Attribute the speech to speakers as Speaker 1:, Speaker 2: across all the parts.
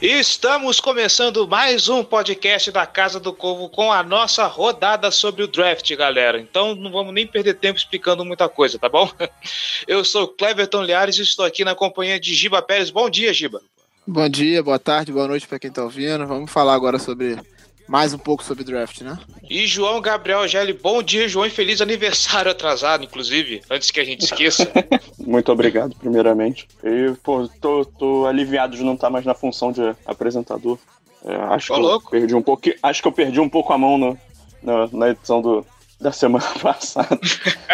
Speaker 1: Estamos começando mais um podcast da Casa do Corvo com a nossa rodada sobre o draft, galera. Então não vamos nem perder tempo explicando muita coisa, tá bom? Eu sou Cleverton Liares e estou aqui na companhia de Giba Pérez. Bom dia, Giba.
Speaker 2: Bom dia, boa tarde, boa noite para quem tá ouvindo. Vamos falar agora sobre mais um pouco sobre draft, né?
Speaker 1: E João Gabriel Gelli. Bom dia, João, e feliz aniversário atrasado, inclusive, antes que a gente esqueça.
Speaker 3: Muito obrigado, primeiramente. E, pô, tô, tô aliviado de não estar mais na função de apresentador. É, acho, que
Speaker 1: louco.
Speaker 3: eu perdi um pouco, acho que eu perdi um pouco a mão no, na, na edição do, da semana passada.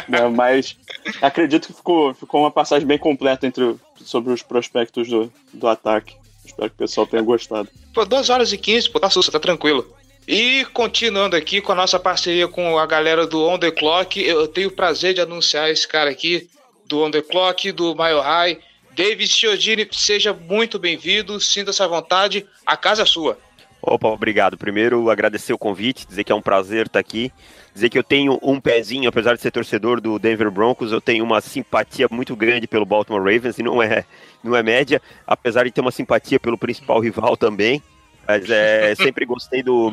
Speaker 3: né, mas acredito que ficou, ficou uma passagem bem completa entre, sobre os prospectos do, do ataque. Espero que o pessoal tenha gostado.
Speaker 1: Pô, 2 horas e 15, pô, tá sussa, tá tranquilo. E continuando aqui com a nossa parceria com a galera do On The Clock, eu tenho o prazer de anunciar esse cara aqui, do On The Clock, do Mile High. David Chiodini, seja muito bem-vindo, sinta-se à vontade, a casa é sua.
Speaker 4: Opa, obrigado. Primeiro, agradecer o convite, dizer que é um prazer estar aqui. Dizer que eu tenho um pezinho, apesar de ser torcedor do Denver Broncos, eu tenho uma simpatia muito grande pelo Baltimore Ravens, e não é, não é média, apesar de ter uma simpatia pelo principal rival também. Mas é, sempre gostei do,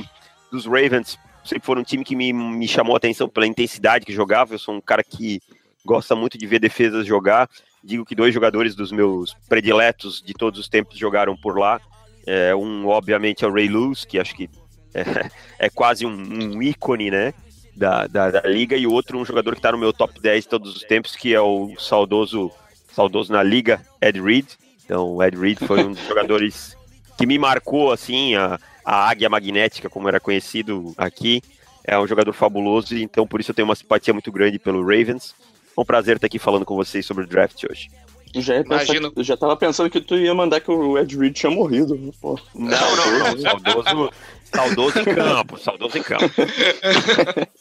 Speaker 4: dos Ravens, sempre foram um time que me, me chamou a atenção pela intensidade que jogava. Eu sou um cara que gosta muito de ver defesas jogar. Digo que dois jogadores dos meus prediletos de todos os tempos jogaram por lá. É, um, obviamente, é o Ray Lewis, que acho que é, é quase um, um ícone, né? Da, da, da liga, e o outro, um jogador que está no meu top 10 de todos os tempos, que é o saudoso, saudoso na liga, Ed Reed. Então, o Ed Reed foi um dos jogadores que me marcou, assim, a, a águia magnética, como era conhecido aqui. É um jogador fabuloso, e então por isso eu tenho uma simpatia muito grande pelo Ravens. É um prazer estar aqui falando com vocês sobre o draft hoje.
Speaker 3: Eu Já,
Speaker 1: Imagino.
Speaker 3: que- já tava pensando que tu ia mandar que o Ed Reed tinha morrido. né, Pô.
Speaker 4: Não, não, não. Saudoso, saudoso em campo, saudoso em campo.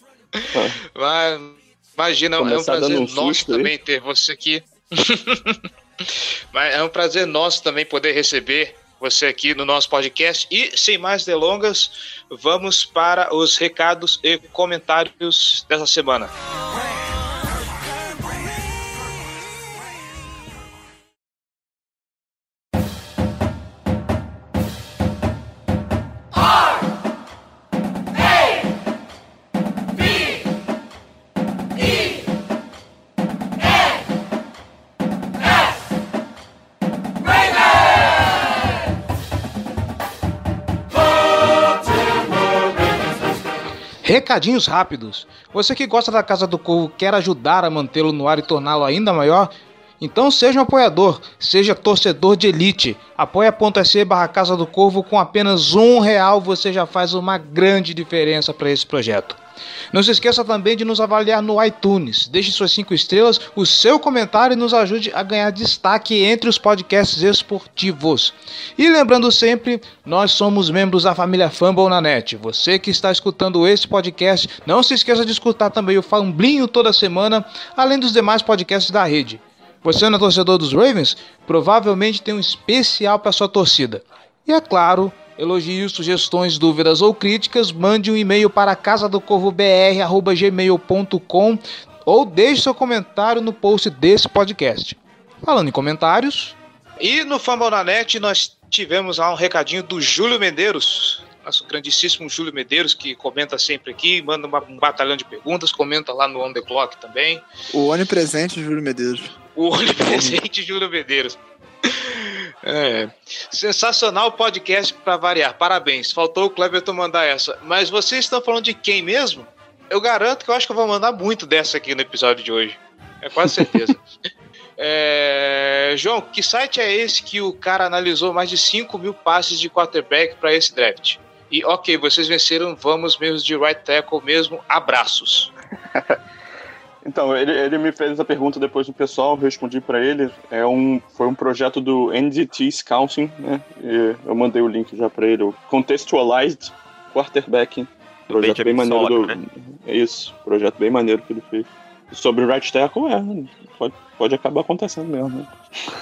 Speaker 1: Mas, imagina, é um
Speaker 3: Começar
Speaker 1: prazer
Speaker 3: um
Speaker 1: nosso
Speaker 3: aí.
Speaker 1: também ter você aqui. Mas é um prazer nosso também poder receber você aqui no nosso podcast. E, sem mais delongas, vamos para os recados e comentários dessa semana.
Speaker 5: Recadinhos rápidos. Você que gosta da Casa do Corvo quer ajudar a mantê-lo no ar e torná-lo ainda maior? Então seja um apoiador, seja torcedor de elite. Apoia.se barra Casa do Corvo com apenas um real você já faz uma grande diferença para esse projeto. Não se esqueça também de nos avaliar no iTunes. Deixe suas cinco estrelas, o seu comentário e nos ajude a ganhar destaque entre os podcasts esportivos. E lembrando sempre, nós somos membros da família Fumble na net. Você que está escutando esse podcast, não se esqueça de escutar também o Famblinho toda semana, além dos demais podcasts da rede. Você não é torcedor dos Ravens? Provavelmente tem um especial para sua torcida. E é claro, elogios, sugestões, dúvidas ou críticas, mande um e-mail para casadocorvobr@gmail.com ou deixe seu comentário no post desse podcast. Falando em comentários,
Speaker 1: E no Fumble na Net nós tivemos lá um recadinho do Júlio Medeiros, nosso grandíssimo Júlio Medeiros, que comenta sempre aqui, manda uma- um batalhão de perguntas, comenta lá no On The Clock também.
Speaker 2: O onipresente Júlio Medeiros.
Speaker 1: O onipresente Júlio Medeiros. É. Sensacional podcast para variar. Parabéns. Faltou o Cleberton mandar essa. Mas vocês estão falando de quem mesmo? Eu garanto que eu acho que eu vou mandar muito dessa aqui no episódio de hoje. É quase certeza. É, João, que site é esse que o cara analisou mais de 5 mil passes de quarterback para esse draft? E ok, vocês venceram, vamos mesmo de right tackle mesmo, abraços.
Speaker 3: Então, ele, ele me fez essa pergunta depois do pessoal, eu respondi para ele. É um, foi um projeto do NDT Scouting, né? E eu mandei o link já para ele, o Contextualized Quarterback. Projeto bem maneiro do.
Speaker 4: Né?
Speaker 3: É isso, projeto bem maneiro que ele fez. Sobre o right tackle, é, pode, pode acabar acontecendo mesmo, né?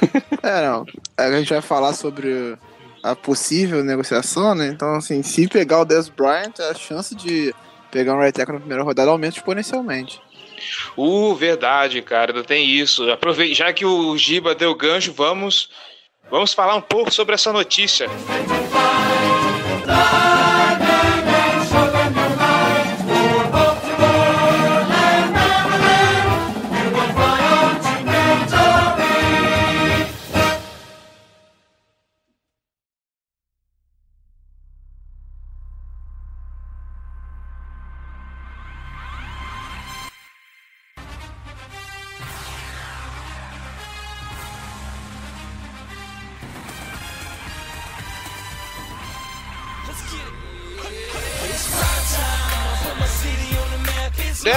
Speaker 2: É, não. A gente vai falar sobre a possível negociação, né? Então, assim, se pegar o Dez Bryant, a chance de pegar um right tackle na primeira rodada aumenta exponencialmente.
Speaker 1: Uh, verdade, cara, ainda tem isso. Aproveite, já que o Giba deu gancho, vamos, vamos falar um pouco sobre essa notícia.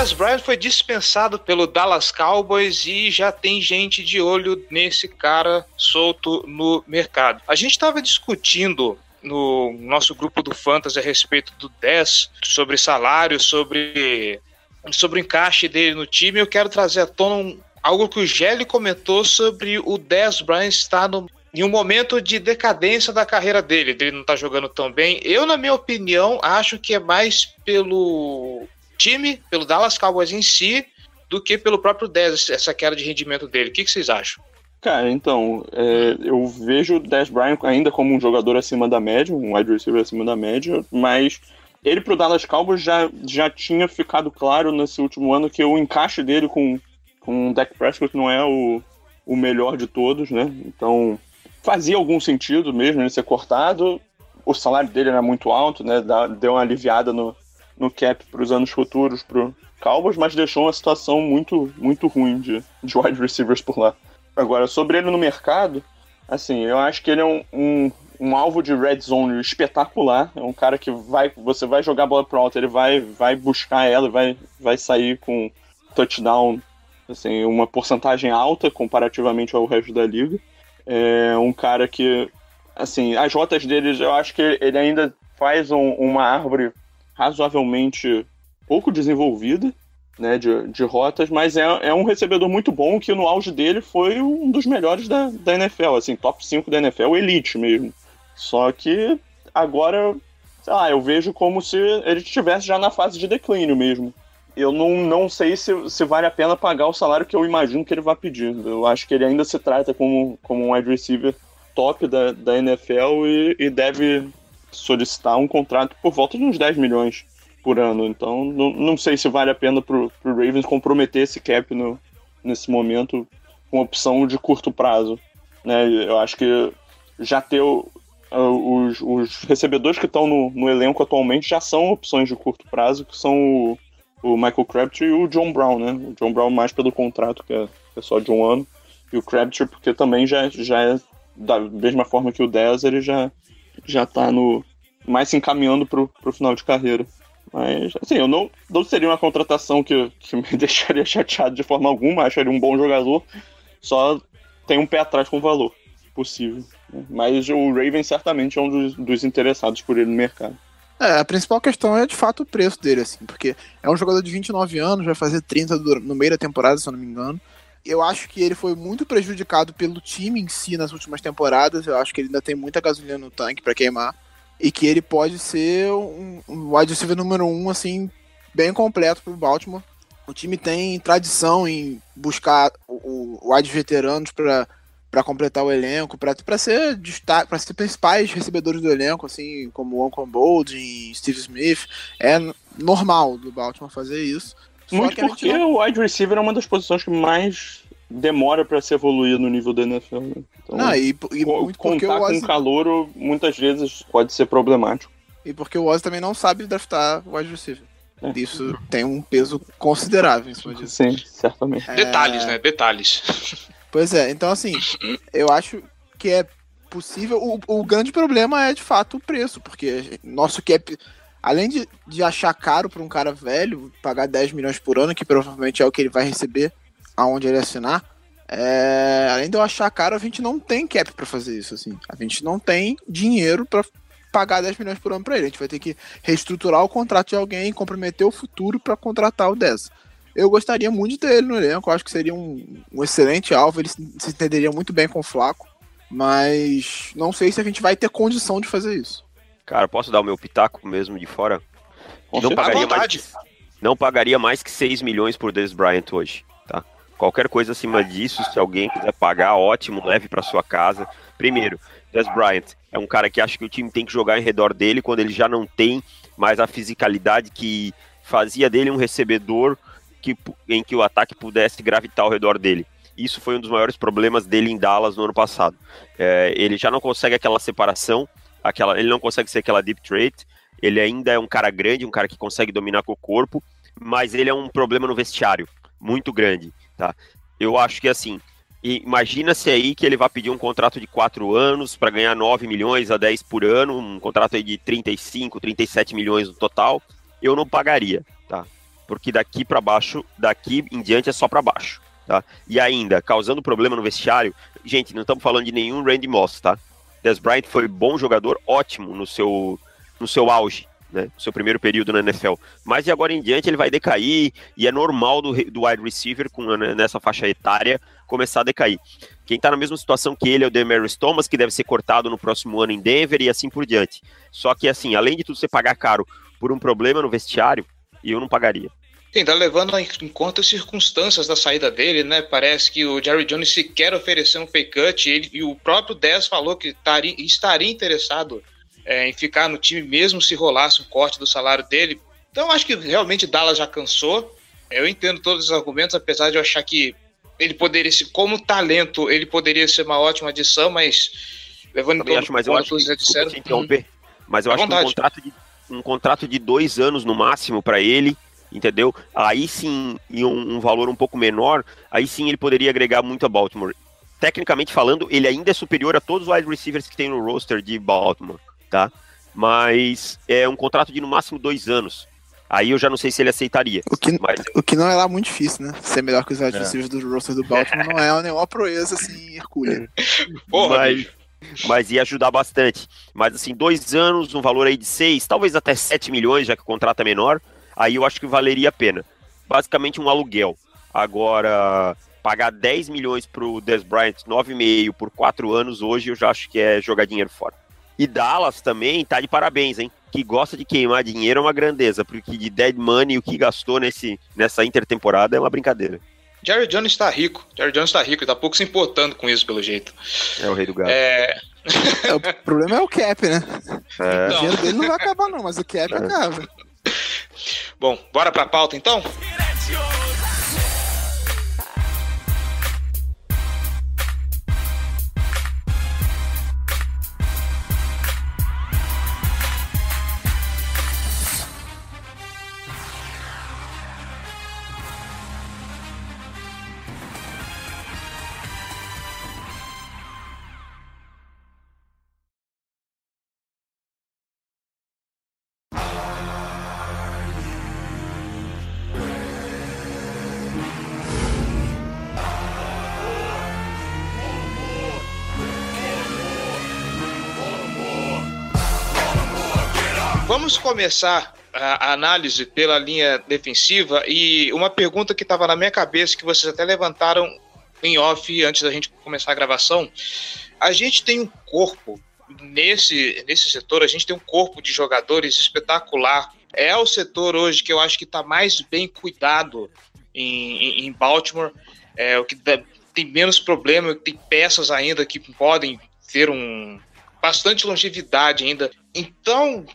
Speaker 1: Dez Bryant foi dispensado pelo Dallas Cowboys e já tem gente de olho nesse cara solto no mercado. A gente estava discutindo no nosso grupo do Fantasy a respeito do 10, sobre salário, sobre, sobre o encaixe dele no time. Eu quero trazer à tona um- algo que o Gelli comentou sobre o 10 Bryant estar no, em um momento de decadência da carreira dele, dele não tá jogando tão bem. Eu, na minha opinião, acho que é mais pelo time, pelo Dallas Cowboys em si, do que pelo próprio 10, essa queda de rendimento dele. O que, que vocês acham?
Speaker 3: Cara, então, é, eu vejo o Dez Bryant ainda como um jogador acima da média, um wide receiver acima da média, mas ele pro Dallas Cowboys já, já tinha ficado claro nesse último ano que o encaixe dele com, com o Dak Prescott não é o, o melhor de todos, né? Então, fazia algum sentido mesmo ele ser cortado. O salário dele era muito alto, né? Deu uma aliviada no, no cap para os anos futuros pro Cowboys, mas deixou uma situação muito, muito ruim de, de wide receivers por lá. Agora, sobre ele no mercado, assim, eu acho que ele é um, um, um alvo de red zone espetacular. É um cara que vai, você vai jogar a bola pro alto, ele vai, vai buscar ela, vai, vai sair com touchdown, assim, uma porcentagem alta comparativamente ao resto da liga. É um cara que, assim, as rotas dele, eu acho que ele ainda faz um- uma árvore razoavelmente pouco desenvolvida, né, de, de rotas, mas é, é um recebedor muito bom que no auge dele foi um dos melhores da, da NFL, assim, top 5 da NFL, elite mesmo. Só que agora, sei lá, eu vejo como se ele estivesse já na fase de declínio mesmo. Eu não, não sei se, se vale a pena pagar o salário que eu imagino que ele vai pedir. Eu acho que ele ainda se trata como, como um wide receiver top da, da NFL e, e deve solicitar um contrato por volta de uns 10 milhões por ano. Então, não, não sei se vale a pena pro, pro Ravens comprometer esse cap no, nesse momento com opção de curto prazo. Né? Eu acho que já ter o- os, os recebedores que estão no, no elenco atualmente já são opções de curto prazo, que são o, o Michael Crabtree e o John Brown, né? O John Brown mais pelo contrato, que é, que é só de um ano, e o Crabtree porque também já, já é da mesma forma que o 10, ele já, já tá no, mais se encaminhando pro, pro final de carreira. Mas, assim, eu não, não seria uma contratação que, que me deixaria chateado de forma alguma, ele um bom jogador, só tem um pé atrás com o valor possível. né? Mas o Raven certamente é um dos, dos interessados por ele no mercado.
Speaker 2: É, a principal questão é de fato o preço dele, assim, porque é um jogador de 29 anos, vai fazer 30 do- no meio da temporada, se eu não me engano. Eu acho que ele foi muito prejudicado pelo time em si nas últimas temporadas. Eu acho que ele ainda tem muita gasolina no tanque pra queimar. E que ele pode ser um, um wide receiver número um, assim, bem completo pro Baltimore. O time tem tradição em buscar o, o wide veteranos pra para completar o elenco, para ser destaque, para ser principais recebedores do elenco, assim como o Uncle Boldin, Steve Smith, é normal do Baltimore fazer isso.
Speaker 3: Muito porque
Speaker 2: não-
Speaker 3: o wide receiver é uma das posições que mais demora pra se evoluir no nível da NFL. né? Então,
Speaker 2: não, e, e
Speaker 3: co-
Speaker 2: muito porque
Speaker 3: contar
Speaker 2: o
Speaker 3: com
Speaker 2: Ozzy,
Speaker 3: calor muitas vezes pode ser problemático.
Speaker 2: e porque o Ozzy também não sabe draftar o wide receiver.
Speaker 3: É.
Speaker 2: Isso tem um peso considerável em cima disso.
Speaker 3: Sim, certamente.
Speaker 2: É,
Speaker 1: Detalhes, né? Detalhes.
Speaker 2: Pois é, então assim, eu acho que é possível. O, o grande problema é de fato o preço, porque nosso cap, além de, de achar caro para um cara velho, pagar 10 milhões por ano, que provavelmente é o que ele vai receber aonde ele assinar, é, além de eu achar caro, a gente não tem cap para fazer isso. Assim. A gente não tem dinheiro para pagar 10 milhões por ano para ele. A gente vai ter que reestruturar o contrato de alguém e comprometer o futuro para contratar o 10. Eu gostaria muito de ter ele no elenco, eu acho que seria um, um excelente alvo, ele se, se entenderia muito bem com o Flaco, mas não sei se a gente vai ter condição de fazer isso.
Speaker 4: Cara, posso dar o meu pitaco mesmo de fora?
Speaker 1: Com
Speaker 4: não pagaria, mais não pagaria mais que 6 milhões por Dez Bryant hoje, tá? Qualquer coisa acima disso, se alguém quiser pagar, ótimo, leve para sua casa. Primeiro, Dez Bryant é um cara que acha que o time tem que jogar em redor dele quando ele já não tem mais a fisicalidade que fazia dele um recebedor que, em que o ataque pudesse gravitar ao redor dele. Isso foi um dos maiores problemas dele em Dallas no ano passado. É, ele já não consegue aquela separação, aquela, ele não consegue ser aquela deep threat, ele ainda é um cara grande, um cara que consegue dominar com o corpo, mas ele é um problema no vestiário, muito grande, tá? Eu acho que assim, imagina-se aí que ele vai pedir um contrato de 4 anos para ganhar 9 milhões a 10 por ano, um contrato aí de 35, 37 milhões no total, eu não pagaria, tá? Porque daqui para baixo, daqui em diante é só para baixo, tá? E ainda, causando problema no vestiário, gente, não estamos falando de nenhum Randy Moss, tá? Des Bryant foi bom jogador, ótimo no seu, no seu auge, né? No seu primeiro período na NFL. Mas de agora em diante ele vai decair e é normal do, do wide receiver com, né, nessa faixa etária começar a decair. Quem tá na mesma situação que ele é o Demarius Thomas, que deve ser cortado no próximo ano em Denver e assim por diante. Só que assim, além de tudo você pagar caro por um problema no vestiário, eu não pagaria.
Speaker 1: Sim, tá levando em conta as circunstâncias da saída dele, né? Parece que o Jerry Jones sequer ofereceu um pay cut e, ele- e o próprio Dez falou que estaria, estaria interessado é, em ficar no time mesmo se rolasse um corte do salário dele. Então acho que realmente Dallas já cansou. Eu entendo todos os argumentos, apesar de eu achar que ele poderia ser, como talento, ele poderia ser uma ótima adição, mas levando em conta
Speaker 4: acho, mas eu
Speaker 1: como
Speaker 4: acho
Speaker 1: todos
Speaker 4: que,
Speaker 1: já disseram,
Speaker 4: mas eu acho que um contrato, de, um contrato de dois anos no máximo para ele, entendeu? Aí sim, e um, um valor um pouco menor, aí sim ele poderia agregar muito a Baltimore. Tecnicamente falando, ele ainda é superior a todos os wide receivers que tem no roster de Baltimore, tá? Mas é um contrato de no máximo dois anos. Aí eu já não sei se ele aceitaria.
Speaker 2: O que,
Speaker 4: Mas
Speaker 2: o que não é lá muito difícil, né? Ser melhor que os wide
Speaker 4: É.
Speaker 2: receivers do roster do Baltimore não é nenhuma proeza assim, hercúlea.
Speaker 1: Porra,
Speaker 4: mas,
Speaker 1: bicho.
Speaker 4: mas ia ajudar bastante. Mas assim, dois anos, um valor aí de seis, talvez até 7 milhões, já que o contrato é menor, aí eu acho que valeria a pena. Basicamente um aluguel. Agora, pagar 10 milhões pro Des Bryant, 9,5 por 4 anos hoje, eu já acho que é jogar dinheiro fora. E Dallas também tá de parabéns, hein? Que gosta de queimar dinheiro é uma grandeza, porque de dead money o que gastou nesse, nessa intertemporada é uma brincadeira.
Speaker 1: Jerry Jones tá rico. Jerry Jones tá rico, ele tá pouco se importando com isso, pelo jeito.
Speaker 4: É o rei do gado.
Speaker 1: É,
Speaker 2: É, o problema é o cap, né?
Speaker 4: É.
Speaker 2: O
Speaker 1: Não.
Speaker 2: dinheiro dele não vai acabar, não, mas o cap acaba.
Speaker 1: Bom, bora pra pauta então? Vamos começar a análise pela linha defensiva e uma pergunta que estava na minha cabeça que vocês até levantaram em off antes da gente começar a gravação. A gente tem um corpo nesse nesse setor, a gente tem um corpo de jogadores espetacular. É o setor hoje que eu acho que está mais bem cuidado em, em- em Baltimore, é o que dá- tem menos problema, tem peças ainda que podem ter um bastante longevidade ainda. Então,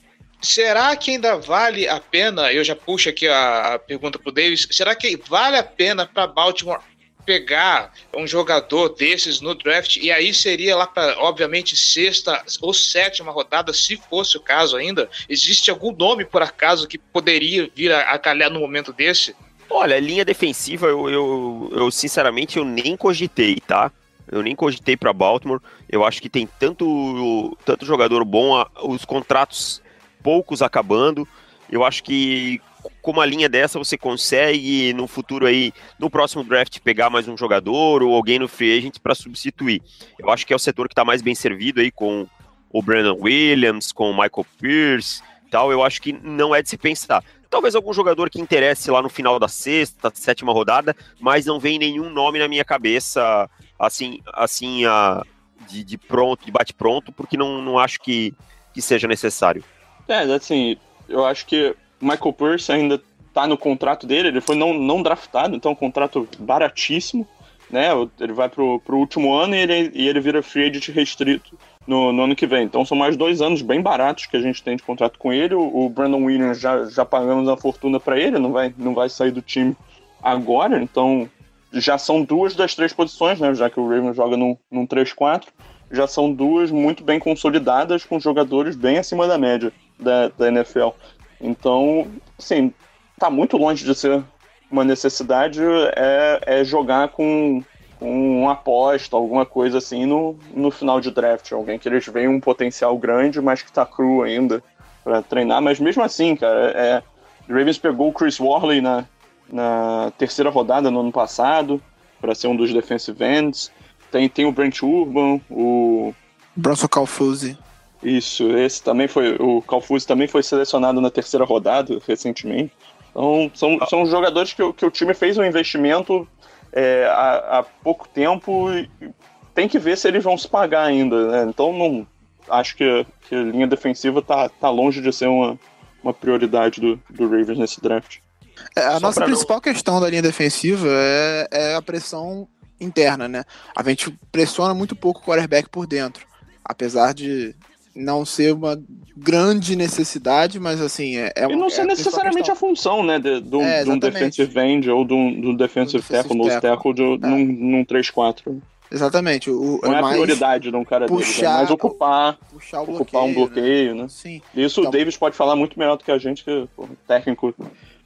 Speaker 1: será que ainda vale a pena? Eu já puxo aqui a, a pergunta pro Davis. Será que vale a pena para Baltimore pegar um jogador desses no draft e aí seria lá para obviamente sexta ou sétima rodada, se fosse o caso ainda? Existe algum nome por acaso que poderia vir a, a calhar no momento desse?
Speaker 4: Olha, linha defensiva, eu, eu, eu sinceramente eu nem cogitei, tá? Eu nem cogitei para Baltimore. Eu acho que tem tanto, tanto jogador bom, os contratos poucos acabando. Eu acho que com uma linha dessa você consegue no futuro aí, no próximo draft, pegar mais um jogador ou alguém no free agent para substituir. Eu acho que é o setor que está mais bem servido aí com o Brandon Williams, com o Michael Pierce tal. Eu acho que não é de se pensar. Talvez algum jogador que interesse lá no final da sexta, sétima rodada, mas não vem nenhum nome na minha cabeça assim, assim a, de, de pronto, de bate pronto, porque não, não acho que, que seja necessário.
Speaker 3: É, assim, eu acho que Michael Pierce ainda tá no contrato dele, ele foi não, não draftado, então é um contrato baratíssimo, né? Ele vai pro, pro último ano e ele, e ele vira free agent restrito no, no, ano que vem. Então são mais dois anos bem baratos que a gente tem de contrato com ele. O, o Brandon Williams já, já pagamos uma fortuna para ele, não vai, não vai sair do time agora, então já são duas das três posições, né? Já que o Ravens joga num, num 3-4, já são duas muito bem consolidadas com jogadores bem acima da média da, da NFL. Então, assim, tá muito longe de ser uma necessidade é, é jogar com, com uma aposta, alguma coisa assim no, no final de draft. Alguém que eles veem um potencial grande, mas que tá cru ainda para treinar. Mas mesmo assim, cara, é, o Ravens pegou o Chris Worley na, na terceira rodada no ano passado para ser um dos defensive ends. Tem, tem o Brent Urban, o.
Speaker 2: Bronson Calfuse.
Speaker 3: Isso, esse também foi. O Calfuse também foi selecionado na terceira rodada recentemente. Então, são, são jogadores que, que o time fez um investimento é, há, há, pouco tempo e tem que ver se eles vão se pagar ainda. Né? Então, não, acho que, que, a linha defensiva tá, tá longe de ser uma, uma prioridade do, do Ravens nesse draft.
Speaker 2: É, a Só nossa principal não... questão da linha defensiva é, é a pressão interna, né? A gente pressiona muito pouco o quarterback por dentro. Apesar de não ser uma grande necessidade, mas assim, é, é
Speaker 3: E não
Speaker 2: ser
Speaker 3: é necessariamente a, a, função, né, de, de, é, de um defensive end ou de um, de um defensive tackle, nose tackle, de, é. num, num 3-4.
Speaker 2: Exatamente. O,
Speaker 3: não é a prioridade de um cara puxar, dele, é mais ocupar,
Speaker 2: puxar o
Speaker 3: ocupar um bloqueio, né? né?
Speaker 2: Sim.
Speaker 3: Isso então, o Davis pode falar muito melhor do que a gente, que porra, técnico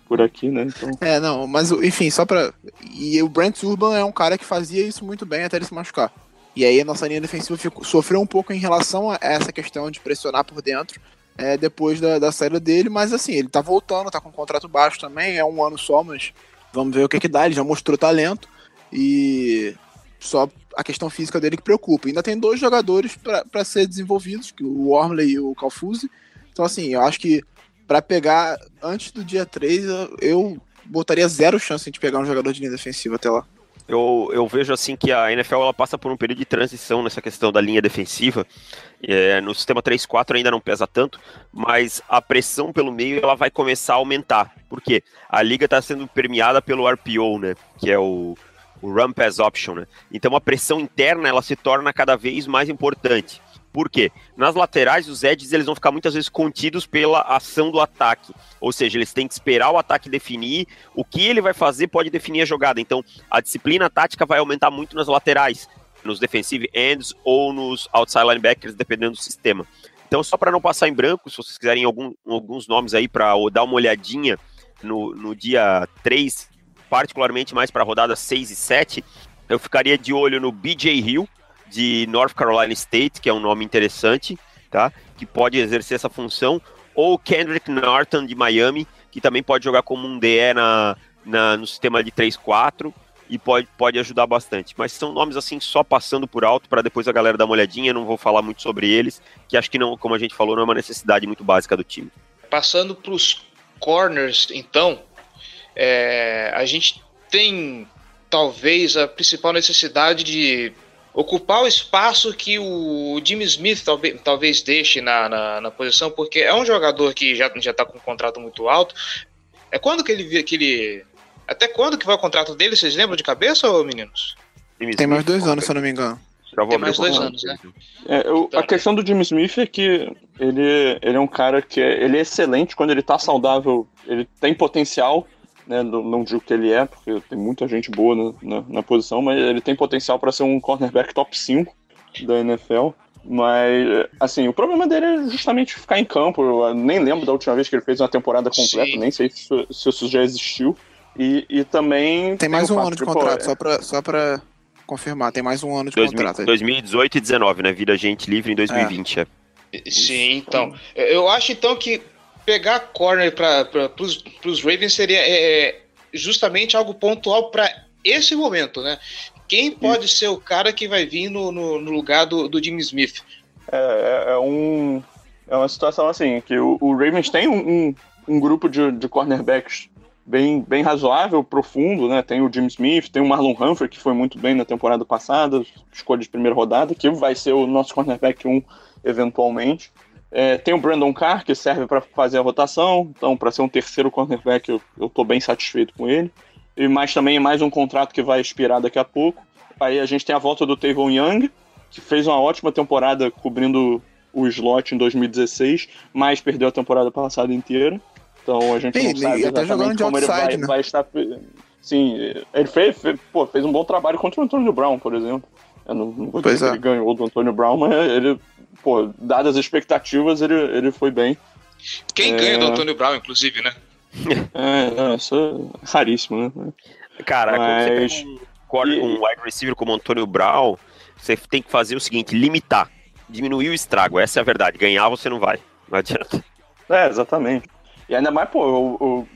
Speaker 3: por aqui, né? Então...
Speaker 2: É, não, mas enfim, só pra. E o Brent Urban é um cara que fazia isso muito bem até ele se machucar. E aí a nossa linha defensiva ficou, sofreu um pouco em relação a essa questão de pressionar por dentro é, depois da, da saída dele, mas assim, ele tá voltando, tá com um contrato baixo também, é um ano só, mas vamos ver o que que dá, ele já mostrou talento e só a questão física dele que preocupa. Ainda tem dois jogadores para ser desenvolvidos, o Wormley e o Calfuse, então assim, eu acho que para pegar antes do dia 3, eu botaria zero chance de pegar um jogador de linha defensiva até lá
Speaker 4: eu, eu vejo assim que a NFL ela passa por um período de transição nessa questão da linha defensiva. É, no sistema 3-4 ainda não pesa tanto, mas a pressão pelo meio ela vai começar a aumentar. Por quê? A liga está sendo permeada pelo RPO, né? Que é o, o Run Pass Option, né? Então a pressão interna ela se torna cada vez mais importante. Por quê? Nas laterais, os edges eles vão ficar muitas vezes contidos pela ação do ataque. Ou seja, eles têm que esperar o ataque definir. O que ele vai fazer pode definir a jogada. Então, a disciplina tática vai aumentar muito nas laterais, nos defensive ends ou nos outside linebackers, dependendo do sistema. Então, só para não passar em branco, se vocês quiserem algum, alguns nomes aí para dar uma olhadinha no, no dia 3, particularmente mais para a rodada 6 e 7, eu ficaria de olho no BJ Hill, de North Carolina State, que é um nome interessante, tá? Que pode exercer essa função, ou Kendrick Norton de Miami, que também pode jogar como um DE na, na no sistema de 3-4 e pode, pode ajudar bastante. Mas são nomes assim só passando por alto para depois a galera dar uma olhadinha, não vou falar muito sobre eles, que acho que não, como a gente falou, não é uma necessidade muito básica do time.
Speaker 1: Passando para os corners, então, é, a gente tem talvez a principal necessidade de ocupar o espaço que o Jimmy Smith talvez, talvez deixe na, na, na, posição, porque é um jogador que já já está com um contrato muito alto. É quando que ele que ele até quando que vai o contrato dele? Vocês lembram de cabeça, ou meninos?
Speaker 2: Tem mais dois anos, se eu não me engano.
Speaker 1: Tem mais dois anos, né?
Speaker 3: É, eu, então, a questão do Jimmy Smith é que ele, ele é um cara que é, ele é excelente quando ele está saudável, ele tem potencial né? Não, não, digo que ele é, porque tem muita gente boa na, na, na posição, mas ele tem potencial para ser um cornerback top 5 da NFL. Mas, assim, o problema dele é justamente ficar em campo. Eu nem lembro da última vez que ele fez uma temporada completa, Sim. nem sei se, se isso já existiu. E, e também.
Speaker 2: Tem mais
Speaker 3: o
Speaker 2: um ano de
Speaker 3: pô,
Speaker 2: contrato, só pra, só pra confirmar. Tem mais um ano de
Speaker 4: 2000
Speaker 2: contrato. aí.
Speaker 4: 2018 e 19, né? Vira gente livre em 2020. É.
Speaker 1: Sim, então. Eu acho então que pegar corner para os Ravens seria é, justamente algo pontual para esse momento, né? Quem pode ser o cara que vai vir no, no, no lugar do, do Jimmy Smith?
Speaker 3: É, é, é um, é uma situação assim, que o, o Ravens tem um, um, um grupo de, de cornerbacks bem, bem razoável, profundo, né? Tem o Jim Smith, tem o Marlon Humphrey, que foi muito bem na temporada passada, escolha de primeira rodada, que vai ser o nosso cornerback 1 eventualmente. É, tem o Brandon Carr, que serve para fazer a rotação, então para ser um terceiro cornerback eu, eu tô bem satisfeito com ele. E mais também mais um contrato que vai expirar daqui a pouco. Aí a gente tem a volta do Tavon Young, que fez uma ótima temporada cobrindo o slot em 2016, mas perdeu a temporada passada inteira. Então a gente
Speaker 2: Sim,
Speaker 3: não sabe exatamente
Speaker 2: de
Speaker 3: como ele
Speaker 2: outside,
Speaker 3: vai,
Speaker 2: né?
Speaker 3: vai estar. Sim, ele fez, fez, pô, fez um bom trabalho contra o Antônio Brown, por exemplo. Eu não, não vou
Speaker 2: Pois
Speaker 3: dizer
Speaker 2: é.
Speaker 3: que ele ganhou do Antônio Brown, mas ele, pô, dadas as expectativas, ele, ele foi bem.
Speaker 1: Quem
Speaker 3: É.
Speaker 1: ganha do Antônio Brown, inclusive, né?
Speaker 3: É, não, isso é raríssimo, né?
Speaker 4: Cara,
Speaker 3: Mas-
Speaker 4: quando você pega um, um wide receiver como o Antônio Brown, você tem que fazer o seguinte: limitar, diminuir o estrago. Essa é a verdade. Ganhar você não vai. Não adianta.
Speaker 3: É, exatamente. E ainda mais, pô, o,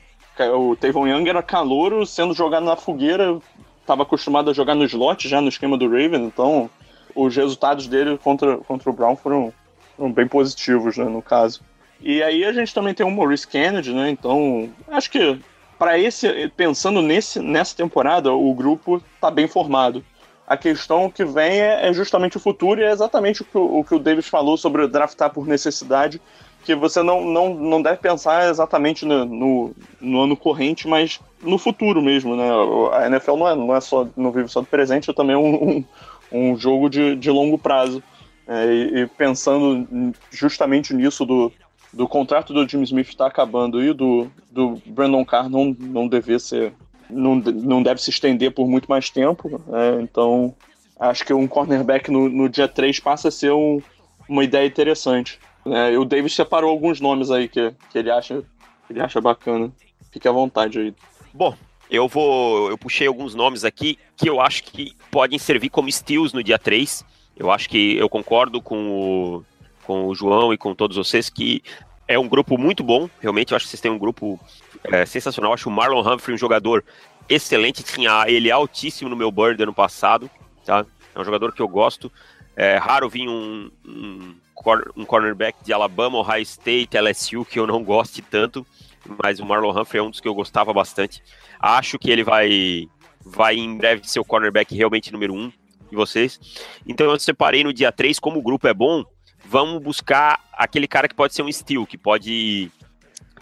Speaker 3: o, o Tavon Young era calouro sendo jogado na fogueira, tava acostumado a jogar no slot já no esquema do Raven, então os resultados dele contra, contra o Brown foram, foram bem positivos, né, no caso. E aí a gente também tem o Maurice Kennedy, né, então acho que para esse, pensando nesse, nessa temporada, o grupo tá bem formado. A questão que vem é, é justamente o futuro e é exatamente o que o, o que o Davis falou sobre draftar por necessidade, que você não, não, não deve pensar exatamente no, no, no ano corrente, mas no futuro mesmo, né? A NFL não é, não é só, não vive só do presente, é também um, um, um jogo de, de longo prazo. É, e, e pensando justamente nisso do, do contrato do Jim Smith está acabando e do, do Brandon Carr não, não dever ser não, não deve se estender por muito mais tempo. né? então, acho que um cornerback no, no dia 3 passa a ser um, uma ideia interessante. e o Davis separou alguns nomes aí que, que ele, acha, que ele acha bacana. Fique à vontade aí.
Speaker 4: Bom, eu vou. Eu puxei alguns nomes aqui que eu acho que podem servir como steals no dia 3. Eu acho que eu concordo com o, com o João e com todos vocês que é um grupo muito bom. Realmente, eu acho que vocês têm um grupo é, sensacional. Eu acho o Marlon Humphrey um jogador excelente. Tinha ele altíssimo no meu board ano passado. Tá? É um jogador que eu gosto. É raro vir um, um, um cornerback de Alabama, Ohio State, LSU, que eu não goste tanto. Mas o Marlon Humphrey é um dos que eu gostava bastante. Acho que ele vai, vai em breve ser o cornerback realmente número um de vocês. Então eu separei no dia 3, como o grupo é bom, vamos buscar aquele cara que pode ser um steal, que pode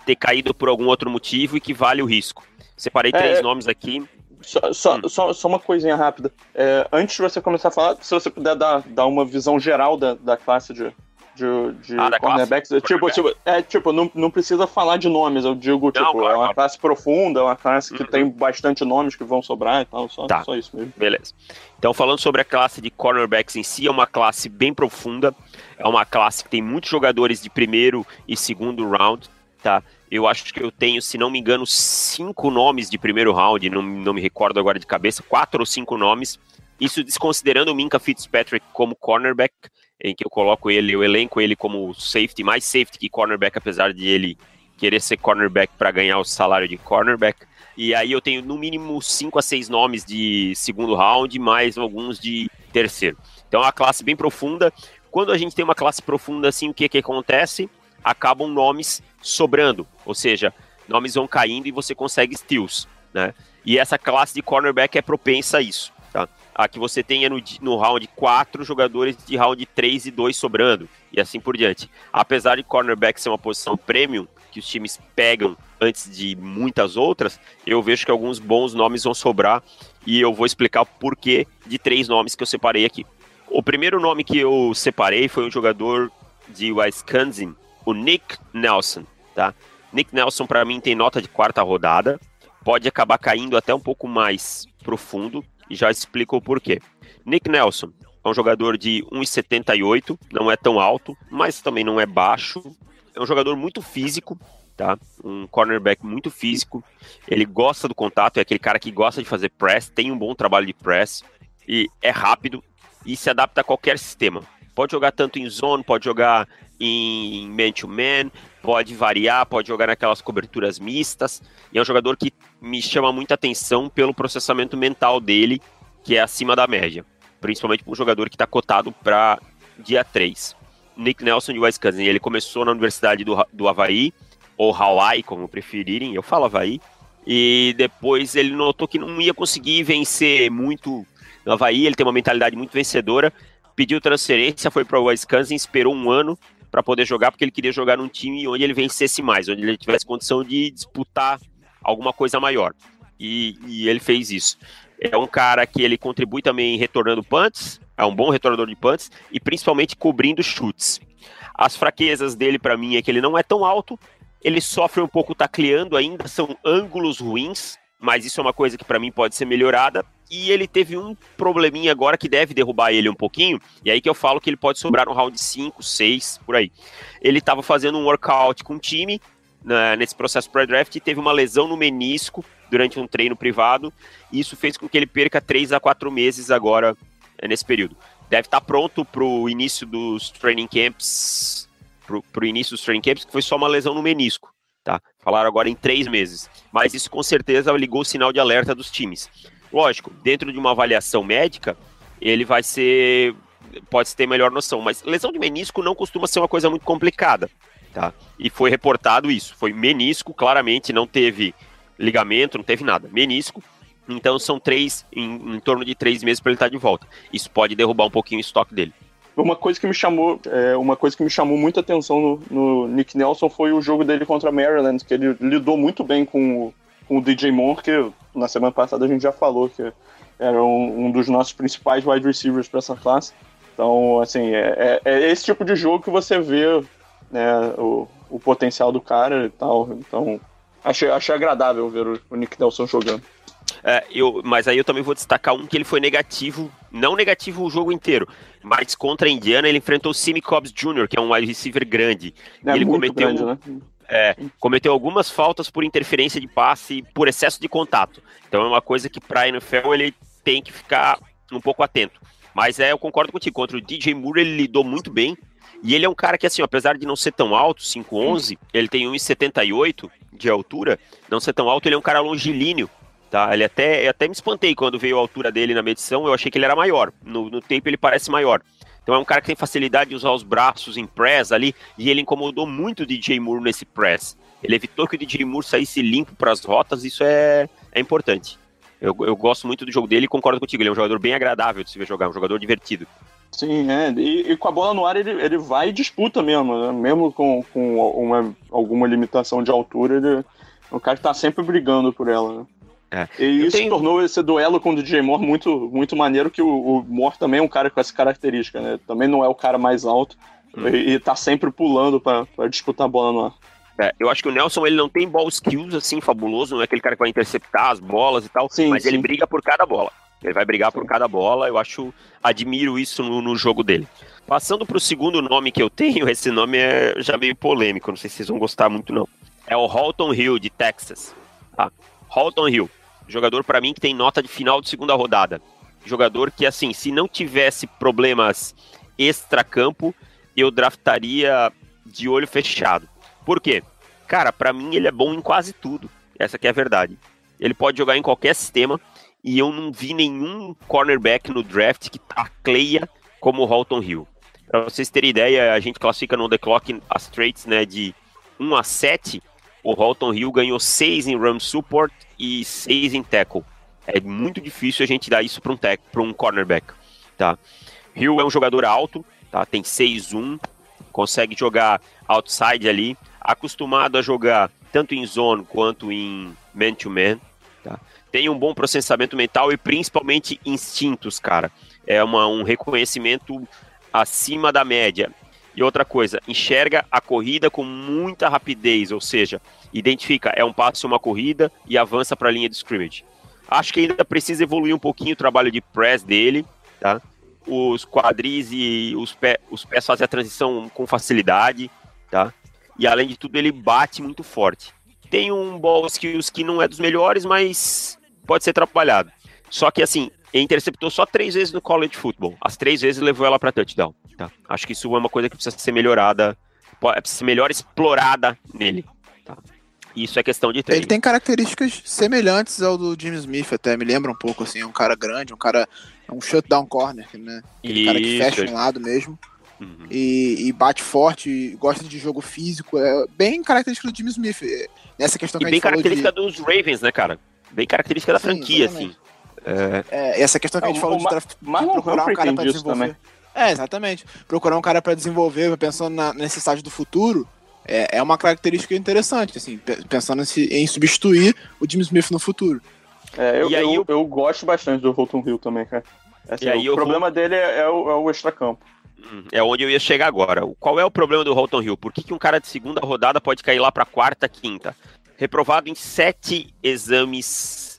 Speaker 4: ter caído por algum outro motivo e que vale o risco. Separei
Speaker 3: É,
Speaker 4: três
Speaker 3: é.
Speaker 4: nomes aqui.
Speaker 3: Só, só,
Speaker 4: Hum.
Speaker 3: só, só uma coisinha rápida. É, antes de você começar a falar, se você puder dar, dar uma visão geral da, da classe de, de, de
Speaker 4: Ah,
Speaker 3: cornerbacks.
Speaker 4: classe?
Speaker 3: Tipo, tipo, é, tipo não, não precisa falar de nomes, eu digo, tipo,
Speaker 4: claro,
Speaker 3: é uma
Speaker 4: claro.
Speaker 3: classe profunda, é uma classe que
Speaker 4: Uhum.
Speaker 3: tem bastante nomes que vão sobrar e tal, só,
Speaker 4: Tá.
Speaker 3: só isso mesmo.
Speaker 4: Beleza. Então, falando sobre a classe de cornerbacks em si, é uma classe bem profunda. É uma classe que tem muitos jogadores de primeiro e segundo round, tá? Eu acho que eu tenho, se não me engano, cinco nomes de primeiro round, não, não me recordo agora de cabeça, quatro ou cinco nomes. Isso desconsiderando o Minka Fitzpatrick como cornerback, em que eu coloco ele, eu elenco ele como safety, mais safety que cornerback, apesar de ele querer ser cornerback para ganhar o salário de cornerback. E aí eu tenho no mínimo cinco a seis nomes de segundo round, mais alguns de terceiro. Então é uma classe bem profunda. Quando a gente tem uma classe profunda assim, o que, que acontece? Acabam nomes sobrando, ou seja, nomes vão caindo e você consegue steals, né? E essa classe de cornerback é propensa a isso? A que você tenha no, no round 4 jogadores de round 3 e 2 sobrando, e assim por diante. Apesar de cornerback ser uma posição premium, que os times pegam antes de muitas outras, eu vejo que alguns bons nomes vão sobrar e eu vou explicar o porquê de três nomes que eu separei aqui. O primeiro nome que eu separei foi um jogador de Wisconsin, o Nick Nelson, tá? Nick Nelson para mim tem nota de quarta rodada, pode acabar caindo até um pouco mais profundo já explico o porquê. Nick Nelson é um jogador de 1,78, não é tão alto, mas também não é baixo. É um jogador muito físico, tá? Um cornerback muito físico. Ele gosta do contato, é aquele cara que gosta de fazer press, tem um bom trabalho de press e é rápido e se adapta a qualquer sistema. Pode jogar tanto em zone, pode jogar em man-to-man, pode variar, pode jogar naquelas coberturas mistas. E é um jogador que me chama muita atenção pelo processamento mental dele, que é acima da média. Principalmente para um jogador que está cotado para dia 3. Nick Nelson de Wisconsin, ele começou na Universidade do, do Havaí, ou Hawaii, como preferirem, eu falo Havaí, e depois ele notou que não ia conseguir vencer muito no Havaí, ele tem uma mentalidade muito vencedora, pediu transferência, foi para o Wisconsin, esperou um ano para poder jogar, porque ele queria jogar num time onde ele vencesse mais, onde ele tivesse condição de disputar alguma coisa maior. E, e ele fez isso. É um cara que ele contribui também retornando punts, é um bom retornador de punts e principalmente cobrindo chutes. As fraquezas dele para mim é que ele não é tão alto, ele sofre um pouco tacleando ainda, são ângulos ruins, mas isso é uma coisa que para mim pode ser melhorada. E ele teve um probleminha agora que deve derrubar ele um pouquinho, e aí que eu falo que ele pode sobrar no round 5, 6, por aí. Ele estava fazendo um workout com o time né, nesse processo pré-draft e teve uma lesão no menisco durante um treino privado, e isso fez com que ele perca 3 a 4 meses agora é, nesse período. Deve estar tá pronto para o início dos training camps, para o início dos training camps, que foi só uma lesão no menisco. Tá? Falaram agora em três meses. Mas isso com certeza ligou o sinal de alerta dos times. Lógico, dentro de uma avaliação médica, ele vai ser. Pode ter melhor noção, mas lesão de menisco não costuma ser uma coisa muito complicada. Tá? E foi reportado isso. Foi menisco, claramente, não teve ligamento, não teve nada. Menisco. Então são três, em, em torno de três meses para ele estar de volta. Isso pode derrubar um pouquinho o estoque dele.
Speaker 3: Uma coisa que me chamou, é, uma coisa que me chamou muita atenção no, no, Nick Nelson foi o jogo dele contra Maryland, que ele lidou muito bem com o, o DJ Moore, que na semana passada a gente já falou que era um, um dos nossos principais wide receivers para essa classe. Então, assim, é, é, é, esse tipo de jogo que você vê né, o, o potencial do cara e tal. Então, achei, achei agradável ver o, o Nick Nelson jogando.
Speaker 4: É, eu, mas aí eu também vou destacar um que ele foi negativo, não negativo o jogo inteiro, mas contra a Indiana ele enfrentou o Simi Cobbs Jr., que é um wide receiver grande.
Speaker 3: É,
Speaker 4: ele
Speaker 3: cometeu, grande, né?
Speaker 4: É, cometeu algumas faltas por interferência de passe, por excesso de contato. Então é uma coisa que para NFL ele tem que ficar um pouco atento. Mas é, eu concordo contigo, contra o DJ Moore ele lidou muito bem, e ele é um cara que, assim, apesar de não ser tão alto, 5'11", ele tem 1,78 de altura, não ser tão alto, ele é um cara longilíneo, Tá? Ele até, eu até me espantei quando veio a altura dele na medição, eu achei que ele era maior. No, no tape ele parece maior. Então é um cara que tem facilidade de usar os braços em press ali, e ele incomodou muito o DJ Moore nesse press. Ele evitou que o DJ Moore saísse limpo para as rotas, isso é, é importante. Eu, eu gosto muito do jogo dele e concordo contigo, ele é um jogador bem agradável de se ver jogar, um jogador divertido.
Speaker 3: Sim, é. E, e, com a bola no ar ele, ele vai e disputa mesmo, né? Mesmo com, com uma, alguma limitação de altura, ele um cara que tá sempre brigando por ela, né?
Speaker 4: É.
Speaker 3: E isso tenho... tornou esse duelo com o DJ Moore muito, muito maneiro, que o, o Moore também é um cara com essa característica, né? Também não é o cara mais alto hum. e, e tá sempre pulando para disputar a bola no ar.
Speaker 4: É, eu acho que o Nelson ele não tem ball skills assim fabuloso, não é aquele cara que vai interceptar as bolas e tal, sim, mas sim. ele briga por cada bola. Ele vai brigar sim. por cada bola, eu acho, admiro isso no, no jogo dele. Passando para o segundo nome que eu tenho, esse nome é já meio polêmico, não sei se vocês vão gostar muito não. É o Halton Hill de Texas. Tá? Halton Hill. Jogador para mim que tem nota de final de segunda rodada. Jogador que assim, se não tivesse problemas extra-campo, eu draftaria de olho fechado. Por quê? Cara, para mim ele é bom em quase tudo. Essa que é a verdade. Ele pode jogar em qualquer sistema e eu não vi nenhum cornerback no draft que tacleia como o Halton Hill. Para vocês terem ideia, a gente classifica no The Clock as traits né, de 1 a 7. O Halton Hill ganhou 6 em run support e 6 em tackle. É muito difícil a gente dar isso para um, para um cornerback. Tá? Hill é um jogador alto, tá? tem 6'1", consegue jogar outside ali, acostumado a jogar tanto em zone quanto em man-to-man. -man, tá? Tem um bom processamento mental e principalmente instintos, cara. É uma, um reconhecimento acima da média. E outra coisa, enxerga a corrida com muita rapidez, ou seja, identifica é um passo uma corrida e avança para a linha de scrimmage. Acho que ainda precisa evoluir um pouquinho o trabalho de press dele, tá? Os quadris e os, pé, os pés fazem a transição com facilidade, tá? e além de tudo ele bate muito forte. Tem um ball skills que não é dos melhores, mas pode ser trabalhado. Só que assim, ele interceptou só três vezes no college football. As três vezes levou ela para touchdown. Tá? Acho que isso é uma coisa que precisa ser melhorada, precisa ser melhor explorada nele. Tá? Isso é questão de treino.
Speaker 2: Ele tem características semelhantes ao do Jimmy Smith, até me lembra um pouco assim, é um cara grande, um cara é um shutdown corner, né? Aquele cara que fecha um lado mesmo. Uhum. E, e, bate forte, gosta de jogo físico, é bem característica do Jimmy Smith. É, nessa questão
Speaker 4: e
Speaker 2: que
Speaker 4: bem característica
Speaker 2: de...
Speaker 4: dos Ravens, né, cara? Bem característica da Sim, franquia, exatamente. assim.
Speaker 2: É... é... essa questão que a gente falou de, de procurar um cara para desenvolver. Também. É, exatamente. Procurar um cara para desenvolver, pensando na necessidade do futuro, é, é uma característica interessante, assim, pensando em substituir o Jim Smith no futuro.
Speaker 3: É, eu, aí, eu, eu, gosto bastante do Holton Hill também, cara. Assim, o problema vou... dele é, é, o, é o extracampo.
Speaker 4: Hum, é onde eu ia chegar agora. Qual é o problema do Holton Hill? Por que, que um cara de segunda rodada pode cair lá para quarta, quinta? Reprovado em sete exames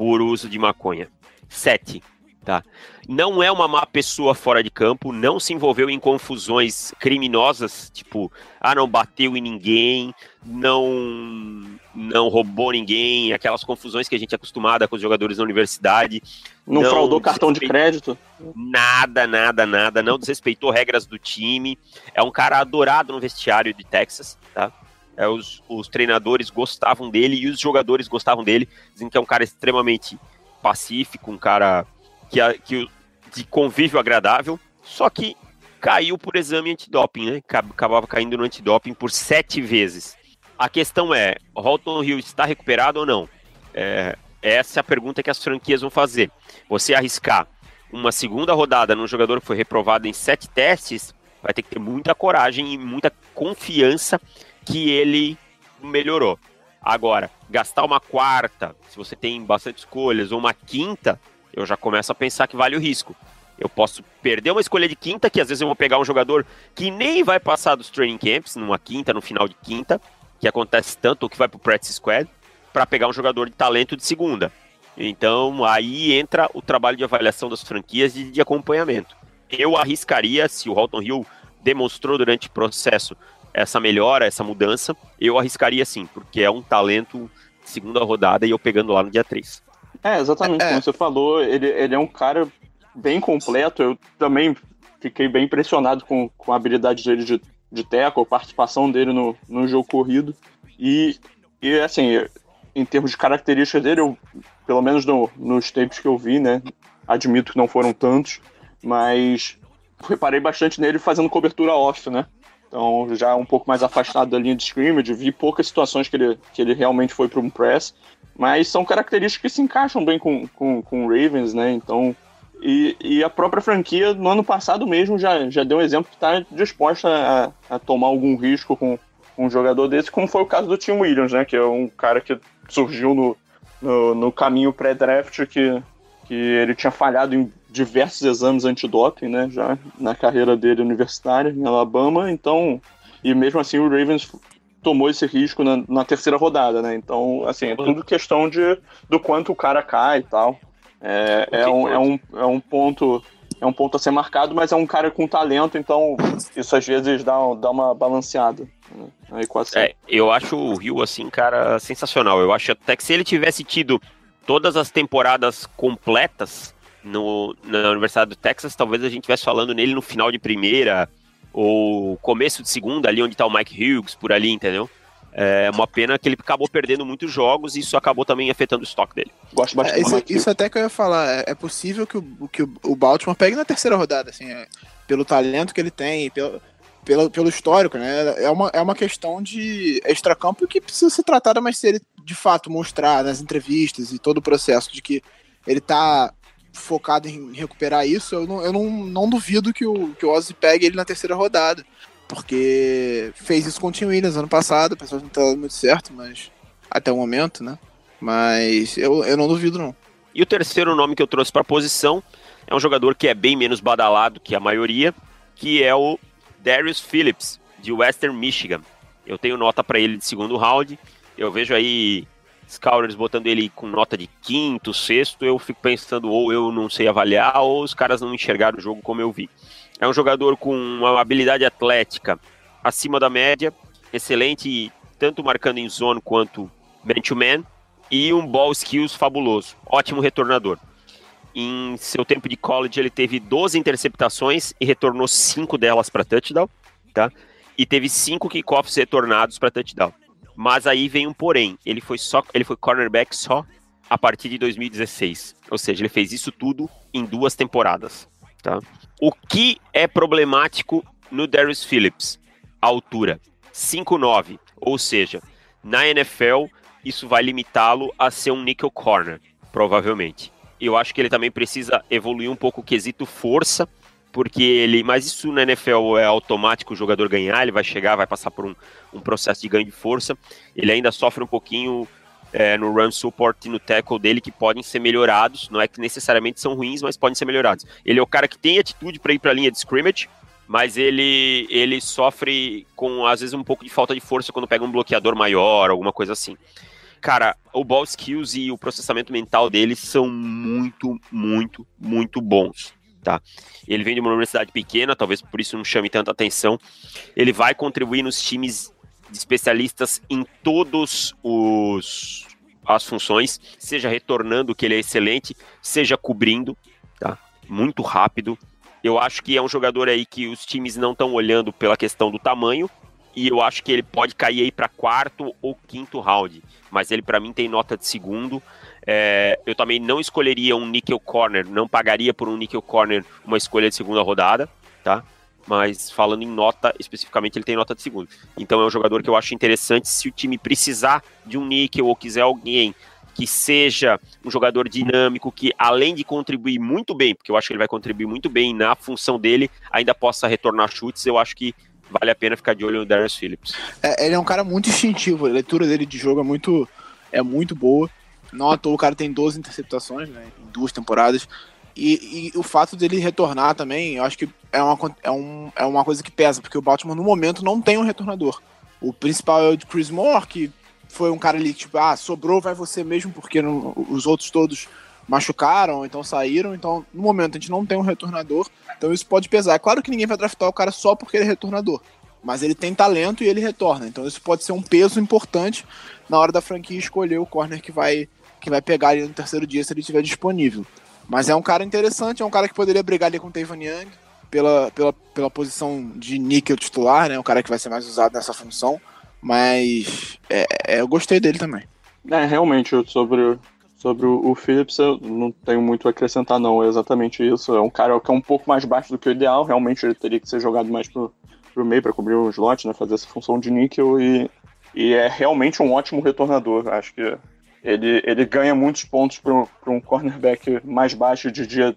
Speaker 4: por uso de maconha. Sete tá? Não é uma má pessoa fora de campo, não se envolveu em confusões criminosas, tipo, ah, não bateu em ninguém, não não roubou ninguém, aquelas confusões que a gente é acostumada com os jogadores da universidade.
Speaker 3: Não, não fraudou cartão de crédito?
Speaker 4: Nada, nada, nada, não desrespeitou regras do time. É um cara adorado no vestiário de Texas, tá? É, os, os treinadores gostavam dele e os jogadores gostavam dele. Dizem que é um cara extremamente pacífico, um cara que, que de convívio agradável, só que caiu por exame antidoping, né? Acabava caindo no antidoping por sete vezes. A questão é, Holton Hill está recuperado ou não? É, essa é a pergunta que as franquias vão fazer. Você arriscar uma segunda rodada num jogador que foi reprovado em sete testes, vai ter que ter muita coragem e muita confiança que ele melhorou. Agora, gastar uma quarta, se você tem bastante escolhas, ou uma quinta, eu já começo a pensar que vale o risco. Eu posso perder uma escolha de quinta, que às vezes eu vou pegar um jogador que nem vai passar dos training camps, numa quinta, no final de quinta, que acontece tanto, ou que vai pro practice squad, para pegar um jogador de talento de segunda. Então aí entra o trabalho de avaliação das franquias e de acompanhamento. Eu arriscaria, se o Halton Hill demonstrou durante o processo essa melhora, essa mudança, eu arriscaria sim, porque é um talento de segunda rodada e eu pegando lá no dia 3.
Speaker 3: É, exatamente, é. como você falou, ele, ele é um cara bem completo. Eu também fiquei bem impressionado com, com a habilidade dele de, de tackle, a participação dele no, no jogo corrido. E, e, assim, em termos de características dele, eu, pelo menos no, nos tapes que eu vi, né, admito que não foram tantos, mas reparei bastante nele fazendo cobertura off, né? Então, já um pouco mais afastado da linha de scrimmage, vi poucas situações que ele, que ele realmente foi para um press. Mas são características que se encaixam bem com, com, com o Ravens, né? Então. E, e, a própria franquia, no ano passado mesmo, já, já deu um exemplo que está disposta a, a, tomar algum risco com, com um jogador desse, como foi o caso do Tim Williams, né? Que é um cara que surgiu no, no, no caminho pré-draft, que, que ele tinha falhado em diversos exames antidoping, né? Já na carreira dele universitária em Alabama, então. E mesmo assim o Ravens tomou esse risco na, na, terceira rodada, né? Então, assim, é tudo questão de, do quanto o cara cai e tal. É, é, um, é, um, é um ponto é um ponto a ser marcado, mas é um cara com talento, então isso às vezes dá, dá uma balanceada né, na equação.
Speaker 4: É, eu acho o Rio, assim, cara, sensacional. Eu acho até que se ele tivesse tido todas as temporadas completas no, na Universidade do Texas, talvez a gente estivesse falando nele no final de primeira, ou começo de segunda, ali onde tá o Mike Hughes, por ali, entendeu? É uma pena que ele acabou perdendo muitos jogos e isso acabou também afetando o estoque dele.
Speaker 2: Gosto bastante. É, isso, isso, até que eu ia falar. É, é possível que o, que o Baltimore pegue na terceira rodada, assim, é, pelo talento que ele tem, pelo, pelo, pelo histórico, né? É uma, é uma questão de extracampo que precisa ser tratada, mas se ele de fato mostrar nas entrevistas e todo o processo de que ele tá focado em recuperar isso, eu não, eu não, não duvido que o, que o Ozzy pegue ele na terceira rodada. Porque fez isso com o Tim Williams ano passado, pessoas não tá dando muito certo, mas até o momento, né? Mas eu, eu não duvido, não.
Speaker 4: E o terceiro nome que eu trouxe para a posição é um jogador que é bem menos badalado que a maioria, que é o Darius Phillips, de Western Michigan. Eu tenho nota para ele de segundo round. Eu vejo aí Scouters botando ele com nota de quinto, sexto, eu fico pensando ou eu não sei avaliar ou os caras não enxergaram o jogo como eu vi. É um jogador com uma habilidade atlética acima da média, excelente, tanto marcando em zone quanto man-to-man, e um ball skills fabuloso. Ótimo retornador. Em seu tempo de college, ele teve 12 interceptações e retornou 5 delas para touchdown, tá? E teve 5 kickoffs retornados para touchdown. Mas aí vem um porém, ele foi só ele foi cornerback só a partir de 2016. Ou seja, ele fez isso tudo em duas temporadas, tá? O que é problemático no Darius Phillips? A altura. 5'9", ou seja, na NFL isso vai limitá-lo a ser um nickel corner, provavelmente. Eu acho que ele também precisa evoluir um pouco o quesito força, porque ele. Mas isso na NFL é automático o jogador ganhar, ele vai chegar, vai passar por um, um processo de ganho de força. Ele ainda sofre um pouquinho é, no run support e no tackle dele que podem ser melhorados. Não é que necessariamente são ruins, mas podem ser melhorados. Ele é o cara que tem atitude para ir para a linha de scrimmage, mas ele, ele sofre com, às vezes, um pouco de falta de força quando pega um bloqueador maior, alguma coisa assim. Cara, o ball skills e o processamento mental dele são muito, muito, muito bons. Tá? Ele vem de uma universidade pequena, talvez por isso não chame tanta atenção. Ele vai contribuir nos times de especialistas em todos os as funções, seja retornando, que ele é excelente, seja cobrindo, tá? Muito rápido. Eu acho que é um jogador aí que os times não estão olhando pela questão do tamanho, e eu acho que ele pode cair aí para quarto ou quinto round, mas ele para mim tem nota de segundo. É, eu também não escolheria um nickel corner, não pagaria por um nickel corner uma escolha de segunda rodada, tá? mas falando em nota, especificamente, ele tem nota de segundo. Então é um jogador que eu acho interessante se o time precisar de um níquel ou quiser alguém que seja um jogador dinâmico, que além de contribuir muito bem, porque eu acho que ele vai contribuir muito bem na função dele, ainda possa retornar chutes, eu acho que vale a pena ficar de olho no Darius Phillips.
Speaker 2: É, ele é um cara muito instintivo, a leitura dele de jogo é muito, é muito boa. Não à toa o cara tem 12 interceptações né, em duas temporadas. E, e, o fato dele retornar também, eu acho que é uma, é, um, é uma coisa que pesa, porque o Baltimore no momento não tem um retornador. O principal é o de Chris Moore, que foi um cara ali, tipo, ah, sobrou, vai você mesmo, porque não, os outros todos machucaram, então saíram. Então, no momento, a gente não tem um retornador, então isso pode pesar. É claro que ninguém vai draftar o cara só porque ele é retornador, mas ele tem talento e ele retorna. Então, isso pode ser um peso importante na hora da franquia escolher o corner que vai, que vai pegar ali no terceiro dia se ele estiver disponível. Mas é um cara interessante, é um cara que poderia brigar ali com o Tavon Young pela, pela, pela posição de níquel titular, né? Um cara que vai ser mais usado nessa função. Mas é, é, eu gostei dele também.
Speaker 3: É, realmente, sobre, sobre o Phillips eu não tenho muito a acrescentar, não. É exatamente isso. É um cara que é um pouco mais baixo do que o ideal. Realmente ele teria que ser jogado mais pro, pro meio para cobrir o slot, né? Fazer essa função de níquel e, e é realmente um ótimo retornador. Acho que ele, ele ganha muitos pontos para um cornerback mais baixo de dia,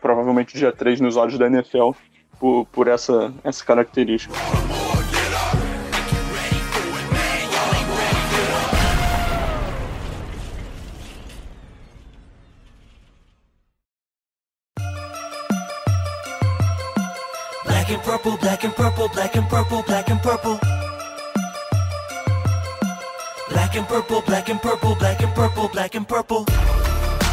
Speaker 3: provavelmente dia 3 nos olhos da NFL, por, por essa, essa característica.
Speaker 6: Black and purple, black and purple, black and purple, black and purple. Black and purple, black and purple, black and purple, black and purple.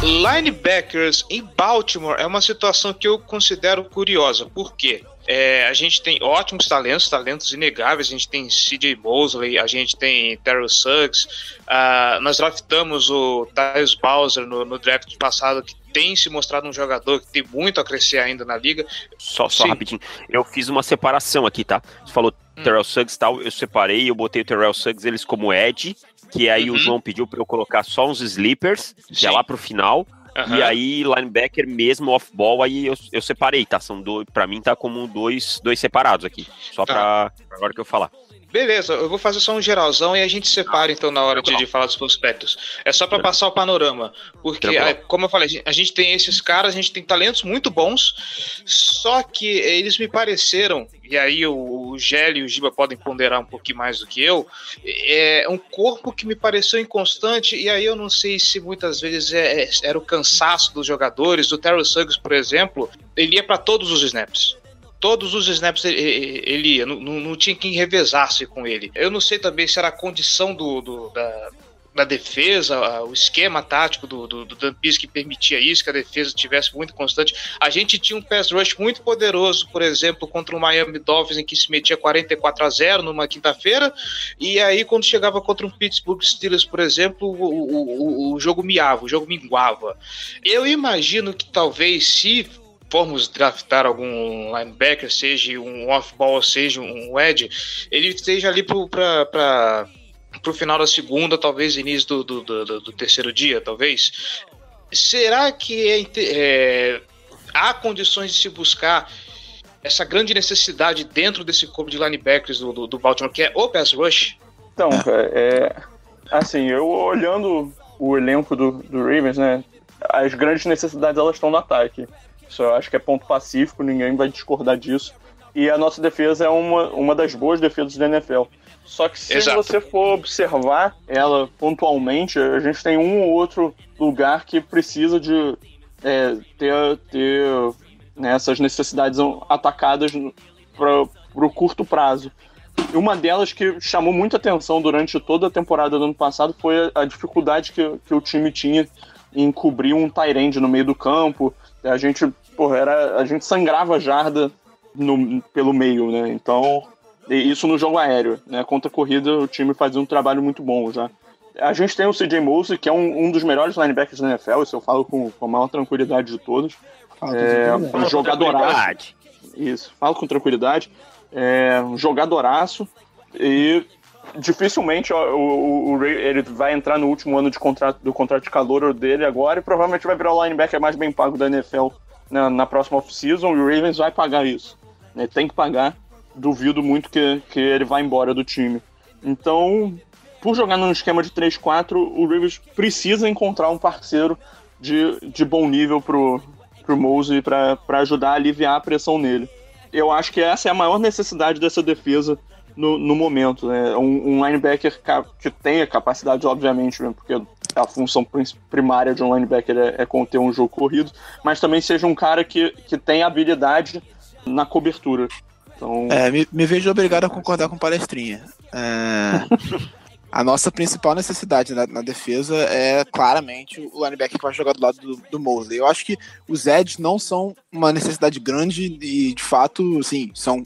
Speaker 1: Linebackers em Baltimore é uma situação que eu considero curiosa. Por quê? É, a gente tem ótimos talentos, talentos inegáveis. A gente tem CJ Mosley, a gente tem Terrell Suggs. Uh, nós draftamos o Tyus Bowser no, no, draft passado, que tem se mostrado um jogador que tem muito a crescer ainda na liga.
Speaker 4: Só, só rapidinho. Eu fiz uma separação aqui, tá? Você falou hum. Terrell Suggs e tal, eu separei, eu botei o Terrell Suggs eles como Ed que aí uhum. o João pediu para eu colocar só uns sleepers, que é lá pro final. Uhum. E aí, linebacker mesmo, off-ball, aí eu, eu separei, tá? São dois, pra mim tá como dois, dois separados aqui. Só tá. pra, pra agora que eu falar.
Speaker 1: Beleza, eu vou fazer só um geralzão e a gente separa então na hora de, de falar dos prospectos. É só para passar o panorama, porque como eu falei, a gente tem esses caras, a gente tem talentos muito bons, só que eles me pareceram, e aí o, o Gélio e o Giba podem ponderar um pouquinho mais do que eu, é um corpo que me pareceu inconstante, e aí eu não sei se muitas vezes é, é, era o cansaço dos jogadores, do Terrell Suggs, por exemplo, ele ia para todos os snaps todos os snaps ele, ele ia, não, não, tinha quem revezasse com ele. Eu não sei também se era a condição do, do da, da defesa, o esquema tático do, do, do Dan Pease que permitia isso, que a defesa tivesse muito constante. A gente tinha um pass rush muito poderoso, por exemplo, contra o Miami Dolphins, em que se metia 44 a 0 numa quinta-feira, e aí quando chegava contra um Pittsburgh Steelers, por exemplo, o, o, o jogo miava, o jogo minguava. Eu imagino que talvez se formos draftar algum linebacker, seja um off-ball, seja um edge, ele esteja ali para o final da segunda, talvez início do, do, do, do, terceiro dia, talvez. Será que é, é, há condições de se buscar essa grande necessidade dentro desse corpo de linebackers do, do, do Baltimore, que é o pass rush?
Speaker 3: Então, é, assim, eu olhando o elenco do, do Ravens, né, as grandes necessidades elas estão no ataque. Isso eu acho que é ponto pacífico, ninguém vai discordar disso. E a nossa defesa é uma, uma das boas defesas da NFL. Só que se Exato. você for observar ela pontualmente, a gente tem um ou outro lugar que precisa de é, ter, ter né, essas necessidades atacadas para o curto prazo. E uma delas que chamou muita atenção durante toda a temporada do ano passado foi a, a dificuldade que, que o time tinha em cobrir um Tyrande no meio do campo. A gente, porra, era, a gente sangrava jarda no, pelo meio, né? Então isso no jogo aéreo, né? Contra a corrida, o time fazia um trabalho muito bom já. A gente tem o CJ Mosley, que é um, um dos melhores linebackers da NFL, isso eu falo com, com a maior tranquilidade de todos. é, um jogadoraço. Isso, falo com tranquilidade. É, um jogadoraço. E dificilmente ó, o, o, ele vai entrar no último ano de contrato, do contrato de calor dele agora e provavelmente vai virar o linebacker mais bem pago da NFL na, na próxima off-season e o Ravens vai pagar isso. Né? Tem que pagar duvido muito que, que ele vá embora do time. Então, por jogar num esquema de 3-4, o Rivers precisa encontrar um parceiro de, de bom nível pro, pro Mose para ajudar a aliviar a pressão nele. Eu acho que essa é a maior necessidade dessa defesa no, no momento. Né? Um, um linebacker que tenha capacidade, obviamente, né? porque a função primária de um linebacker é, é conter um jogo corrido, mas também seja um cara que, que tenha habilidade na cobertura. Então...
Speaker 2: É, me, me, vejo obrigado a concordar com o palestrinha. É, a nossa principal necessidade na, na, defesa é claramente o linebacker que vai jogar do lado do, do Mosley. Eu acho que os Eds não são uma necessidade grande e, de fato, sim, são.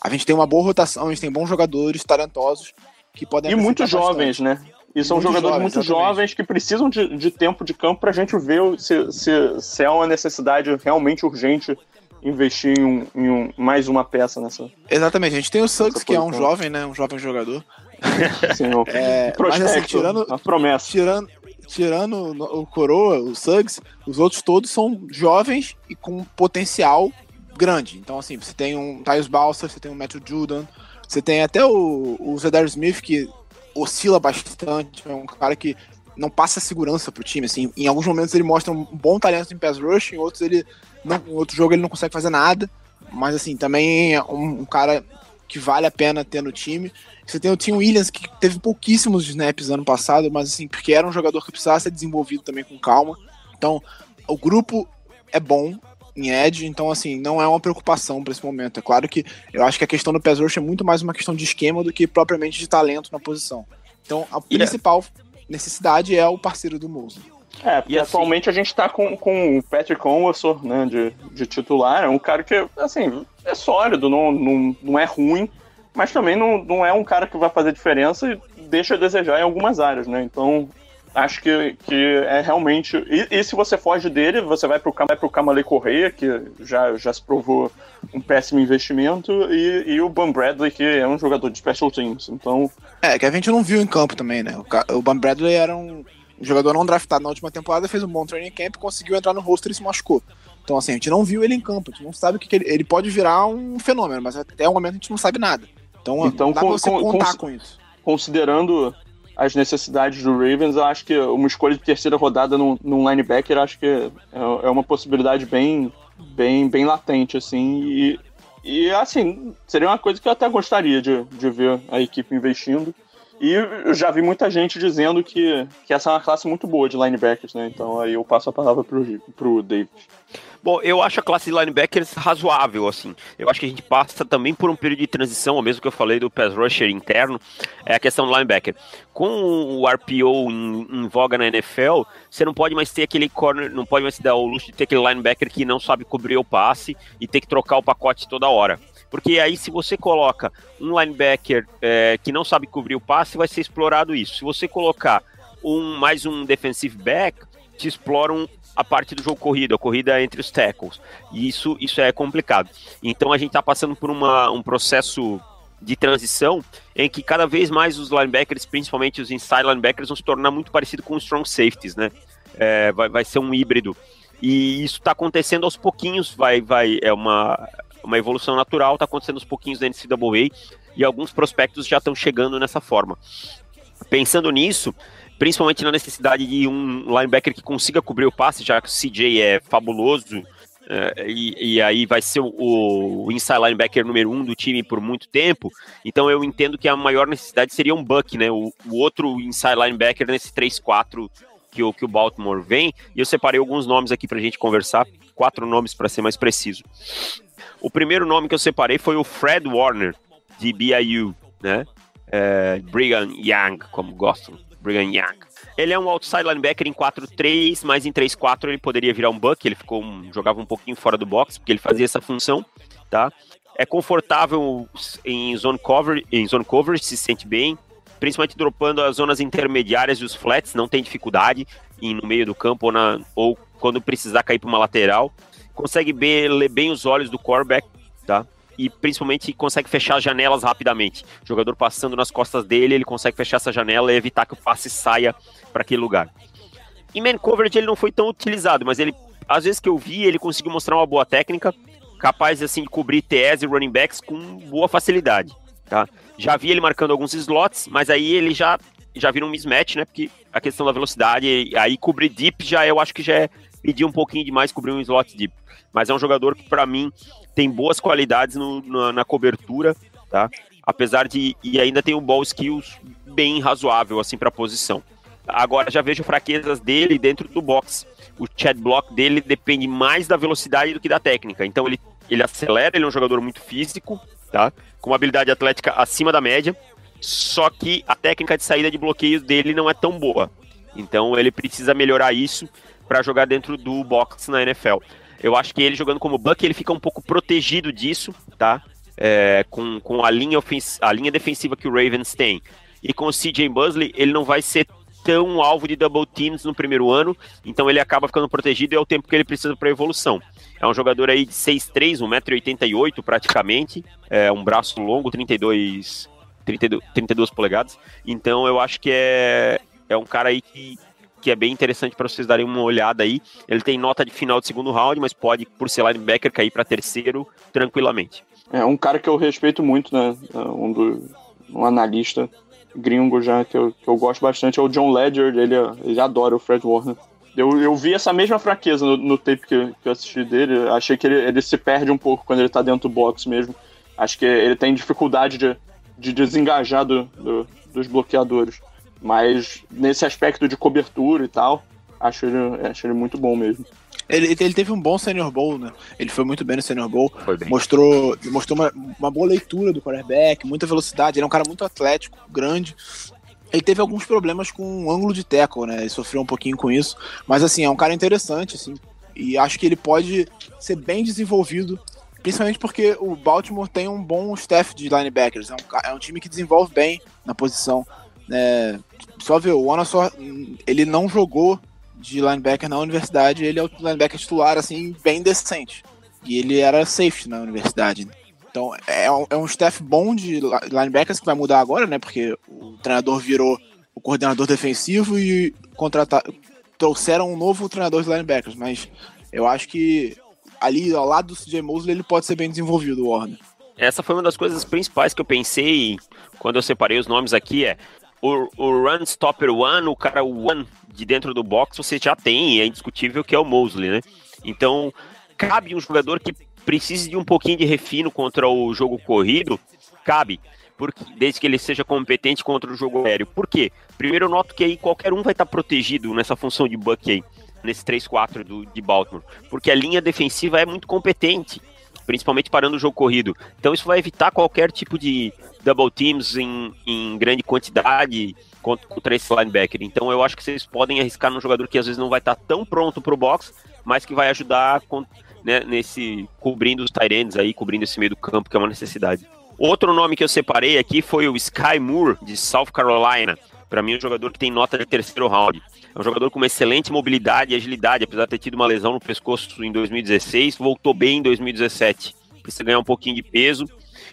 Speaker 2: A gente tem uma boa rotação, a gente tem bons jogadores, talentosos, que podem.
Speaker 3: E muito jovens, né? E são muito jogadores jovens, muito exatamente. jovens que precisam de, de tempo de campo para a gente ver se, se, se é uma necessidade realmente urgente investir em, um, em um, mais uma peça nessa.
Speaker 2: Exatamente, a gente tem o Suggs, que é um jovem, né? Um jovem jogador. Sim, o é, prospecto, mas assim, tirando, a promessa. Tirando, tirando o Coroa, o Suggs, os outros todos são jovens e com potencial grande. Então, assim, você tem um Tyus Balsa, você tem um Matthew Jordan, você tem até o, o Zedar Smith, que oscila bastante, é um cara que não passa segurança pro time, assim, em alguns momentos ele mostra um bom talento em pass rush, em outros ele não, em outro jogo ele não consegue fazer nada, mas assim, também é um, um cara que vale a pena ter no time. Você tem o Tim Williams, que teve pouquíssimos snaps ano passado, mas assim, porque era um jogador que precisava ser desenvolvido também com calma. Então, o grupo é bom em Edge, então assim, não é uma preocupação para esse momento. É claro que eu acho que a questão do pass rush é muito mais uma questão de esquema do que propriamente de talento na posição. Então, a é principal necessidade é o parceiro do Mosley.
Speaker 3: É, e assim, atualmente a gente tá com, com o Patrick Onwurst, né, de, de titular, é um cara que, assim, é sólido, não, não, não é ruim, mas também não, não é um cara que vai fazer diferença e deixa a desejar em algumas áreas, né, então acho que, que é realmente... E, e se você foge dele, você vai pro, vai pro Kamalei Correia, que já, já se provou um péssimo investimento, e, e o Bam Bradley, que é um jogador de special teams, então...
Speaker 2: É, que a gente não viu em campo também, né, o, o Bam Bradley era um jogador não draftado na última temporada fez um bom training camp, conseguiu entrar no roster e se machucou. Então, assim, a gente não viu ele em campo, a gente não sabe o que, que ele, ele pode virar um fenômeno, mas até o momento a gente não sabe nada. Então, então dá com, pra você com, contar com isso.
Speaker 3: Considerando as necessidades do Ravens, eu acho que uma escolha de terceira rodada num, num linebacker, acho que é, é uma possibilidade bem, bem, bem latente, assim, e, e assim, seria uma coisa que eu até gostaria de, de ver a equipe investindo. E eu já vi muita gente dizendo que, que essa é uma classe muito boa de linebackers, né? Então aí eu passo a palavra pro, pro David.
Speaker 4: Bom, eu acho a classe de linebackers razoável, assim. Eu acho que a gente passa também por um período de transição, o mesmo que eu falei do pass rusher interno, é a questão do linebacker. Com o RPO em, em, voga na NFL, você não pode mais ter aquele corner, não pode mais se dar o luxo de ter aquele linebacker que não sabe cobrir o passe e ter que trocar o pacote toda hora. Porque aí, se você coloca um linebacker é, que não sabe cobrir o passe, vai ser explorado isso. Se você colocar um mais um defensive back, te exploram a parte do jogo corrido, a corrida entre os tackles. E isso, isso é complicado. Então a gente está passando por uma, um processo de transição em que cada vez mais os linebackers, principalmente os inside linebackers, vão se tornar muito parecido com os strong safeties, né? É, vai, vai ser um híbrido. E isso está acontecendo aos pouquinhos, vai, vai, é uma, uma evolução natural, está acontecendo aos pouquinhos na NCAA e alguns prospectos já estão chegando nessa forma. Pensando nisso, principalmente na necessidade de um linebacker que consiga cobrir o passe, já que o CJ é fabuloso, é, e, e, aí vai ser o, o, inside linebacker número um do time por muito tempo. Então eu entendo que a maior necessidade seria um Buck, né? O, o outro inside linebacker nesse 3-4 que o, que o Baltimore vem. E eu separei alguns nomes aqui pra gente conversar, quatro nomes para ser mais preciso. O primeiro nome que eu separei foi o Fred Warner, de BYU, né? É, Brigham Young, como gostam. Brigham Young. Ele é um outside linebacker em 4-3, mas em 3-4 ele poderia virar um buck, ele ficou um, jogava um pouquinho fora do box, porque ele fazia essa função, tá? É confortável em zone cover, em zone coverage, se sente bem, principalmente dropando as zonas intermediárias e os flats, não tem dificuldade em no meio do campo ou, na, ou quando precisar cair para uma lateral consegue ler bem os olhos do quarterback, tá? E principalmente consegue fechar as janelas rapidamente. O jogador passando nas costas dele, ele consegue fechar essa janela e evitar que o passe saia para aquele lugar. Em man coverage ele não foi tão utilizado, mas ele, às vezes que eu vi, ele conseguiu mostrar uma boa técnica, capaz assim de cobrir TS e running backs com boa facilidade, tá? Já vi ele marcando alguns slots, mas aí ele já já vira um mismatch, né? Porque a questão da velocidade, aí cobrir deep já eu acho que já é pedir um pouquinho demais cobrir um slot deep mas é um jogador que, para mim, tem boas qualidades no, na, na, cobertura, tá? Apesar de. E ainda tem um ball skills bem razoável, assim, para a posição. Agora já vejo fraquezas dele dentro do box. O chat block dele depende mais da velocidade do que da técnica. Então ele, ele acelera, ele é um jogador muito físico, tá? Com uma habilidade atlética acima da média. Só que a técnica de saída de bloqueios dele não é tão boa. Então ele precisa melhorar isso para jogar dentro do box na NFL. Eu acho que ele jogando como Buck, ele fica um pouco protegido disso, tá? É, com, com a, linha ofens a linha defensiva que o Ravens tem. E com o CJ Busley, ele não vai ser tão alvo de double teams no primeiro ano, então ele acaba ficando protegido e é o tempo que ele precisa para evolução. É um jogador aí de 6'3, 1,88m praticamente, é um braço longo, 32, 32, 32 polegadas. Então eu acho que é, é um cara aí que que é bem interessante para vocês darem uma olhada aí. Ele tem nota de final de segundo round, mas pode, por ser linebacker, cair para terceiro tranquilamente.
Speaker 3: É um cara que eu respeito muito, né? É um, do, um analista gringo já que eu, que eu gosto bastante é o John Ledger. Ele, ele adora o Fred Warner. Eu, eu vi essa mesma fraqueza no, no tape que, que eu assisti dele. Achei que ele, ele se perde um pouco quando ele tá dentro do box mesmo. Acho que ele tem dificuldade de, de desengajar do, do, dos bloqueadores. Mas nesse aspecto de cobertura e tal, acho ele, acho ele muito bom mesmo.
Speaker 2: Ele, ele teve um bom Senior Bowl, né? Ele foi muito bem no Senior Bowl. Mostrou, mostrou uma, uma boa leitura do quarterback, muita velocidade. Ele é um cara muito atlético, grande. Ele teve alguns problemas com o ângulo de tackle, né? Ele sofreu um pouquinho com isso. Mas, assim, é um cara interessante, assim. E acho que ele pode ser bem desenvolvido, principalmente porque o Baltimore tem um bom staff de linebackers. É um, é um time que desenvolve bem na posição. É, só ver, o Onassor, ele não jogou de linebacker na universidade, ele é o linebacker titular, assim, bem decente. E ele era safety na universidade. Então, é um, é um staff bom de linebackers que vai mudar agora, né? Porque o treinador virou o coordenador defensivo e trouxeram um novo treinador de linebackers. Mas eu acho que ali, ao lado do CJ Mosley, ele pode ser bem desenvolvido, o Warner.
Speaker 4: Essa foi uma das coisas principais que eu pensei quando eu separei os nomes aqui, é o, o Run Stopper One, o cara One de dentro do box, você já tem, é indiscutível que é o Mosley, né? Então, cabe um jogador que precise de um pouquinho de refino contra o jogo corrido, cabe. porque, desde que ele seja competente contra o jogo aéreo. Por quê? Primeiro, eu noto que aí qualquer um vai estar protegido nessa função de buck aí, nesse 3-4 do, de Baltimore, porque a linha defensiva é muito competente, principalmente parando o jogo corrido. Então, isso vai evitar qualquer tipo de double teams em, em grande quantidade contra, contra esse linebacker. Então, eu acho que vocês podem arriscar num jogador que às vezes não vai estar tão pronto para o box, mas que vai ajudar com, né, nesse cobrindo os Tyrands aí, cobrindo esse meio do campo, que é uma necessidade. Outro nome que eu separei aqui foi o Sky Moore, de South Carolina. Para mim, um jogador que tem nota de terceiro round. É um jogador com uma excelente mobilidade e agilidade, apesar de ter tido uma lesão no pescoço em 2016, voltou bem em 2017. Precisa ganhar um pouquinho de peso,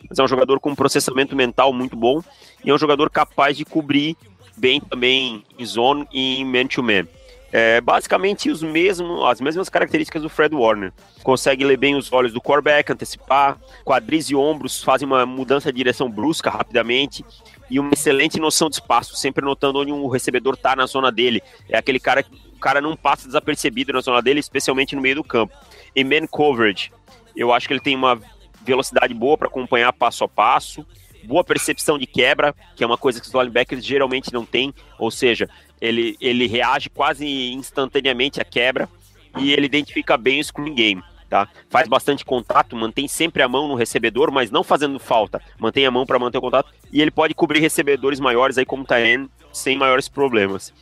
Speaker 4: mas é um jogador com um processamento mental muito bom e é um jogador capaz de cobrir bem também em zone e em man-to-man. -man. É, basicamente os mesmos, as mesmas características do Fred Warner. Consegue ler bem os olhos do quarterback, antecipar, quadris e ombros fazem uma mudança de direção brusca rapidamente e uma excelente noção de espaço, sempre notando onde um recebedor está na zona dele. É aquele cara que o cara não passa desapercebido na zona dele, especialmente no meio do campo. E man coverage, eu acho que ele tem uma velocidade boa para acompanhar passo a passo, boa percepção de quebra, que é uma coisa que os linebackers geralmente não têm, ou seja, ele, ele reage quase instantaneamente à quebra e ele identifica bem o screen game. Tá? Faz bastante contato, mantém sempre a mão no recebedor, mas não fazendo falta. Mantém a mão para manter o contato e ele pode cobrir recebedores maiores aí como Tyrene sem maiores problemas.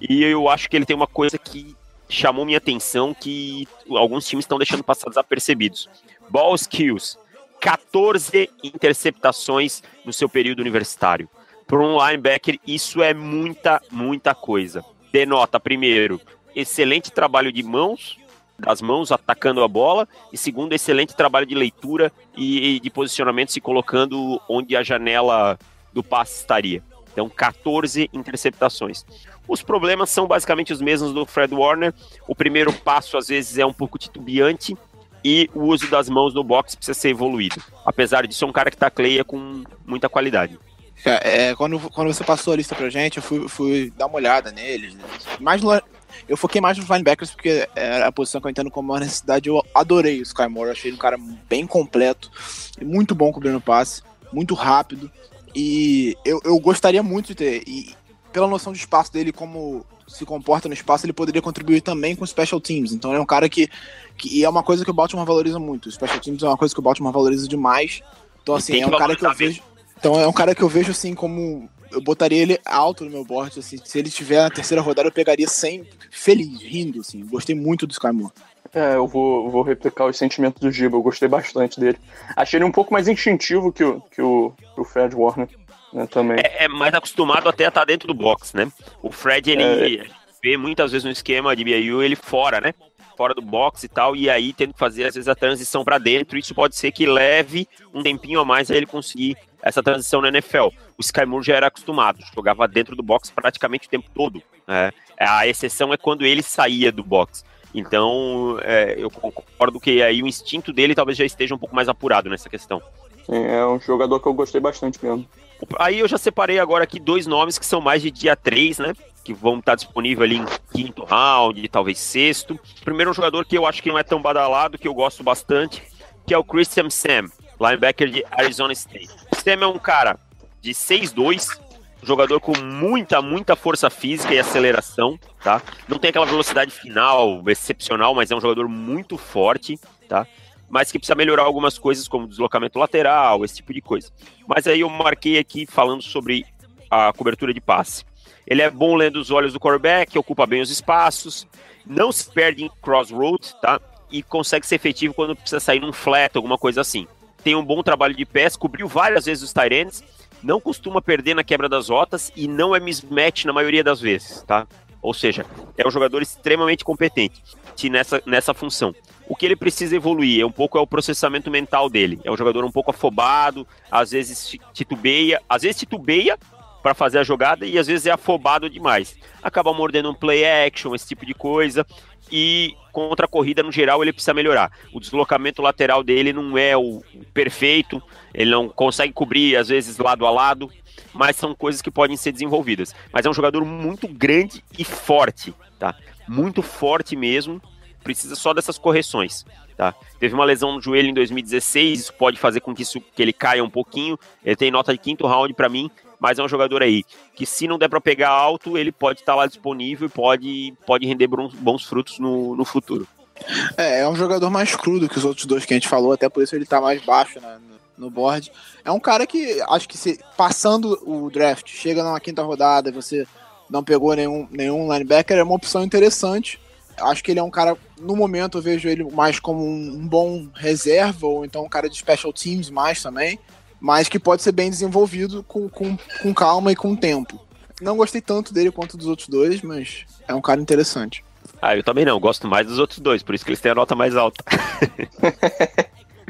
Speaker 4: E eu acho que ele tem uma coisa que chamou minha atenção que alguns times estão deixando passar desapercebidos. Ball skills, 14 interceptações no seu período universitário. Para um linebacker, isso é muita, muita coisa. Denota, primeiro, excelente trabalho de mãos, das mãos atacando a bola, e segundo, excelente trabalho de leitura e, de posicionamento, se colocando onde a janela do passe estaria. Então, 14 interceptações. Os problemas são basicamente os mesmos do Fred Warner. O primeiro passo, às vezes, é um pouco titubeante, e o uso das mãos no box precisa ser evoluído. Apesar disso, é um cara que tacleia com muita qualidade.
Speaker 2: É, é, quando, quando você passou a lista pra gente, eu fui, fui dar uma olhada neles. Mais no, eu foquei mais nos linebackers porque era a posição que eu entendo como uma necessidade. Eu adorei o Sky Moore, achei ele um cara bem completo, muito bom cobrindo passe, muito rápido. E eu, eu gostaria muito de ter. E pela noção de espaço dele, como se comporta no espaço, ele poderia contribuir também com special teams. Então ele é um cara que, que e é uma coisa que o Baltimore valoriza muito. O special teams é uma coisa que o Baltimore valoriza demais. Então assim, é um cara que eu vejo então é um cara que eu vejo assim como. Eu botaria ele alto no meu board, assim. Se ele tiver na terceira rodada, eu pegaria sem feliz, rindo, assim. Gostei muito do Sky Moore.
Speaker 3: É, eu vou, vou replicar os sentimentos do Giba, eu gostei bastante dele. Achei ele um pouco mais instintivo que o, que o, que o Fred Warner, né, também.
Speaker 4: É, é, mais acostumado até a estar dentro do box, né? O Fred, ele é... vê muitas vezes no esquema de BAU ele fora, né? Fora do box e tal, e aí tendo que fazer às vezes a transição para dentro, isso pode ser que leve um tempinho a mais a ele conseguir essa transição na NFL. O Sky Moore já era acostumado, jogava dentro do box praticamente o tempo todo. Né? A exceção é quando ele saía do box. Então, é, eu concordo que aí o instinto dele talvez já esteja um pouco mais apurado nessa questão.
Speaker 3: É um jogador que eu gostei bastante mesmo.
Speaker 4: Aí eu já separei agora aqui dois nomes que são mais de dia 3, né? Que vão estar disponíveis ali em quinto round, talvez sexto. Primeiro um jogador que eu acho que não é tão badalado, que eu gosto bastante, que é o Christian Sam, linebacker de Arizona State. Sam é um cara de 6'2", jogador com muita, muita força física e aceleração, tá? Não tem aquela velocidade final excepcional, mas é um jogador muito forte, tá? Mas que precisa melhorar algumas coisas, como deslocamento lateral, esse tipo de coisa. Mas aí eu marquei aqui falando sobre a cobertura de passe. Ele é bom lendo os olhos do quarterback, ocupa bem os espaços, não se perde em crossroad, tá? E consegue ser efetivo quando precisa sair num flat, alguma coisa assim tem um bom trabalho de pés, cobriu várias vezes os Tyrants, não costuma perder na quebra das rotas e não é mismatch na maioria das vezes, tá? Ou seja, é um jogador extremamente competente nessa, nessa função. O que ele precisa evoluir é um pouco é o processamento mental dele. É um jogador um pouco afobado, às vezes titubeia, às vezes titubeia para fazer a jogada e às vezes é afobado demais. Acaba mordendo um play action, esse tipo de coisa e contra a corrida no geral ele precisa melhorar. O deslocamento lateral dele não é o perfeito, ele não consegue cobrir às vezes lado a lado, mas são coisas que podem ser desenvolvidas. Mas é um jogador muito grande e forte, tá? Muito forte mesmo, precisa só dessas correções. Tá? Teve uma lesão no joelho em 2016, isso pode fazer com que, isso, que ele caia um pouquinho. Ele tem nota de quinto round para mim, mas é um jogador aí que se não der para pegar alto, ele pode estar tá lá disponível e pode, pode render bons, frutos no, no futuro.
Speaker 2: É, é um jogador mais crudo que os outros dois que a gente falou, até por isso ele tá mais baixo né, no, board. É um cara que acho que se, passando o draft, chega na quinta rodada você não pegou nenhum, nenhum linebacker, é uma opção interessante. Acho que ele é um cara, no momento eu vejo ele mais como um, bom reserva, ou então um cara de special teams mais também, mas que pode ser bem desenvolvido com, com, com calma e com tempo. Não gostei tanto dele quanto dos outros dois, mas é um cara interessante.
Speaker 4: Ah, eu também não, gosto mais dos outros dois, por isso que eles têm a nota mais alta.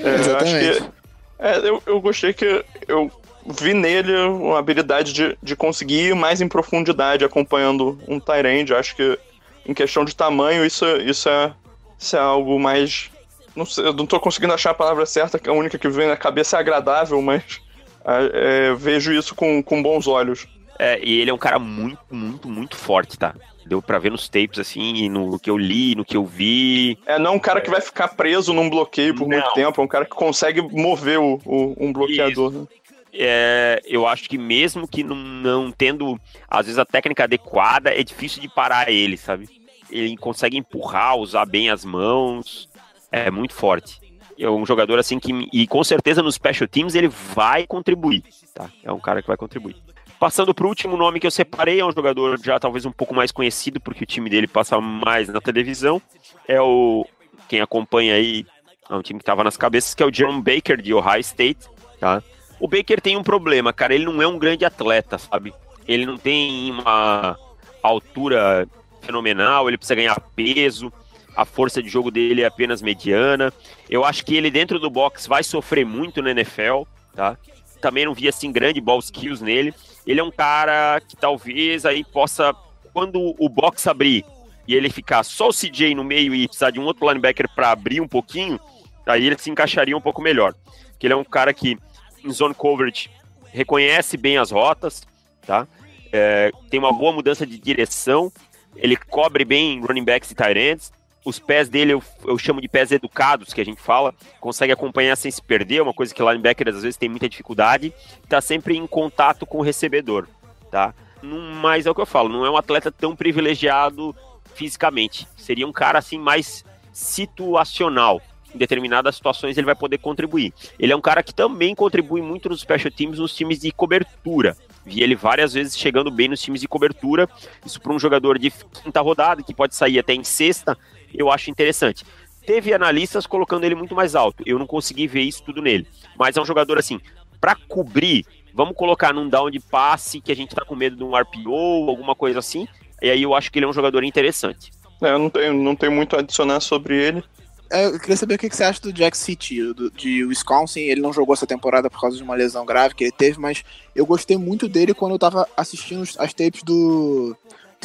Speaker 3: é, Exatamente. Eu, que, é, eu, eu gostei que eu vi nele uma habilidade de, de conseguir ir mais em profundidade acompanhando um Tyrande. Acho que em questão de tamanho, isso, isso, é, isso é algo mais. Não sei, eu não tô conseguindo achar a palavra certa, que a única que vem na cabeça é agradável, mas é, é, vejo isso com, com bons olhos.
Speaker 4: É, e ele é um cara muito, muito, muito forte, tá? Deu pra ver nos tapes, assim, no que eu li, no que eu vi.
Speaker 3: É, não é um cara que vai ficar preso num bloqueio por não. muito tempo, é um cara que consegue mover o, o um bloqueador. Né?
Speaker 4: É, eu acho que mesmo que não, não, tendo, às vezes, a técnica adequada, é difícil de parar ele, sabe? Ele consegue empurrar, usar bem as mãos, é muito forte. É um jogador assim que, e com certeza nos special teams ele vai contribuir, tá? É um cara que vai contribuir. Passando para o último nome que eu separei, é um jogador já talvez um pouco mais conhecido, porque o time dele passa mais na televisão. É o. Quem acompanha aí, é um time que estava nas cabeças, que é o Jerome Baker, de Ohio State. Tá? O Baker tem um problema, cara. Ele não é um grande atleta, sabe? Ele não tem uma altura fenomenal, ele precisa ganhar peso. A força de jogo dele é apenas mediana. Eu acho que ele dentro do box vai sofrer muito no NFL, tá? Também não vi assim grande ball skills nele ele é um cara que talvez aí possa, quando o box abrir e ele ficar só o CJ no meio e precisar de um outro linebacker para abrir um pouquinho, aí ele se encaixaria um pouco melhor. Porque ele é um cara que, em zone coverage, reconhece bem as rotas, tá? É, tem uma boa mudança de direção, ele cobre bem running backs e tight ends, os pés dele eu, eu, chamo de pés educados, que a gente fala, consegue acompanhar sem se perder, uma coisa que linebacker às vezes tem muita dificuldade, está sempre em contato com o recebedor, tá? Mas é o que eu falo, não é um atleta tão privilegiado fisicamente, seria um cara assim mais situacional, em determinadas situações ele vai poder contribuir. Ele é um cara que também contribui muito nos special teams, nos times de cobertura. Vi ele várias vezes chegando bem nos times de cobertura. Isso para um jogador de quinta rodada, que pode sair até em sexta, eu acho interessante. Teve analistas colocando ele muito mais alto. Eu não consegui ver isso tudo nele. Mas é um jogador assim, para cobrir, vamos colocar num down de passe que a gente tá com medo de um RPO, alguma coisa assim. E aí eu acho que ele é um jogador interessante.
Speaker 3: É, eu não tenho, não tenho muito a adicionar sobre ele.
Speaker 2: É, eu queria saber o que você acha do Jack City, do, de Wisconsin. Ele não jogou essa temporada por causa de uma lesão grave que ele teve, mas eu gostei muito dele quando eu tava assistindo as tapes do,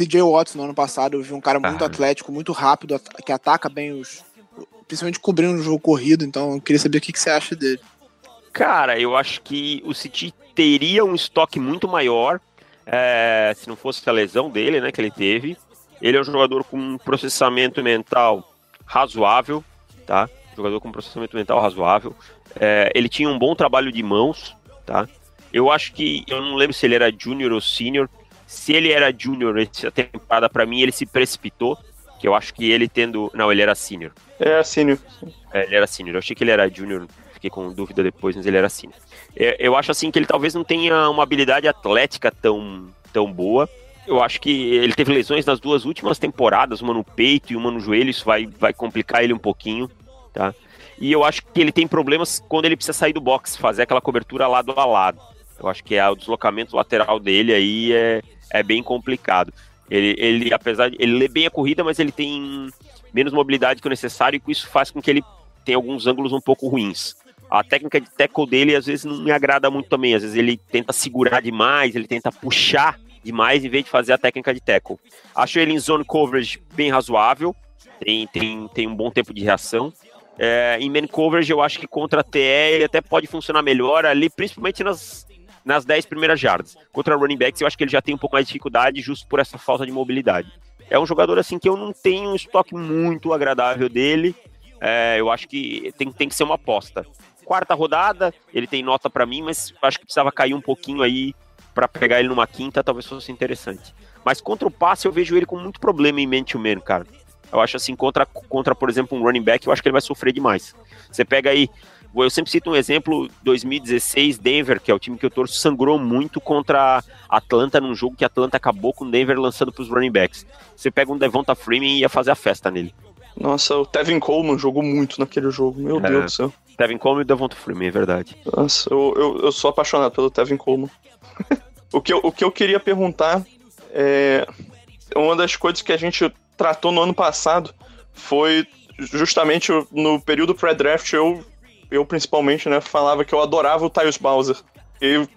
Speaker 2: TJ Watts no ano passado, eu vi um cara muito ah. atlético, muito rápido, que ataca bem os. Principalmente cobrindo o jogo corrido, então eu queria saber o que, que você acha dele.
Speaker 4: Cara, eu acho que o City teria um estoque muito maior é, se não fosse a lesão dele, né, que ele teve. Ele é um jogador com um processamento mental razoável, tá? Jogador com processamento mental razoável. É, ele tinha um bom trabalho de mãos, tá? Eu acho que, eu não lembro se ele era júnior ou sênior, se ele era júnior essa temporada, para mim, ele se precipitou. Que eu acho que ele tendo. Não, ele era sênior.
Speaker 3: É, sênior.
Speaker 4: É, ele era sênior. Eu achei que ele era júnior, fiquei com dúvida depois, mas ele era sênior. É, eu acho assim que ele talvez não tenha uma habilidade atlética tão, tão boa. Eu acho que ele teve lesões nas duas últimas temporadas, uma no peito e uma no joelho, isso vai, vai complicar ele um pouquinho, tá? E eu acho que ele tem problemas quando ele precisa sair do box, fazer aquela cobertura lado a lado. Eu acho que é o deslocamento lateral dele aí é, é bem complicado. Ele, ele, apesar de. Ele lê bem a corrida, mas ele tem menos mobilidade que o necessário, e isso faz com que ele tenha alguns ângulos um pouco ruins. A técnica de tackle dele às vezes não me agrada muito também. Às vezes ele tenta segurar demais, ele tenta puxar demais em vez de fazer a técnica de tackle. Acho ele em zone coverage bem razoável, tem, tem, tem um bom tempo de reação. É, em man coverage eu acho que contra a TE ele até pode funcionar melhor ali, principalmente nas, nas 10 primeiras jardas. Contra running backs, eu acho que ele já tem um pouco mais de dificuldade justo por essa falta de mobilidade. É um jogador assim que eu não tenho um estoque muito agradável dele, É, eu acho que tem, tem que ser uma aposta. Quarta rodada, ele tem nota para mim, mas acho que precisava cair um pouquinho aí para pegar ele numa quinta, talvez fosse interessante. Mas contra o passe, eu vejo ele com muito problema em man-to-man, cara. Eu acho assim, contra, contra, por exemplo, um running back, eu acho que ele vai sofrer demais. Você pega aí, eu sempre cito um exemplo, 2016, Denver, que é o time que eu torço, sangrou muito contra Atlanta num jogo que Atlanta acabou com Denver lançando para os running backs. Você pega um Devonta Freeman e ia fazer a festa nele.
Speaker 3: Nossa, o Tevin Coleman jogou muito naquele jogo, meu
Speaker 4: É.
Speaker 3: Deus do céu.
Speaker 4: Tevin Coleman e Devonta Freeman, é verdade.
Speaker 3: Nossa, eu, eu, eu sou apaixonado pelo Tevin Coleman. o, que eu, o que eu queria perguntar é. Uma das coisas que a gente tratou no ano passado foi justamente no período pré-draft, eu, eu principalmente, né, falava que eu adorava o Tyus Bowser. E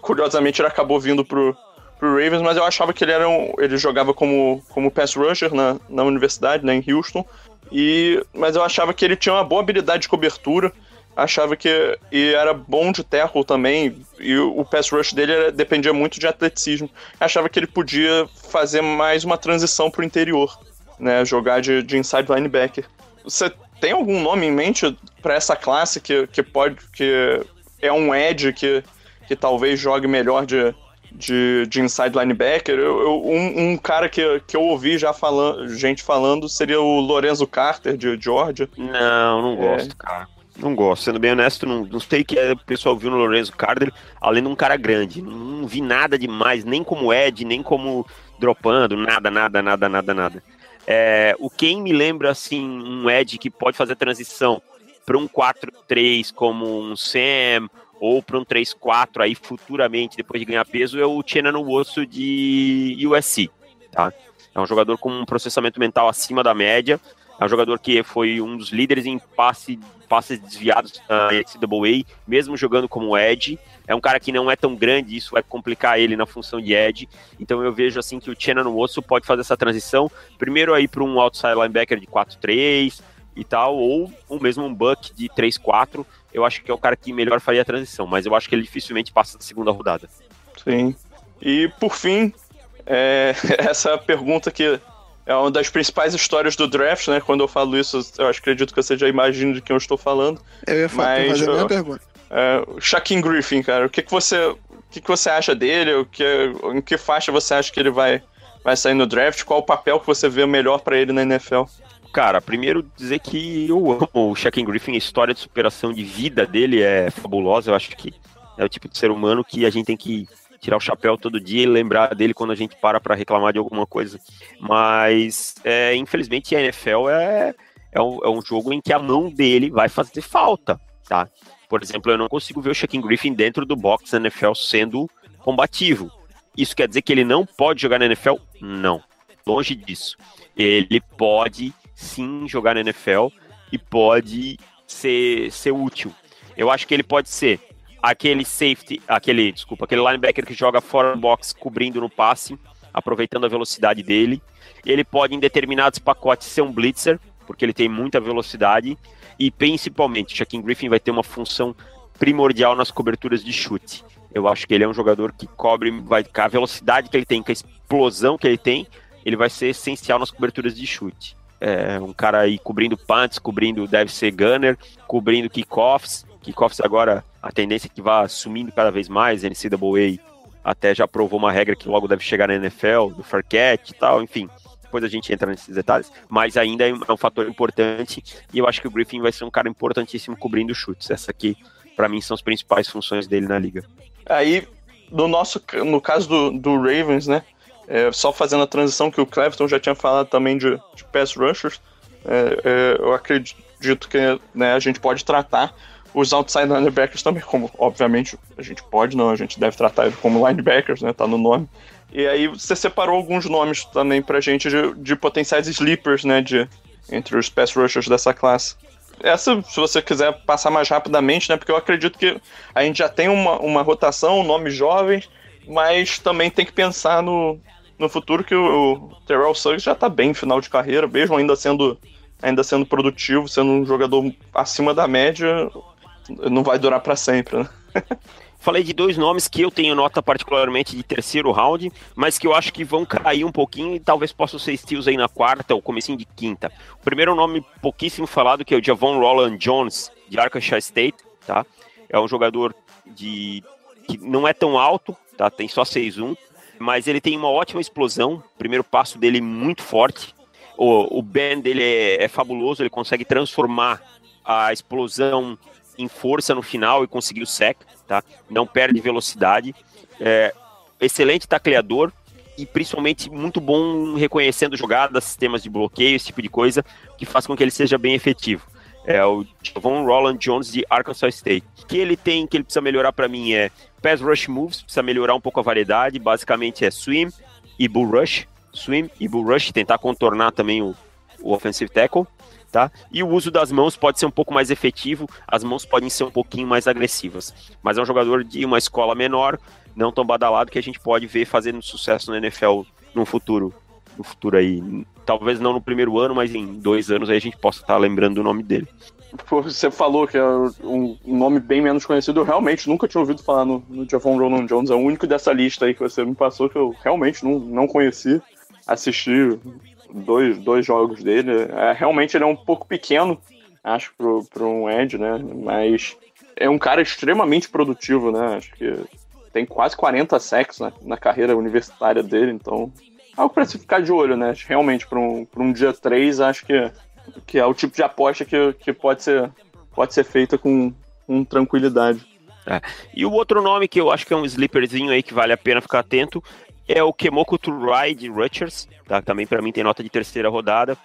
Speaker 3: curiosamente ele acabou vindo pro, pro Ravens, mas eu achava que ele era um, ele jogava como, como pass rusher na, na universidade, né, em Houston. E, mas eu achava que ele tinha uma boa habilidade de cobertura achava que e era bom de tackle também, e o o pass rush dele era- dependia muito de atleticismo. Achava que ele podia fazer mais uma transição pro interior, né, jogar de, de inside linebacker. Você tem algum nome em mente para essa classe que, que pode que é um edge que, que talvez jogue melhor de, de, de inside linebacker? Eu, eu- um, um cara que, que eu ouvi já falando, gente falando seria o Lorenzo Carter de Georgia.
Speaker 4: Não, não
Speaker 3: É.
Speaker 4: gosto, cara. Não gosto. Sendo bem honesto, não, não sei o que é, o pessoal viu no Lorenzo Carter, além de um cara grande. Não, não vi nada demais, nem como Ed, nem como dropando, nada, nada, nada, nada, nada. É, o quem me lembra, assim, um Ed que pode fazer a transição para um 4-3 como um Sam, ou para um 3-4 aí futuramente, depois de ganhar peso, é o Chena no osso de USC, tá? É um jogador com um processamento mental acima da média, é um jogador que foi um dos líderes em passe, passes desviados na NCAA, mesmo jogando como Edge. É um cara que não é tão grande, isso vai complicar ele na função de Edge. Então eu vejo assim que o Chena no osso pode fazer essa transição, primeiro aí para um outside linebacker de 4-3 e tal, ou, ou mesmo um buck de 3-4. Eu acho que é o cara que melhor faria a transição, mas eu acho que ele dificilmente passa da segunda rodada.
Speaker 3: Sim. E por fim, é, essa pergunta que é uma das principais histórias do draft, né? Quando eu falo isso, eu acho- acredito que você já imagina de quem eu estou falando.
Speaker 2: Eu ia fa-
Speaker 3: Mas,
Speaker 2: fazer a mesma
Speaker 3: eu-
Speaker 2: pergunta.
Speaker 3: É, o Shaquem Griffin, cara, o que, que você, o que, que você acha dele? O que, em que faixa você acha que ele vai, vai sair no draft? Qual o papel que você vê melhor para ele na NFL?
Speaker 4: Cara, primeiro dizer que eu amo o Shaquem Griffin, a história de superação de vida dele é fabulosa. Eu acho que é o tipo de ser humano que a gente tem que tirar o chapéu todo dia e lembrar dele quando a gente para para reclamar de alguma coisa. Mas, é, infelizmente, a NFL é, é, um, é um jogo em que a mão dele vai fazer falta, tá? Por exemplo, eu não consigo ver o Shaquem Griffin dentro do box da NFL sendo combativo. Isso quer dizer que ele não pode jogar na NFL? Não. Longe disso. Ele pode sim jogar na NFL e pode ser, ser útil. Eu acho que ele pode ser aquele safety, aquele, desculpa, aquele linebacker que joga fora do box cobrindo no passe, aproveitando a velocidade dele. Ele pode, em determinados pacotes, ser um blitzer, porque ele tem muita velocidade. E principalmente, Shaquem Griffin vai ter uma função primordial nas coberturas de chute. Eu acho que ele é um jogador que cobre, vai, com a velocidade que ele tem, com a explosão que ele tem, ele vai ser essencial nas coberturas de chute. É um cara aí cobrindo punts, cobrindo, deve ser gunner, cobrindo kickoffs. Kickoffs agora, a tendência é que vá sumindo cada vez mais, a NCAA até já provou uma regra que logo deve chegar na NFL, do fair catch e tal, enfim. Depois a gente entra nesses detalhes, mas ainda é um fator importante e eu acho que o Griffin vai ser um cara importantíssimo cobrindo chutes. Essa aqui, para mim, são as principais funções dele na liga.
Speaker 3: Aí, no nosso, no caso do, do Ravens, né? é, só fazendo a transição que o Cleveton já tinha falado também de, de pass rushers, é, é, eu acredito que né, a gente pode tratar os outside linebackers também, como obviamente a gente pode, não, a gente deve tratar eles como linebackers, né? Tá no nome. E aí você separou alguns nomes também pra gente de, de potenciais sleepers, né? De, entre os pass rushers dessa classe. Essa, se você quiser passar mais rapidamente, né? Porque eu acredito que a gente já tem uma, uma rotação, nomes jovens, mas também tem que pensar no, no futuro que o, o Terrell Suggs já tá bem em final de carreira, mesmo ainda sendo, ainda sendo produtivo, sendo um jogador acima da média, não vai durar para sempre, né?
Speaker 4: Falei de dois nomes que eu tenho nota particularmente de terceiro round, mas que eu acho que vão cair um pouquinho e talvez possam ser steals aí na quarta ou comecinho de quinta. O primeiro nome pouquíssimo falado que é o Javon Roland Jones, de Arkansas State, tá? É um jogador de que não é tão alto, tá? Tem só 6'1", mas ele tem uma ótima explosão, primeiro passo dele muito forte. O, o bend dele é, é fabuloso, ele consegue transformar a explosão em força no final e conseguir o sec, tá? Não perde velocidade. É, excelente tacleador e principalmente muito bom reconhecendo jogadas, sistemas de bloqueio, esse tipo de coisa, que faz com que ele seja bem efetivo. É o Javon Roland Jones de Arkansas State. O que ele tem que ele precisa melhorar para mim é pass rush moves, precisa melhorar um pouco a variedade, basicamente é swim e bull rush, swim e bull rush, tentar contornar também o, o offensive tackle tá? E o uso das mãos pode ser um pouco mais efetivo, as mãos podem ser um pouquinho mais agressivas. Mas é um jogador de uma escola menor, não tão badalado, que a gente pode ver fazendo sucesso na NFL no futuro. No futuro aí. Talvez não no primeiro ano, mas em dois anos aí a gente possa estar lembrando do nome dele.
Speaker 3: Você falou que é um nome bem menos conhecido. Eu realmente nunca tinha ouvido falar no, no Javon Roland Jones. É o único dessa lista aí que você me passou que eu realmente não, não conheci. Assisti dois, dois jogos dele. É, realmente ele é um pouco pequeno, acho, para um Ed, né? Mas é um cara extremamente produtivo, né? Acho que tem quase 40 sacks na, na carreira universitária dele, então algo para se ficar de olho, né? Realmente, para um, um dia 3, acho que, que é o tipo de aposta que, que pode, ser, pode ser feita com, com tranquilidade.
Speaker 4: É. E o outro nome que eu acho que é um sleeperzinho aí que vale a pena ficar atento é o Kemoko Turai de Rutgers, tá? também para mim tem nota de terceira rodada.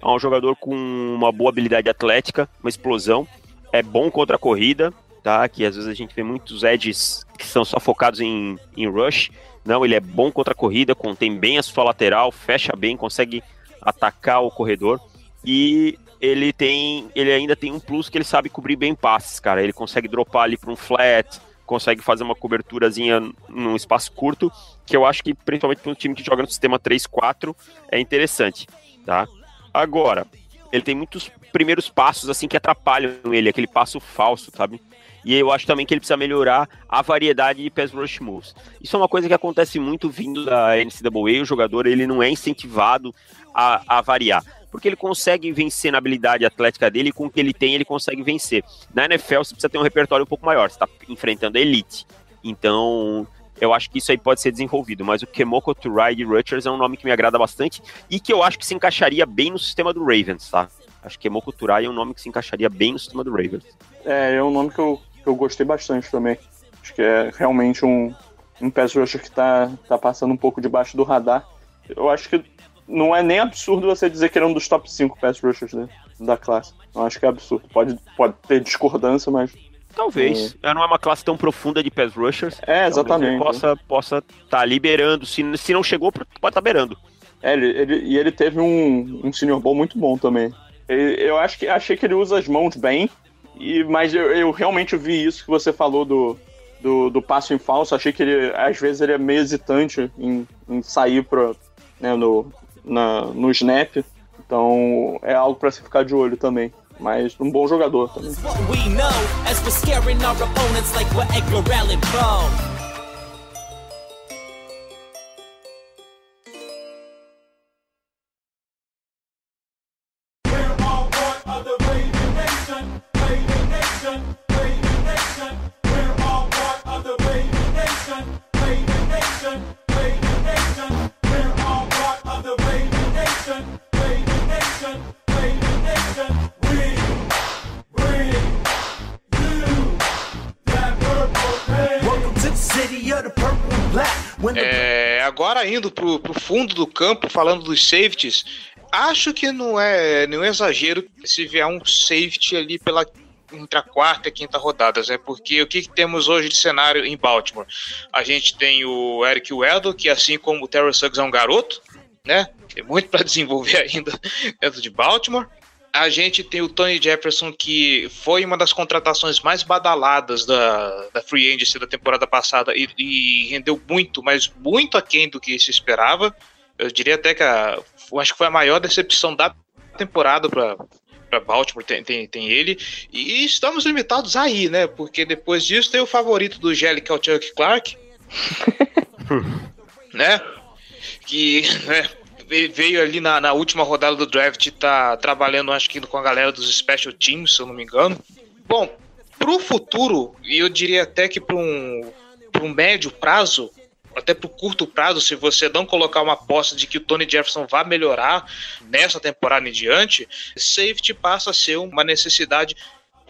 Speaker 4: É um jogador com uma boa habilidade atlética, uma explosão, é bom contra a corrida, tá? Que às vezes a gente vê muitos edges que são só focados em, em rush. Não, ele é bom contra a corrida, contém bem a sua lateral, fecha bem, consegue atacar o corredor. E ele tem, ele ainda tem um plus que ele sabe cobrir bem passes, cara. Ele consegue dropar ali para um flat, consegue fazer uma coberturazinha num espaço curto, que eu acho que, principalmente para um time que joga no sistema 3-4, é interessante, tá? Agora, ele tem muitos primeiros passos, assim, que atrapalham ele, aquele passo falso, sabe? E eu acho também que ele precisa melhorar a variedade de pass rush moves. Isso é uma coisa que acontece muito vindo da NCAA, o jogador ele não é incentivado a, a variar porque ele consegue vencer na habilidade atlética dele, com o que ele tem, ele consegue vencer. Na NFL, você precisa ter um repertório um pouco maior, você está enfrentando a elite. Então, eu acho que isso aí pode ser desenvolvido, mas o Kemoko Turai de Rutgers é um nome que me agrada bastante e que eu acho que se encaixaria bem no sistema do Ravens, tá? Acho que Kemoko Turai é um nome que se encaixaria bem no sistema do Ravens.
Speaker 3: É, é um nome que eu, que eu gostei bastante também. Acho que é realmente um, um pass rusher que está tá passando um pouco debaixo do radar. Eu acho que não é nem absurdo você dizer que ele é um dos top 5 pass rushers né, da classe. Eu acho que é absurdo. Pode, pode ter discordância, mas.
Speaker 4: Talvez. É. Não é uma classe tão profunda de pass rushers.
Speaker 3: É, exatamente.
Speaker 4: Possa possa estar tá liberando. Se, se não chegou, pode estar tá beirando.
Speaker 3: É, ele, ele, e ele teve um, um senior ball muito bom também. Ele, eu acho que achei que ele usa as mãos bem, e, mas eu, eu realmente vi isso que você falou do, do, do passo em falso. Achei que ele, às vezes, ele é meio hesitante em, em sair pro, né, no, na, no snap. Então é algo para se ficar de olho também. Mas um bom jogador também.
Speaker 1: É, agora indo pro, pro fundo do campo, falando dos safeties, acho que não é nenhum exagero se vier um safety ali pela entre a quarta e a quinta rodadas, né? Porque o que, que, temos hoje de cenário em Baltimore? A gente tem o Eric Weddle, que assim como o Terry Suggs é um garoto, né? Tem muito para desenvolver ainda dentro de Baltimore. A gente tem o Tony Jefferson, que foi uma das contratações mais badaladas da, da Free Agency da temporada passada e, e rendeu muito, mas muito aquém do que se esperava. Eu diria até que a, acho que foi a maior decepção da temporada para para Baltimore tem, tem, tem, ele. E estamos limitados aí, né? Porque depois disso tem o favorito do Gelli, que é o Chuck Clark. né? Que né, veio ali na, na, última rodada do draft, tá trabalhando, acho que com a galera dos Special Teams, se eu não me engano. Bom, pro futuro, e eu diria até que para um, um médio prazo, até pro curto prazo, se você não colocar uma aposta de que o Tony Jefferson vai melhorar nessa temporada em diante, safety passa a ser uma necessidade,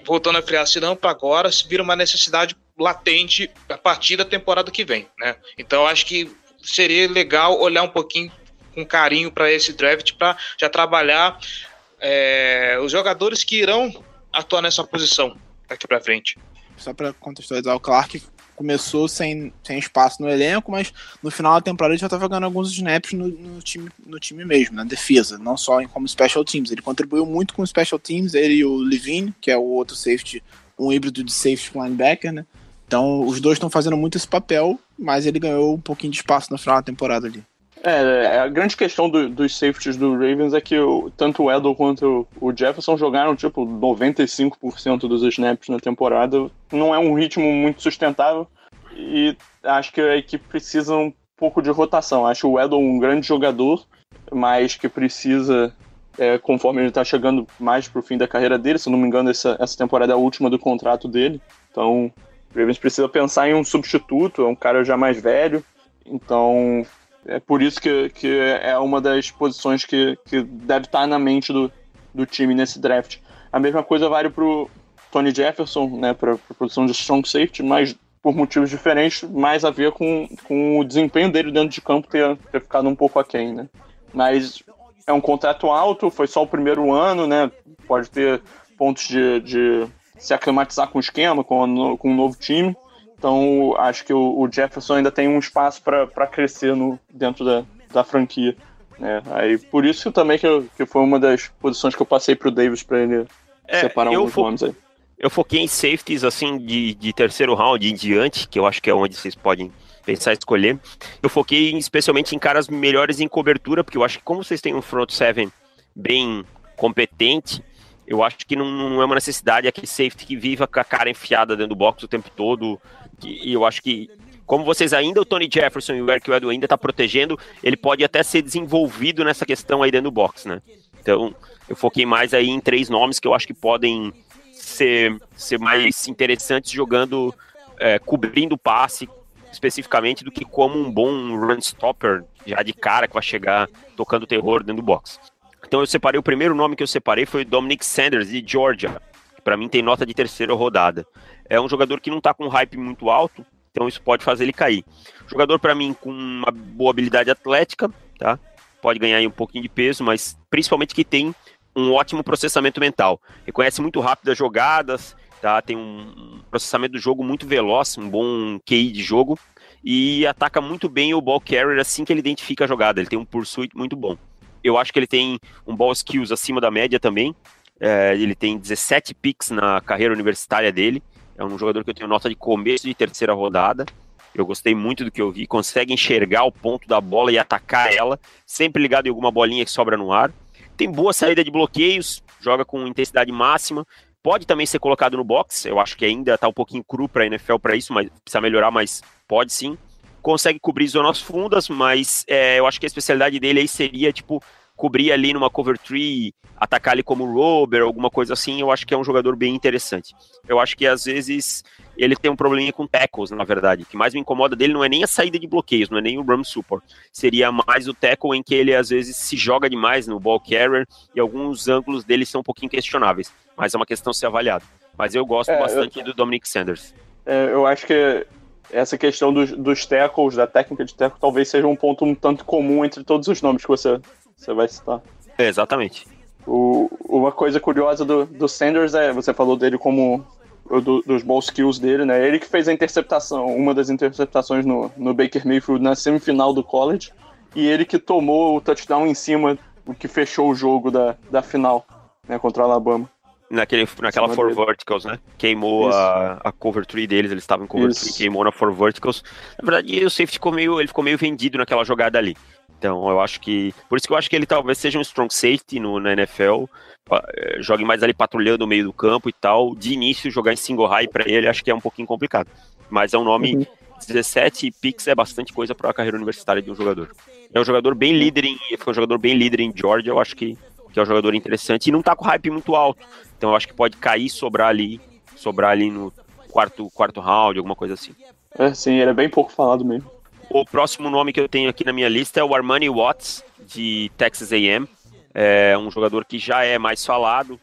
Speaker 1: voltando a criar, se não para agora, se vira uma necessidade latente a partir da temporada que vem, né? Então acho que seria legal olhar um pouquinho com carinho para esse draft para já trabalhar é, os jogadores que irão atuar nessa posição daqui para frente.
Speaker 2: Só para contextualizar, o Clark começou sem, sem espaço no elenco, mas no final da temporada ele já estava ganhando alguns snaps no, no, time, no time mesmo, na defesa, não só em, como special teams. Ele contribuiu muito com special teams, ele e o Levine, que é o outro safety, um híbrido de safety linebacker, né? Então os dois estão fazendo muito esse papel, mas ele ganhou um pouquinho de espaço no final da temporada ali.
Speaker 3: É, a grande questão do, dos safeties do Ravens é que o, tanto o Edel quanto o Jefferson jogaram tipo 95% dos snaps na temporada. Não é um ritmo muito sustentável e acho que a equipe precisa um pouco de rotação. Acho o Edel um grande jogador, mas que precisa, é, conforme ele está chegando mais para o fim da carreira dele, se não me engano, essa, essa temporada é a última do contrato dele. Então, o Ravens precisa pensar em um substituto, é um cara já mais velho. Então, é por isso que, que é uma das posições que, que deve estar na mente do, do time nesse draft. A mesma coisa vale para o Tony Jefferson, né, para a posição de strong safety, mas por motivos diferentes, mais a ver com, com o desempenho dele dentro de campo ter, ter ficado um pouco aquém, né. Mas é um contrato alto, foi só o primeiro ano, né, pode ter pontos de, de se aclimatizar com o esquema, com, com um novo time, então, acho que o, o Jefferson ainda tem um espaço para crescer no, dentro da, da franquia. Né? Aí, por isso também que, eu, que foi uma das posições que eu passei para o Davis para ele é, separar alguns fo nomes aí.
Speaker 4: Eu foquei em safeties assim de, de terceiro round em diante, que eu acho que é onde vocês podem pensar em escolher. Eu foquei especialmente em caras melhores em cobertura, porque eu acho que como vocês têm um front seven bem competente, eu acho que não, não, é uma necessidade aquele safety que viva com a cara enfiada dentro do box o tempo todo, e eu acho que como vocês ainda, o Tony Jefferson e o Eric Weddle ainda tá protegendo, ele pode até ser desenvolvido nessa questão aí dentro do box, né? Então, eu foquei mais aí em três nomes que eu acho que podem ser, ser mais interessantes jogando, é, cobrindo o passe especificamente do que como um bom run stopper já de cara que vai chegar tocando terror dentro do box. Então eu separei, o primeiro nome que eu separei foi Dominic Sanders, de Georgia, para mim tem nota de terceira rodada. É um jogador que não está com um hype muito alto, então isso pode fazer ele cair. Jogador para mim com uma boa habilidade atlética, tá? Pode ganhar um pouquinho de peso, mas principalmente que tem um ótimo processamento mental. Reconhece muito rápido as jogadas, tá? Tem um processamento do jogo muito veloz, um bom QI de jogo e ataca muito bem o ball carrier assim que ele identifica a jogada. Ele tem um pursuit muito bom. Eu acho que ele tem um ball skills acima da média também. É, ele tem 17 picks na carreira universitária dele. É um jogador que eu tenho nota de começo de terceira rodada. Eu gostei muito do que eu vi. Consegue enxergar o ponto da bola e atacar ela, sempre ligado em alguma bolinha que sobra no ar. Tem boa saída de bloqueios, joga com intensidade máxima. Pode também ser colocado no box. Eu acho que ainda está um pouquinho cru para a NFL para isso, mas precisa melhorar, mas pode sim. Consegue cobrir zonas fundas, mas é, eu acho que a especialidade dele aí seria tipo cobrir ali numa cover tree, atacar ali como rover, alguma coisa assim, eu acho que é um jogador bem interessante. Eu acho que às vezes ele tem um probleminha com tackles, na verdade. O que mais me incomoda dele não é nem a saída de bloqueios, não é nem o run support. Seria mais o tackle em que ele às vezes se joga demais no ball carrier e alguns ângulos dele são um pouquinho questionáveis. Mas é uma questão a ser avaliada. Mas eu gosto é, bastante eu... do Dominic Sanders.
Speaker 3: É, eu acho que essa questão dos, dos tackles, da técnica de tackle, talvez seja um ponto um tanto comum entre todos os nomes que você você vai citar.
Speaker 4: É, exatamente.
Speaker 3: O, uma coisa curiosa do, do Sanders é, você falou dele como do, dos ball skills dele, né? Ele que fez a interceptação, uma das interceptações no, no Baker Mayfield na semifinal do college, e ele que tomou o touchdown em cima, o que fechou o jogo da, da final, né, contra o Alabama.
Speaker 4: Naquele, naquela four dele. verticals, né? Queimou a, a cover tree deles, eles estavam em cover Isso. tree, queimou na four verticals. Na verdade, o safety ficou meio, ele ficou meio vendido naquela jogada ali. Então, eu acho que. Por isso que eu acho que ele talvez seja um strong safety no, na NFL. eh, Jogue mais ali patrulhando o meio do campo e tal. De início, jogar em single high para ele, acho que é um pouquinho complicado. Mas é um nome. 17 picks é bastante coisa para a carreira universitária de um jogador. É um jogador bem líder em. Foi um jogador bem líder em Georgia, eu acho que, que é um jogador interessante. E não tá com hype muito alto. Então eu acho que pode cair e sobrar ali. Sobrar ali no quarto, quarto round, alguma coisa assim.
Speaker 3: É, sim, ele é bem pouco falado mesmo.
Speaker 4: O próximo nome que eu tenho aqui na minha lista é o Armani Watts, de Texas A&M. É um jogador que já é mais falado,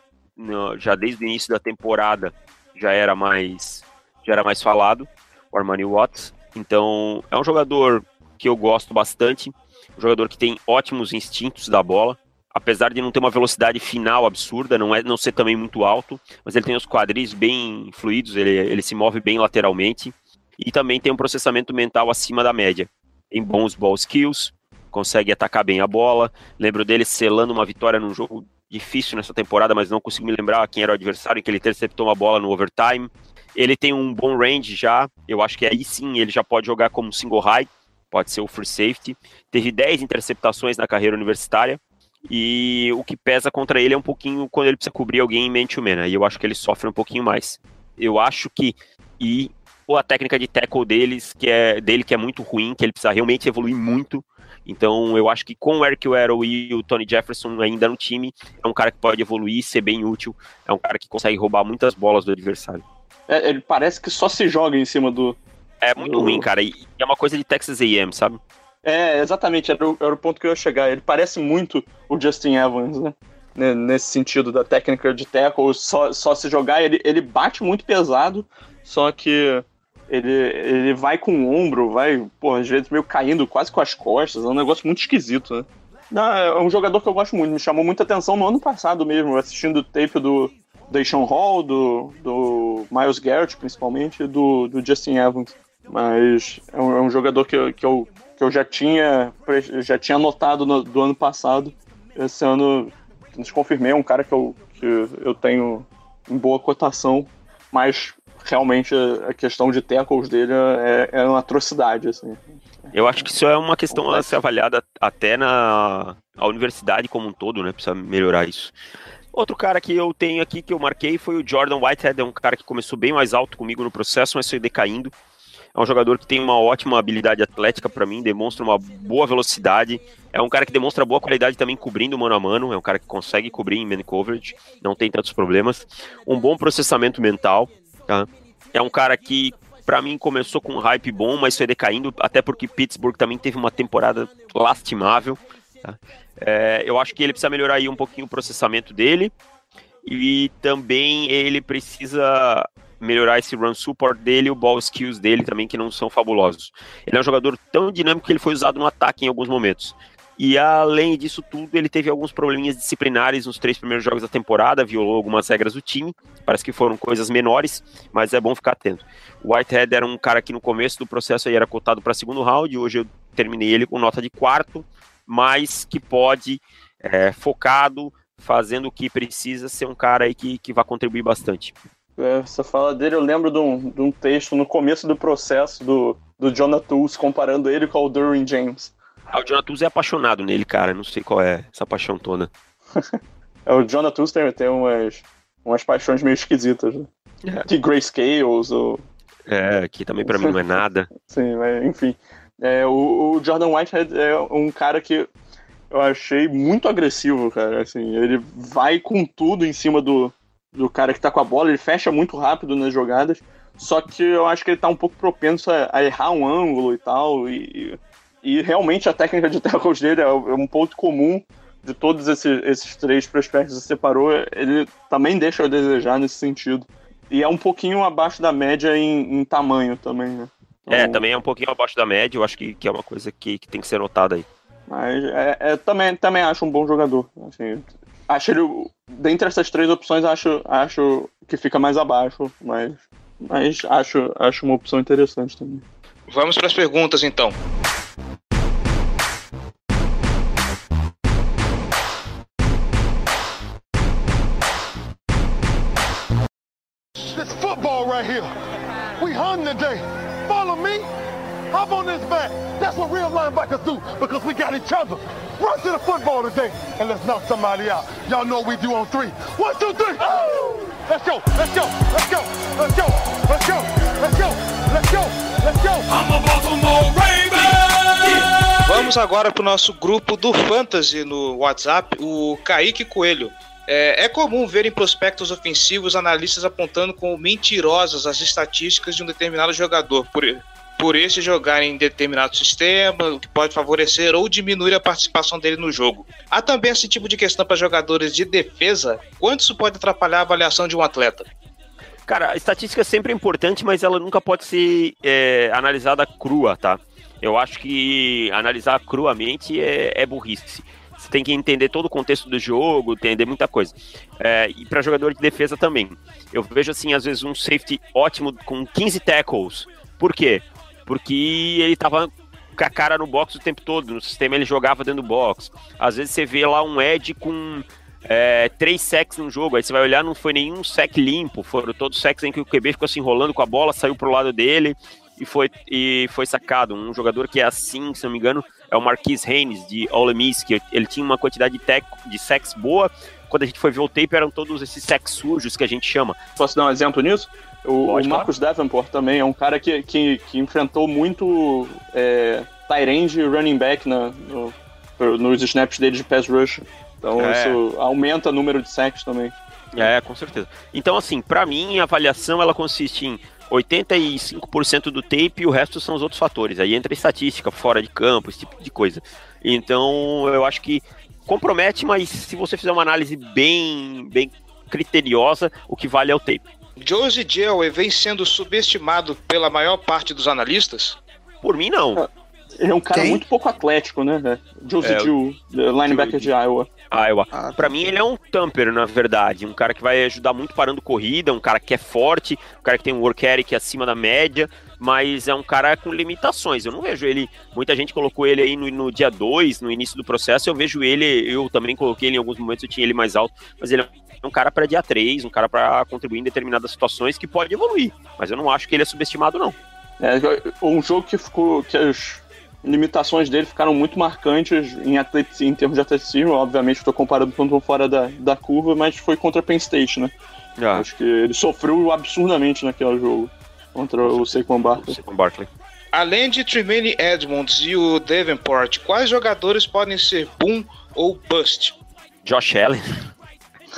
Speaker 4: já desde o início da temporada já era mais, já era mais falado, o Armani Watts. Então, é um jogador que eu gosto bastante, um jogador que tem ótimos instintos da bola, apesar de não ter uma velocidade final absurda, não é não ser também muito alto, mas ele tem os quadris bem fluidos, ele, ele se move bem lateralmente e também tem um processamento mental acima da média. Tem bons ball skills, consegue atacar bem a bola. Lembro dele selando uma vitória num jogo difícil nessa temporada, mas não consigo me lembrar quem era o adversário, em que ele interceptou uma bola no overtime. Ele tem um bom range já, eu acho que aí sim ele já pode jogar como single high, pode ser o free safety. Teve 10 interceptações na carreira universitária, e o que pesa contra ele é um pouquinho quando ele precisa cobrir alguém em man-to-man, aí eu acho que ele sofre um pouquinho mais. Eu acho que, e ou a técnica de tackle deles, que é, dele que é muito ruim, que ele precisa realmente evoluir muito, então eu acho que com o Eric Weddle e o Tony Jefferson ainda no time, é um cara que pode evoluir, ser bem útil, é um cara que consegue roubar muitas bolas do adversário.
Speaker 3: É, ele parece que só se joga em cima do.
Speaker 4: É muito
Speaker 3: Do-
Speaker 4: ruim, cara, e é uma coisa de Texas A&M, sabe?
Speaker 3: É, exatamente, era o, era o ponto que eu ia chegar. Ele parece muito o Justin Evans, né? Nesse sentido da técnica de tackle, só, só se jogar, ele, ele bate muito pesado, só que ele, ele vai com o ombro, vai, pô, às vezes meio caindo quase com as costas, é um negócio muito esquisito, né? Não, é um jogador que eu gosto muito, me chamou muita atenção no ano passado mesmo, assistindo o tape do Deshaun Hall, do, do Miles Garrett, principalmente, e do, do Justin Evans. Mas é um, é um jogador que, eu- que, eu, que eu já tinha, já tinha notado no- do ano passado. Esse ano desconfirmei, é um cara que eu, que eu tenho em boa cotação, mas realmente a, questão de tackles dele é, é uma atrocidade, assim.
Speaker 4: Eu acho que isso é uma questão a ser avaliada até na a universidade como um todo, né? Precisa melhorar isso. Outro cara que eu tenho aqui que eu marquei foi o Jordan Whitehead, é um cara que começou bem mais alto comigo no processo, mas foi decaindo. É um jogador que tem uma ótima habilidade atlética para mim, demonstra uma boa velocidade. É um cara que demonstra boa qualidade também cobrindo mano a mano. É um cara que consegue cobrir em man coverage, não tem tantos problemas. Um bom processamento mental. Tá? É um cara que, para mim, começou com um hype bom, mas foi decaindo, até porque Pittsburgh também teve uma temporada lastimável. tá? É, eu acho que ele precisa melhorar aí um pouquinho o processamento dele. E também ele precisa melhorar esse run support dele e o ball skills dele também, que não são fabulosos. Ele é um jogador tão dinâmico que ele foi usado no ataque em alguns momentos. E além disso tudo, ele teve alguns probleminhas disciplinares nos três primeiros jogos da temporada, violou algumas regras do time. Parece que foram coisas menores, mas é bom ficar atento. O Whitehead era um cara que no começo do processo aí era cotado para segundo round, hoje eu terminei ele com nota de quarto, mas que pode, é, focado, fazendo o que precisa, ser um cara aí que, que vai contribuir bastante.
Speaker 3: É, você fala dele, eu lembro de um, de um texto no começo do processo do, do Jonah Tools comparando ele com o Derwin James.
Speaker 4: Ah, o Jonathan é apaixonado nele, cara. Não sei qual é essa paixão toda.
Speaker 3: É, o Jonah Tools tem, tem umas, umas paixões meio esquisitas, né?
Speaker 4: É.
Speaker 3: De Grayscales, ou
Speaker 4: É, que também pra mim não é nada.
Speaker 3: Sim, mas enfim. É, o, o Jordan Whitehead é um cara que eu achei muito agressivo, cara. Assim, ele vai com tudo em cima do, do cara que tá com a bola, ele fecha muito rápido nas jogadas. Só que eu acho que ele tá um pouco propenso a, a errar um ângulo e tal. E, e realmente a técnica de tackles dele é é um ponto comum de todos esses, esses três prospectos que você separou. Ele também deixa a desejar nesse sentido. E é um pouquinho abaixo da média em, em tamanho também, né?
Speaker 4: É,
Speaker 3: Então,
Speaker 4: também é um pouquinho abaixo da média. Eu acho que, que é uma coisa que, que tem que ser notada aí.
Speaker 3: Mas é, é, também, também acho um bom jogador. Assim, acho ele. Dentre essas três opções, acho, acho que fica mais abaixo, mas, mas acho, acho uma opção interessante também.
Speaker 1: Vamos para as perguntas então.
Speaker 7: Hop on this back. That's what real linebackers do because we got each other. Run to the today and let's somebody out. Y'all know what we do on three. One, two, three. Let's go, let's go, let's go, let's go, let's go, let's go, let's go.
Speaker 6: I'm a Baltimore Raven.
Speaker 1: Vamos agora para o nosso grupo do Fantasy no WhatsApp, o Kaique Coelho. É, é comum ver em prospectos ofensivos analistas apontando como mentirosas as estatísticas de um determinado jogador, por, por esse jogar em determinado sistema, o que pode favorecer ou diminuir a participação dele no jogo. Há também esse tipo de questão para jogadores de defesa. Quanto isso pode atrapalhar a avaliação de um atleta?
Speaker 4: Cara, a estatística é sempre importante, mas ela nunca pode ser é, analisada crua, tá? Eu acho que analisar cruamente é, é burrice. Você tem que entender todo o contexto do jogo, entender muita coisa. É, e para jogador de defesa também. Eu vejo, assim, às vezes um safety ótimo com 15 tackles. Por quê? Porque ele tava com a cara no box o tempo todo. No sistema ele jogava dentro do box. Às vezes você vê lá um Ed com é, três sacks no jogo. Aí você vai olhar, não foi nenhum sack limpo. Foram todos sacks em que o QB ficou se enrolando com a bola, saiu pro lado dele e foi, e foi sacado. Um jogador que é assim, se não me engano, é o Marquis Haynes, de Ole Miss, que ele tinha uma quantidade de, tech, de sacks boa. Quando a gente foi ver o tape, eram todos esses sacks sujos que a gente chama.
Speaker 3: Posso dar um exemplo nisso? O,
Speaker 4: Pode,
Speaker 3: o Marcus Davenport também é um cara que, que, que enfrentou muito é, Tyrande running back na, no, nos snaps dele de pass rush. Então
Speaker 4: É.
Speaker 3: isso aumenta o número de sacks também.
Speaker 4: É, com certeza. Então, assim, pra mim, a avaliação ela consiste em 85% do tape e o resto são os outros fatores. Aí entra estatística, fora de campo, esse tipo de coisa. Então, eu acho que compromete, mas se você fizer uma análise bem, bem criteriosa, o que vale é o tape.
Speaker 1: Josie Jewell vem sendo subestimado pela maior parte dos analistas?
Speaker 4: Por mim, não.
Speaker 3: Ele é um cara
Speaker 2: Quem?
Speaker 3: muito pouco atlético, né? Josie
Speaker 4: É,
Speaker 3: Jew, linebacker de Iowa.
Speaker 4: Iowa.
Speaker 2: Ah,
Speaker 4: Pra mim, ele é um tamper, na verdade. Um cara que vai ajudar muito parando corrida, um cara que é forte, um cara que tem um work ethic acima da média, mas é um cara com limitações. Eu não vejo ele. Muita gente colocou ele aí no, no dia 2, no início do processo. Eu vejo ele, eu também coloquei ele em alguns momentos, eu tinha ele mais alto, mas ele é um cara para dia 3, um cara para contribuir em determinadas situações que pode evoluir. Mas eu não acho que ele é subestimado, não.
Speaker 3: É, um jogo que ficou. que as limitações dele ficaram muito marcantes em, atleti- em termos de atleticismo. Obviamente, estou comparando com um fora da, da curva, mas foi contra Penn State, né?
Speaker 4: Ah,
Speaker 3: Acho que ele sofreu absurdamente naquele jogo contra o Saquon Barkley.
Speaker 4: com Barkley.
Speaker 1: Além de Tremaine Edmonds e o Davenport, quais jogadores podem ser boom ou bust?
Speaker 4: Josh Allen.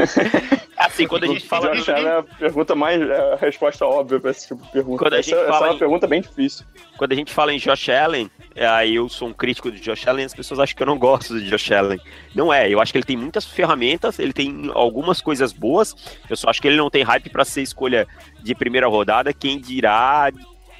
Speaker 4: assim, quando a gente fala.
Speaker 3: Josh Allen é a pergunta mais. é a resposta óbvia para esse tipo de pergunta.
Speaker 4: Quando a
Speaker 3: essa,
Speaker 4: gente
Speaker 3: essa
Speaker 4: fala
Speaker 3: é uma
Speaker 4: em-
Speaker 3: pergunta bem difícil.
Speaker 4: quando a gente fala em Josh Allen, é, aí eu sou um crítico de Josh Allen, as pessoas acham que eu não gosto de Josh Allen. Não é, eu acho que ele tem muitas ferramentas, ele tem algumas coisas boas, eu só acho que ele não tem hype para ser escolha de primeira rodada, quem dirá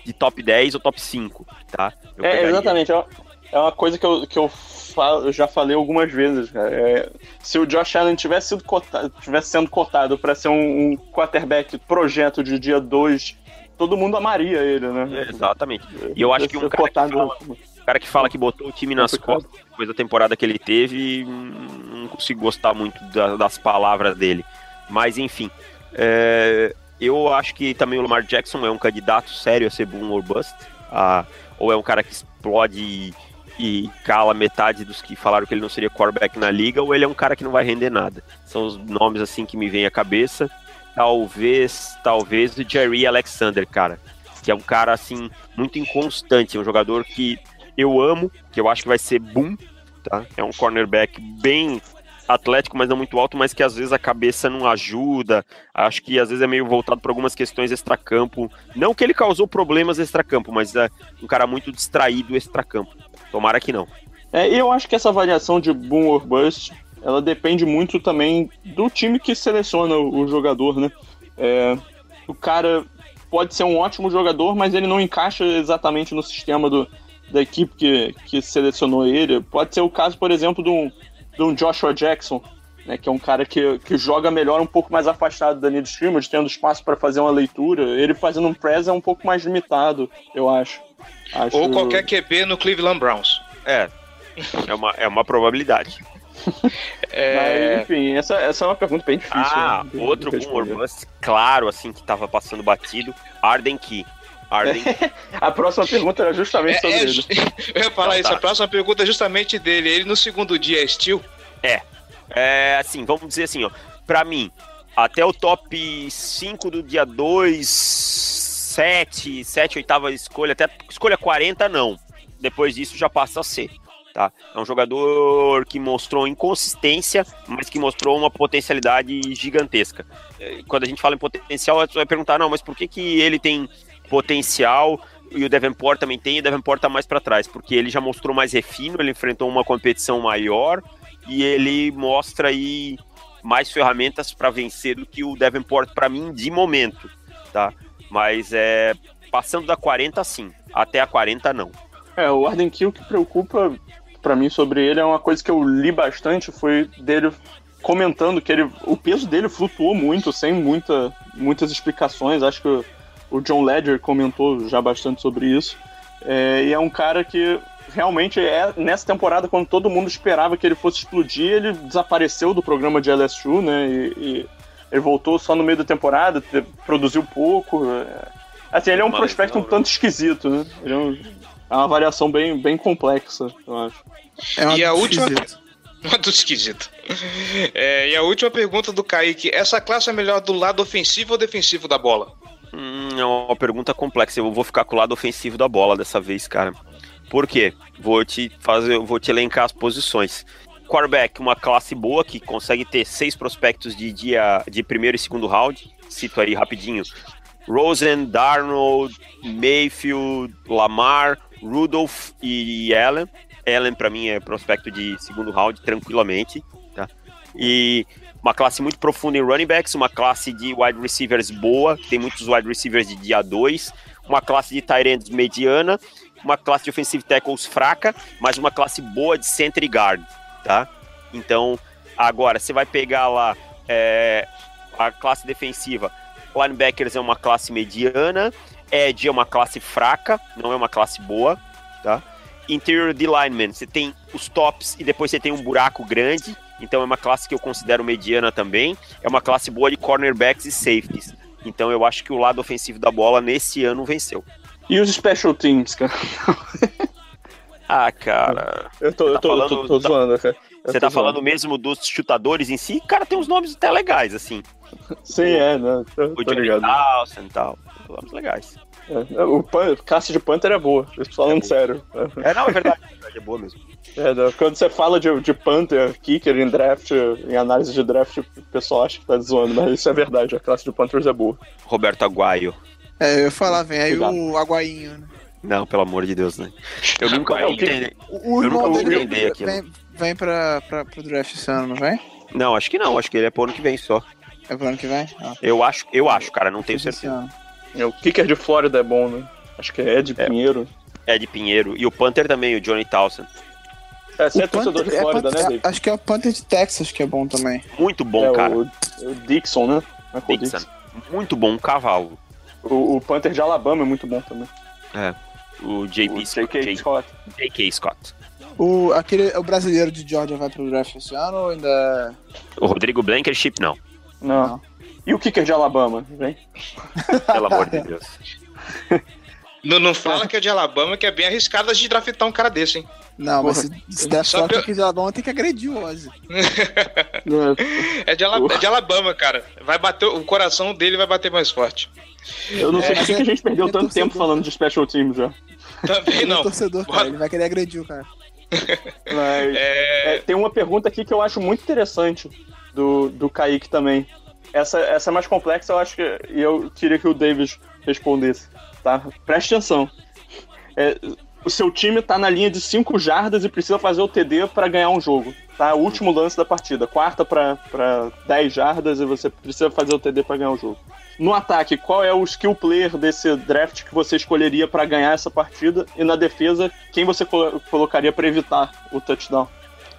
Speaker 4: de top 10 ou top 5, tá? Eu
Speaker 3: É,
Speaker 4: pegaria.
Speaker 3: exatamente. É uma, é uma coisa que eu, que eu, falo- eu já falei algumas vezes, cara. É, se o Josh Allen tivesse, sido cotado, tivesse sendo cotado para ser um, um quarterback projeto de dia 2, todo mundo amaria ele, né?
Speaker 4: Exatamente. E eu acho que um cara que
Speaker 3: cotado-
Speaker 4: fala- O cara que fala que botou o time nas costas depois da temporada que ele teve, não consigo gostar muito da- das palavras dele. Mas enfim, é, eu acho que também o Lamar Jackson é um candidato sério a ser boom or bust. Ah, ou é um cara que explode e, e cala metade dos que falaram que ele não seria quarterback na liga, ou ele é um cara que não vai render nada. São os nomes assim que me vêm à cabeça. Talvez, talvez o Jerry Alexander, cara que é um cara assim muito inconstante, é um jogador que eu amo, que eu acho que vai ser boom, tá? É um cornerback bem atlético, mas não muito alto, mas que às vezes a cabeça não ajuda. Acho que às vezes é meio voltado para algumas questões extracampo. Não que ele causou problemas extracampo, mas é um cara muito distraído extracampo. Tomara que não.
Speaker 3: É, eu acho que essa avaliação de boom or bust, ela depende muito também do time que seleciona o, jogador, né? É, o cara pode ser um ótimo jogador, mas ele não encaixa exatamente no sistema do, da equipe que, que selecionou ele. Pode ser o caso, por exemplo, de um, de um Joshua Jackson, né, que é um cara que, que joga melhor um pouco mais afastado da linha scrimmage, tendo espaço para fazer uma leitura. Ele fazendo um press é um pouco mais limitado, eu acho. Acho-
Speaker 1: Ou qualquer QB no Cleveland Browns?
Speaker 4: É, é uma, é uma probabilidade.
Speaker 1: É,
Speaker 3: Mas, enfim, essa, essa é uma pergunta bem difícil.
Speaker 4: Ah,
Speaker 3: né,
Speaker 4: outro
Speaker 3: de
Speaker 4: boom or
Speaker 3: responder.
Speaker 4: bust, claro, assim, que tava passando batido, Arden Key. Arden.
Speaker 3: A próxima pergunta era justamente
Speaker 1: É,
Speaker 3: sobre
Speaker 1: é,
Speaker 3: ele.
Speaker 1: eu ia falar isso,
Speaker 4: tá.
Speaker 1: a próxima pergunta é justamente dele. Ele no segundo dia é Steel?
Speaker 4: É, assim, vamos dizer assim, ó. Pra mim, até o top 5 do dia 2, 7, 7, oitava escolha, até escolha 40, não. Depois disso já passa a ser. Tá? É um jogador que mostrou inconsistência, mas que mostrou uma potencialidade gigantesca. É, Quando a gente fala em potencial, você vai perguntar, não, mas por que, que ele tem potencial e o Davenport também tem, e o Davenport tá mais para trás? Porque ele já mostrou mais refino, ele enfrentou uma competição maior e ele mostra aí mais ferramentas para vencer do que o Davenport para mim de momento, tá? Mas é passando da 40 sim, até a 40 não.
Speaker 3: É, o Arden Kill que preocupa pra mim sobre ele é uma coisa que eu li bastante, foi dele comentando que ele, o peso dele flutuou muito, sem muita, muitas explicações. Acho que o, o John Ledger comentou já bastante sobre isso. É, e é um cara que realmente é nessa temporada, quando todo mundo esperava que ele fosse explodir, ele desapareceu do programa de LSU, né? E, e ele voltou só no meio da temporada, te- produziu pouco. é. Assim, ele é um prospecto um tanto esquisito, né? Ele é, um- é uma variação bem, bem complexa, eu acho.
Speaker 2: É uma
Speaker 1: E a última-. Muito esquisito. É, e a última pergunta do Kaique: essa classe é melhor do lado ofensivo ou defensivo da bola?
Speaker 4: Hum, é uma pergunta complexa. Eu vou ficar com o lado ofensivo da bola dessa vez, cara. Por quê? Vou te fazer, vou te elencar as posições. Quarterback, uma classe boa que consegue ter seis prospectos de dia de primeiro e segundo round. Cito aí rapidinho. Rosen, Darnold, Mayfield, Lamar, Rudolph e Allen. Allen para mim é prospecto de segundo round tranquilamente, tá? E uma classe muito profunda em running backs, uma classe de wide receivers boa, tem muitos wide receivers de dia 2, uma classe de tight ends mediana, uma classe de offensive tackles fraca, mas uma classe boa de center e guard, tá? Então, agora, você vai pegar lá é, a classe defensiva, linebackers é uma classe mediana, edge é uma classe fraca, não é uma classe boa, tá? Interior de lineman, você tem os tops e depois você tem um buraco grande, então é uma classe que eu considero mediana também. É uma classe boa de cornerbacks e safeties. Então eu acho que o lado ofensivo da bola nesse ano venceu.
Speaker 3: E os special teams, cara?
Speaker 4: Ah, cara.
Speaker 3: Eu tô, eu
Speaker 4: tá
Speaker 3: tô, eu tô,
Speaker 4: falando-
Speaker 3: tô
Speaker 4: tá-
Speaker 3: zoando, cara. Eu
Speaker 4: Você
Speaker 3: tô
Speaker 4: tá falando
Speaker 3: zoando.
Speaker 4: mesmo dos chutadores em si? Cara, tem uns nomes até legais, assim.
Speaker 3: Sim, é, né? Tô,
Speaker 4: O
Speaker 3: tô
Speaker 4: Johnny
Speaker 3: ligado.
Speaker 4: Dawson e tal. Nomes legais.
Speaker 3: É, o pan, classe de Panther é boa, eu tô falando
Speaker 4: É
Speaker 3: sério.
Speaker 4: É, não, é verdade. É é boa mesmo.
Speaker 3: É, né, quando você fala de, de Panther, Kicker em draft, em análise de draft, o pessoal acha que tá zoando, mas isso é verdade, a classe de Panthers é boa.
Speaker 4: Roberto Aguaio.
Speaker 2: É, eu ia falar, vem aí
Speaker 3: Cuidado.
Speaker 2: o Aguainho, né?
Speaker 4: Não, pelo amor de Deus, né? Eu nunca vou entender.
Speaker 2: O, o
Speaker 4: Eu nunca vou entender aquilo.
Speaker 2: vem, vem pra, pra, pro draft esse ano, não vem?
Speaker 4: Não, acho que não. Acho que ele é pro ano que vem só.
Speaker 2: É pro ano que vem? Ah,
Speaker 4: Eu acho, eu acho, cara. Não tenho
Speaker 2: esse
Speaker 4: certeza.
Speaker 3: É, o Kicker de Flórida é bom, né? Acho que é Ed
Speaker 4: É.
Speaker 3: Pinheiro.
Speaker 4: É de Pinheiro. E o Panther também, o Johnny Towson.
Speaker 3: É, você é
Speaker 2: O
Speaker 3: torcedor
Speaker 2: Panther-
Speaker 3: de Flórida,
Speaker 2: é,
Speaker 3: né, David?
Speaker 2: Acho que é o Panther de Texas que é bom também.
Speaker 4: Muito bom,
Speaker 3: é,
Speaker 4: cara.
Speaker 3: O, o Dixon, né? Michael
Speaker 4: Dixon.
Speaker 3: Dixon.
Speaker 4: Muito bom, um cavalo.
Speaker 3: O, o Panther de Alabama é muito bom também.
Speaker 4: O JB
Speaker 3: O J.K.
Speaker 4: J-
Speaker 3: Scott.
Speaker 4: J.K. Scott.
Speaker 2: O, aquele, o brasileiro de Georgia vai pro draft esse ano ou ainda.
Speaker 4: O Rodrigo Blankenship, não.
Speaker 3: Não.
Speaker 2: Não.
Speaker 3: E o Kicker de Alabama, vem?
Speaker 4: Pelo amor de Deus.
Speaker 1: Não, não fala que é de Alabama, que é bem arriscado a gente draftar um cara desse, hein?
Speaker 2: Não, mas se, se der
Speaker 1: Só
Speaker 2: sorte
Speaker 1: pelo-
Speaker 2: aqui de Alabama tem que agredir o Ozzy.
Speaker 3: Não,
Speaker 1: É de, Ala- é de Alabama, cara. Vai bater, o coração dele vai bater mais forte.
Speaker 3: Eu não sei
Speaker 2: É,
Speaker 3: por que que a gente perdeu
Speaker 2: é
Speaker 3: tanto tempo falando de special teams já.
Speaker 1: Também
Speaker 2: é
Speaker 1: não.
Speaker 2: torcedor, cara. Ele vai querer agredir o cara.
Speaker 3: Mas
Speaker 1: É,
Speaker 3: é, tem uma pergunta aqui que eu acho muito interessante do, do Kaique também. Essa, essa é mais complexa, eu acho que. E eu queria que o Davis respondesse. Tá? Preste atenção. É, o seu time tá na linha de 5 jardas e precisa fazer o TD para ganhar um jogo. Tá? O último lance da partida. Quarta para 10 jardas e você precisa fazer o TD para ganhar o jogo. No ataque, qual é o skill player desse draft que você escolheria para ganhar essa partida? E na defesa, quem você colo- colocaria para evitar o touchdown?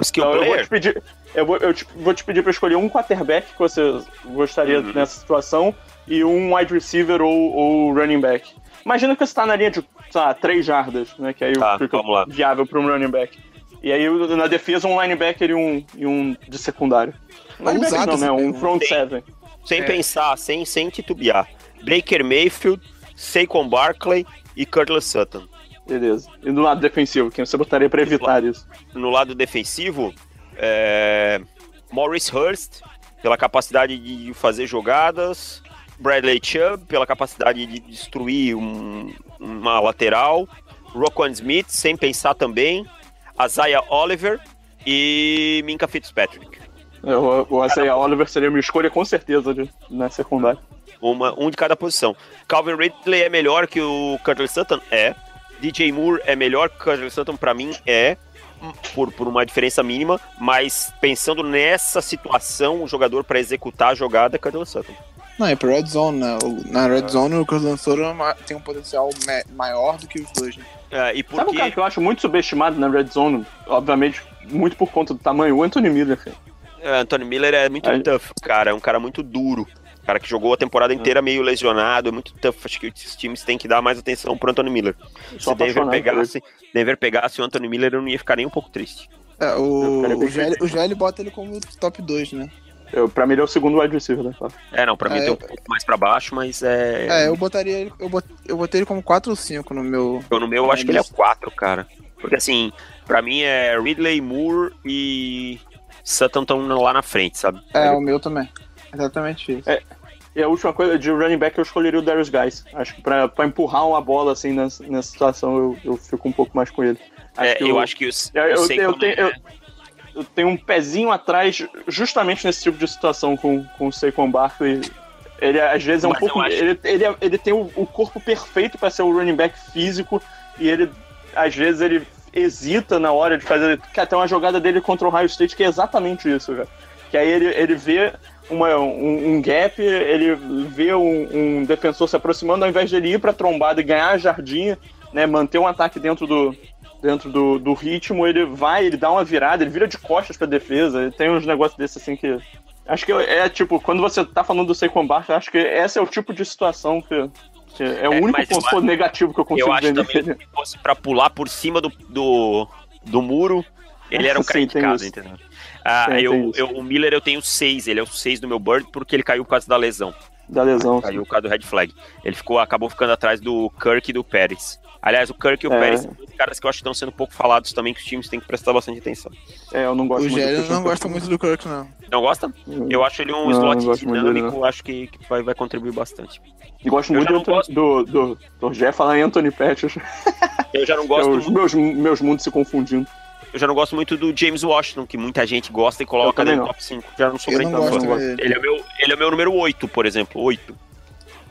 Speaker 4: Skill
Speaker 3: Então, eu vou
Speaker 4: player?
Speaker 3: te pedir, eu vou, eu te- vou te pedir para escolher um quarterback que você gostaria
Speaker 4: Uhum.
Speaker 3: nessa situação e um wide receiver ou, ou running back. Imagina que você tá na linha de, sei lá, 3 jardas, né? Que aí
Speaker 4: Tá,
Speaker 3: fica
Speaker 4: vamos lá.
Speaker 3: viável para um running back. E aí na defesa um linebacker e um, e um de secundário. Linebacker não, né? Um front
Speaker 4: Tem.
Speaker 3: seven.
Speaker 4: Sem
Speaker 1: É.
Speaker 4: pensar, sem, sem titubear. Baker Mayfield, Saquon Barkley e Curtis Sutton.
Speaker 3: Beleza. E do lado defensivo, quem você botaria pra evitar isso?
Speaker 4: No lado defensivo, é... Maurice Hurst, pela capacidade de fazer jogadas. Bradley Chubb, pela capacidade de destruir um- uma lateral. Roquan Smith, sem pensar também. Isaiah Oliver e Minka Fitzpatrick.
Speaker 3: É, O, Isaiah Oliver seria minha escolha com certeza de, na secundária.
Speaker 4: Uma, um de cada posição. Calvin Ridley é melhor que o Curtis Sutton? É. DJ Moore é melhor que o Curtis Sutton? Pra mim, é. Por, por uma diferença mínima. Mas pensando nessa situação, o jogador para executar a jogada é Curtis Sutton.
Speaker 2: Não, é pro Red Zone, né? Na Red Zone o Sutton ma- tem um potencial ma- maior do que os dois, né?
Speaker 4: É, e
Speaker 3: Sabe um cara
Speaker 4: porque.
Speaker 3: que eu acho muito subestimado na Red Zone? Obviamente, muito por conta do tamanho, o Anthony Miller. cara.
Speaker 4: É, Anthony Miller é muito
Speaker 3: Aí-
Speaker 4: tough, cara. É um cara muito duro. Cara que jogou a temporada inteira meio lesionado, é muito tough. Acho que os times têm que dar mais atenção pro Anthony Miller. Se Denver pegasse, Denver pegasse o Anthony Miller, eu não ia ficar nem um pouco triste.
Speaker 2: É, o,
Speaker 3: é
Speaker 2: o, GL bota ele como top 2, né?
Speaker 3: Eu, pra mim, ele é o segundo wide receiver, né?
Speaker 4: É, não, pra mim
Speaker 2: É,
Speaker 4: tem um
Speaker 2: eu-
Speaker 4: pouco mais pra baixo, mas é.
Speaker 2: É, eu botaria ele. Eu, bot, eu botei ele como 4 ou 5 no meu.
Speaker 4: Eu, no meu, eu acho que ele é 4, cara. Porque assim, pra mim é Ridley, Moore e Sutton estão lá na frente, sabe?
Speaker 2: É, o meu também. Exatamente isso.
Speaker 3: É. E a última coisa, de running back, eu escolheria o Darius Guys. Acho que pra, pra empurrar uma bola assim nessa, nessa situação, eu, eu fico um pouco mais com ele.
Speaker 4: É,
Speaker 3: que
Speaker 4: eu
Speaker 3: o-
Speaker 4: acho que os,
Speaker 3: Eu, eu,
Speaker 4: eu sei
Speaker 3: eu
Speaker 4: como
Speaker 3: tenho,
Speaker 4: é.
Speaker 3: eu, eu tenho um pezinho atrás justamente nesse tipo de situação com, com o Saquon Barkley. Ele às vezes é um
Speaker 4: Mas
Speaker 3: pouco.
Speaker 4: acho-
Speaker 3: Ele, ele, é- ele tem o, o corpo perfeito para ser o running back físico e ele às vezes ele hesita na hora de fazer. Cara, tem uma jogada dele contra o Ohio State que é exatamente isso, cara. Que aí ele, ele vê uma, um, um gap, ele vê um, um defensor se aproximando, ao invés de ele ir pra trombada e ganhar a jardinha, né, manter um ataque dentro do, dentro do, do ritmo, ele vai, ele dá uma virada, ele vira de costas pra defesa, tem uns negócios desses assim que. Acho que é tipo, quando você tá falando do Saquon Barkley, acho que esse é o tipo de situação que, que é o
Speaker 4: É,
Speaker 3: único ponto
Speaker 4: acho-
Speaker 3: negativo que eu consigo
Speaker 4: Eu acho
Speaker 3: vender.
Speaker 4: também que se fosse pra pular por cima do, do, do muro, ele era um cara
Speaker 3: Sim,
Speaker 4: indicado, entendeu? Ah,
Speaker 3: Tem,
Speaker 4: eu, eu, o Miller eu tenho 6, ele é o 6 do meu Bird porque ele caiu por causa da lesão.
Speaker 3: Da lesão.
Speaker 4: Caiu por causa do red flag. Ele ficou, acabou ficando atrás do Kirk e do Pérez. Aliás, o Kirk e o
Speaker 3: É.
Speaker 4: Pérez são dois caras que eu acho que estão sendo pouco falados também, que os times têm que prestar bastante atenção.
Speaker 3: É, eu não gosto
Speaker 2: O
Speaker 3: muito Christian
Speaker 2: não gosta muito do Kirk, não.
Speaker 4: Não gosta? Eu acho ele um
Speaker 3: Não,
Speaker 4: slot
Speaker 3: não muito dele,
Speaker 4: dinâmico, acho que, que vai, vai contribuir bastante.
Speaker 3: E gosto
Speaker 4: Eu
Speaker 3: muito do,
Speaker 4: gosto.
Speaker 3: do, do, do Jeff falar em Anthony Pettis.
Speaker 4: Eu já não gosto
Speaker 3: Os
Speaker 4: muito,
Speaker 3: meus, meus mundos se confundindo.
Speaker 4: eu já não gosto muito do James Washington, que muita gente gosta e coloca no top 5. Já não sou grande. Ele é, meu, ele é meu número 8, por exemplo. 8.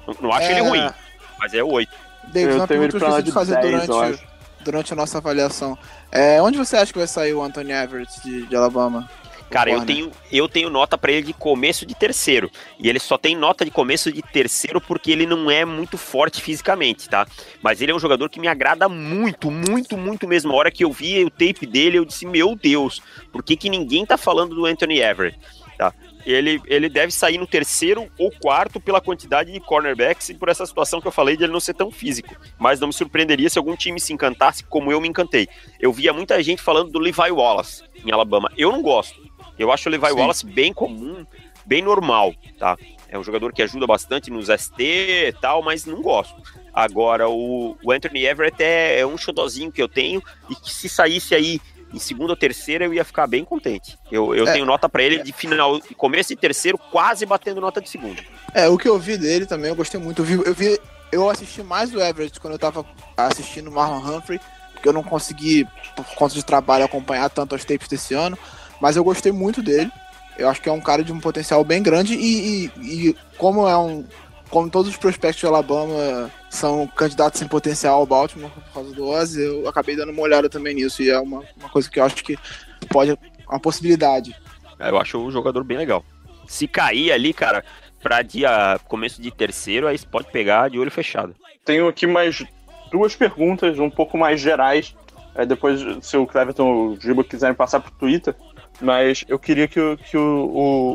Speaker 4: Não, não acho
Speaker 2: É.
Speaker 4: ele ruim, mas é 8.
Speaker 2: David,
Speaker 3: Eu
Speaker 2: uma pergunta que eu
Speaker 3: lá
Speaker 2: esqueci de fazer
Speaker 3: 10, eu
Speaker 2: durante, durante a nossa avaliação. É, onde você acha que vai sair o Anthony Everett de, de Alabama?
Speaker 4: Cara, eu tenho, eu tenho nota pra ele de começo de terceiro. E ele só tem nota de começo de terceiro porque ele não é muito forte fisicamente, tá? Mas ele é um jogador que me agrada muito, muito, muito mesmo. A hora que eu vi o tape dele, eu disse, meu Deus, por que, que ninguém tá falando do Anthony Everett? Tá? Ele, ele deve sair no terceiro ou quarto pela quantidade de cornerbacks e por essa situação que eu falei de ele não ser tão físico. Mas não me surpreenderia se algum time se encantasse como eu me encantei. Eu via muita gente falando do Levi Wallace em Alabama. Eu não gosto. Eu acho o Levi
Speaker 2: Sim.
Speaker 4: Wallace bem comum, bem normal, tá? É um jogador que ajuda bastante nos ST e tal, mas não gosto. Agora, o, o Anthony Everett é, é um xodozinho que eu tenho e que se saísse aí em segunda ou terceira eu ia ficar bem contente. Eu, eu
Speaker 2: É.
Speaker 4: tenho nota pra ele de final, começo de terceiro, quase batendo nota de segundo.
Speaker 2: É, o que eu vi dele também, eu gostei muito. Eu vi, eu, vi- eu assisti mais do Everett quando eu tava assistindo o Marlon Humphrey, porque eu não consegui, por conta de trabalho, acompanhar tanto as tapes desse ano. Mas eu gostei muito dele. Eu acho que é um cara de um potencial bem grande e, e- e como é um. Como todos os prospectos de Alabama são candidatos em potencial ao Baltimore por causa do Ozzy, eu acabei dando uma olhada também nisso. E é uma, uma coisa que eu acho que pode. uma possibilidade.
Speaker 4: Eu acho um jogador bem legal. Se cair ali, cara, pra dia começo de terceiro, aí você pode pegar de olho fechado.
Speaker 3: Tenho aqui mais duas perguntas um pouco mais gerais. É, depois, se o Cleverton ou o Giba quiserem passar pro Twitter, mas eu queria que, o- que o,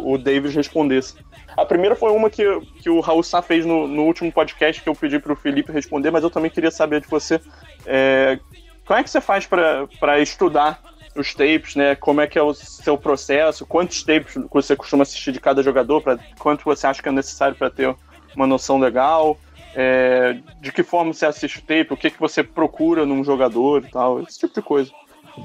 Speaker 3: o, o Davis respondesse. A primeira foi uma que, que o Raul Sá fez no, no último podcast que eu pedi pro Felipe responder, mas eu também queria saber de você. É, como é que você faz para estudar os tapes, né? Como é que é o seu processo? Quantos tapes você costuma assistir de cada jogador? Pra, quanto você acha que é necessário para ter uma noção legal? é, de que forma você assiste o tape, o que, que você procura num jogador e tal, esse tipo de coisa.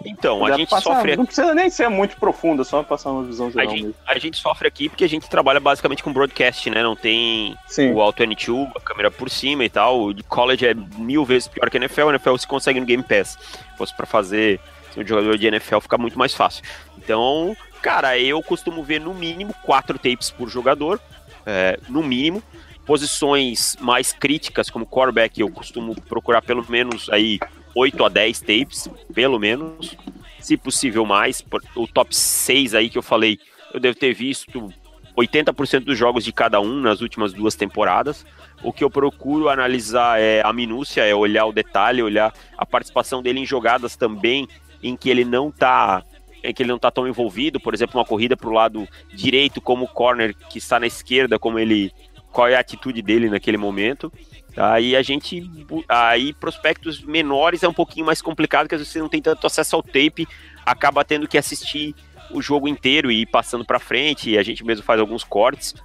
Speaker 4: Então, a gente
Speaker 3: passar-
Speaker 4: sofre
Speaker 3: Não precisa nem ser muito profundo, é só passar uma visão
Speaker 4: A
Speaker 3: geral
Speaker 4: gente,
Speaker 3: mesmo.
Speaker 4: a gente sofre aqui porque a gente trabalha basicamente com broadcast, né? Não tem
Speaker 3: Sim.
Speaker 4: o Auto N2, a câmera por cima e tal. O de college é mil vezes pior que a NFL. A NFL se consegue no Game Pass. Se fosse pra fazer um jogador de NFL, fica muito mais fácil. Então, cara, eu costumo ver no mínimo quatro tapes por jogador. é, no mínimo. Posições mais críticas, como quarterback, eu costumo procurar pelo menos aí 8 a 10 tapes, pelo menos. Se possível mais. O top 6 aí que eu falei, eu devo ter visto 80% dos jogos de cada um nas últimas duas temporadas. O que eu procuro analisar é a minúcia, é olhar o detalhe, olhar a participação dele em jogadas também em que ele não tá em que ele não tá tão envolvido, por exemplo, uma corrida para o lado direito como o corner que está na esquerda, como ele qual é a atitude dele naquele momento. Aí a gente aí prospectos menores é um pouquinho mais complicado, porque às vezes você não tem tanto acesso ao tape, acaba tendo que assistir o jogo inteiro e ir passando para frente, e a gente mesmo faz alguns cortes.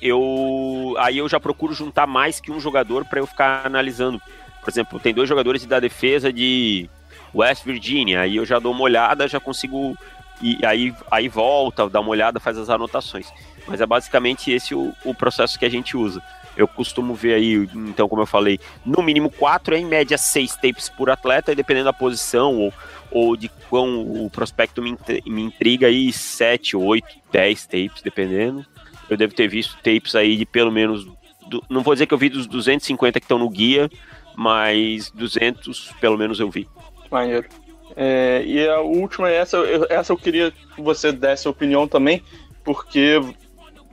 Speaker 4: Eu aí eu já procuro juntar mais que um jogador para eu ficar analisando. Por exemplo, tem dois jogadores da defesa de West Virginia, aí eu já dou uma olhada, já consigo e aí aí volta, dá uma olhada, faz as anotações. Mas é basicamente esse o, o processo que a gente usa. Eu costumo ver aí, então, como eu falei, no mínimo quatro, em média seis tapes por atleta, e dependendo da posição ou, ou de quão o prospecto me, me intriga, aí sete, oito, dez tapes, dependendo. Eu devo ter visto tapes aí de pelo menos, du- não vou dizer que eu vi dos 250 que estão no guia, mas 200 pelo menos eu vi.
Speaker 3: Maneiro. É, e a última, essa, eu- essa eu queria que você desse opinião também, porque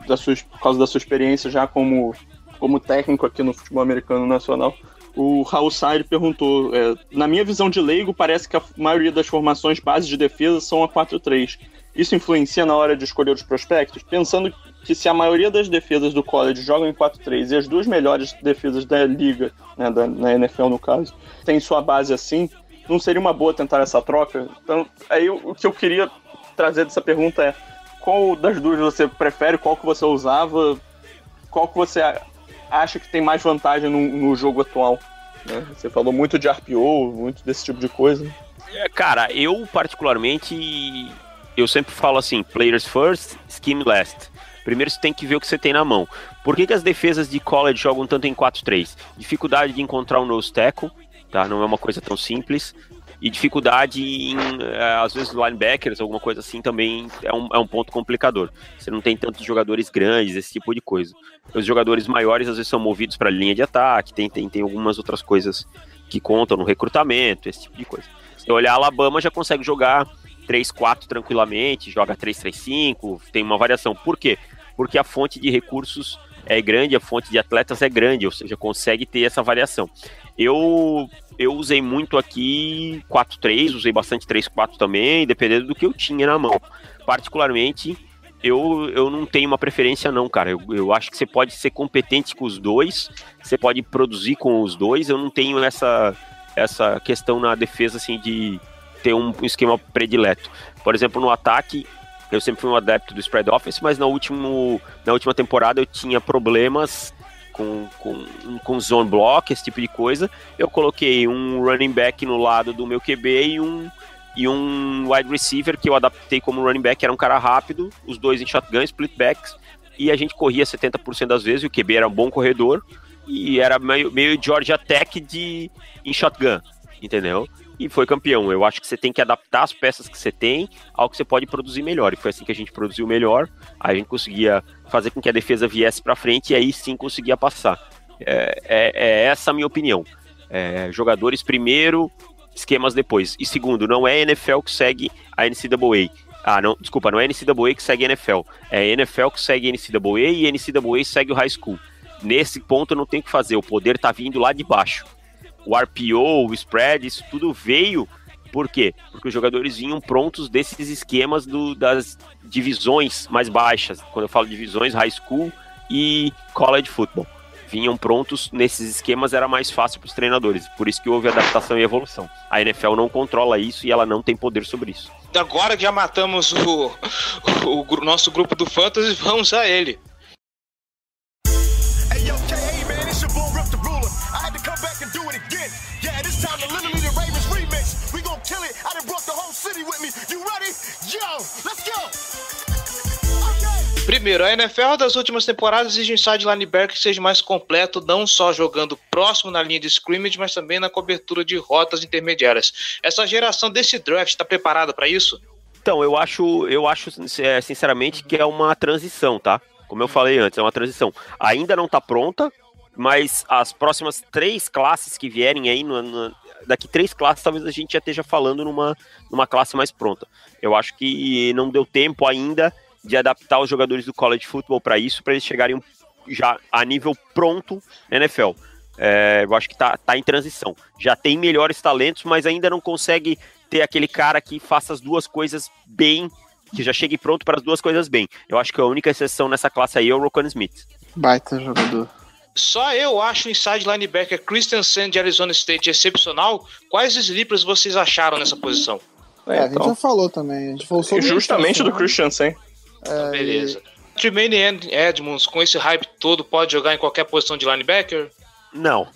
Speaker 3: da sua, por causa da sua experiência já como, como técnico aqui no futebol americano nacional, o Raul Sair perguntou: é, na minha visão de leigo, parece que a maioria das formações base de defesa são a 4-3. Isso influencia na hora de escolher os prospectos? Pensando que se a maioria das defesas do college jogam em 4-3 e as duas melhores defesas da liga, né, da, na NFL no caso, tem sua base assim, não seria uma boa tentar essa troca? Então, aí o que eu queria trazer dessa pergunta é qual das duas você prefere, qual que você usava, qual que você acha que tem mais vantagem no, no jogo atual? né? Você falou muito de RPO, muito desse tipo de coisa.
Speaker 4: É, Cara, eu particularmente, eu sempre falo assim, players first, scheme last. Primeiro você tem que ver o que você tem na mão. Por que, que as defesas de college jogam tanto em 4-3? Dificuldade de encontrar um nose tackle, tá? Não é uma coisa tão simples. E dificuldade em, eh, às vezes, linebackers, alguma coisa assim, também é um, é um ponto complicador. Você não tem tantos jogadores grandes, esse tipo de coisa. Os jogadores maiores, às vezes, são movidos para a linha de ataque, tem, tem, tem algumas outras coisas que contam no recrutamento, esse tipo de coisa. Se olhar, a Alabama já consegue jogar 3-4 tranquilamente, joga 3-3-5, tem uma variação. Por quê? Porque a fonte de recursos é grande, a fonte de atletas é grande, ou seja, consegue ter essa variação. Eu eu usei muito aqui 4-3, usei bastante 3-4 também, dependendo do que eu tinha na mão. Particularmente, eu, eu não tenho uma preferência não, cara. Eu, eu acho que você pode ser competente com os dois, você pode produzir com os dois. Eu não tenho essa, essa questão na defesa, assim, de ter um, esquema predileto. Por exemplo, no ataque, eu sempre fui um adepto do spread offense, mas na, último, na última temporada eu tinha problemas com, com, com zone block, esse tipo de coisa. Eu coloquei um running back no lado do meu QB e um, e um wide receiver que eu adaptei como running back, era um cara rápido, os dois em shotgun, split backs, e a gente corria 70% das vezes, o QB era um bom corredor, e era meio, meio Georgia Tech de, em shotgun, entendeu? E foi campeão. Eu acho que você tem que adaptar as peças que você tem ao que você pode produzir melhor. E foi assim que a gente produziu melhor. Aí a gente conseguia fazer com que a defesa viesse para frente e aí sim conseguia passar. É, é, é essa a minha opinião. É, jogadores primeiro, esquemas depois. E segundo, não é a NFL que segue a NCAA. Ah, não, desculpa, não é a NCAA que segue a NFL. É a NFL que segue a NCAA e a NCAA segue o high school. Nesse ponto não tem o que fazer, o poder tá vindo lá de baixo. O RPO, o spread, isso tudo veio por quê? Porque os jogadores vinham prontos desses esquemas do, das divisões mais baixas. Quando eu falo divisões, high school e college football. Vinham prontos nesses esquemas, era mais fácil para os treinadores. Por isso que houve adaptação e evolução. A NFL não controla isso e ela não tem poder sobre isso.
Speaker 1: Agora que já matamos o, o, gru- nosso grupo do Fantasy, vamos a ele.
Speaker 7: Do it again. Yeah, this time the literally the Ravens remix. We gon' kill it. I done brought the whole city with me. You ready? Yo, let's go.
Speaker 1: Primeiro, a NFL das últimas temporadas exige um inside linebacker que seja mais completo, não só jogando próximo na linha de scrimmage, mas também na cobertura de rotas intermediárias. Essa geração desse draft está preparada para isso?
Speaker 4: Então, eu acho, eu acho é, sinceramente que é uma transição, tá? Como eu falei antes, é uma transição. Ainda não tá pronta, mas as próximas três classes que vierem aí, no, no- daqui três classes, talvez a gente já esteja falando numa, numa classe mais pronta. Eu acho que não deu tempo ainda de adaptar os jogadores do college football para isso, para eles chegarem já a nível pronto na NFL. É, eu acho que tá, tá em transição. Já tem melhores talentos, mas ainda não consegue ter aquele cara que faça as duas coisas bem, que já chegue pronto para as duas coisas bem. Eu acho que a única exceção nessa classe aí é o Rokon Smith.
Speaker 2: Baita jogador.
Speaker 1: Só eu acho o inside linebacker Christian Sand de Arizona State excepcional. Quais sleepers vocês acharam nessa posição?
Speaker 2: É, a gente já
Speaker 3: então,
Speaker 2: falou também. A gente falou sobre
Speaker 3: justamente do
Speaker 2: né?
Speaker 3: Christensen.
Speaker 1: Então, beleza. Tremaine Edmonds, com esse hype todo, pode jogar em qualquer posição de linebacker?
Speaker 4: Não.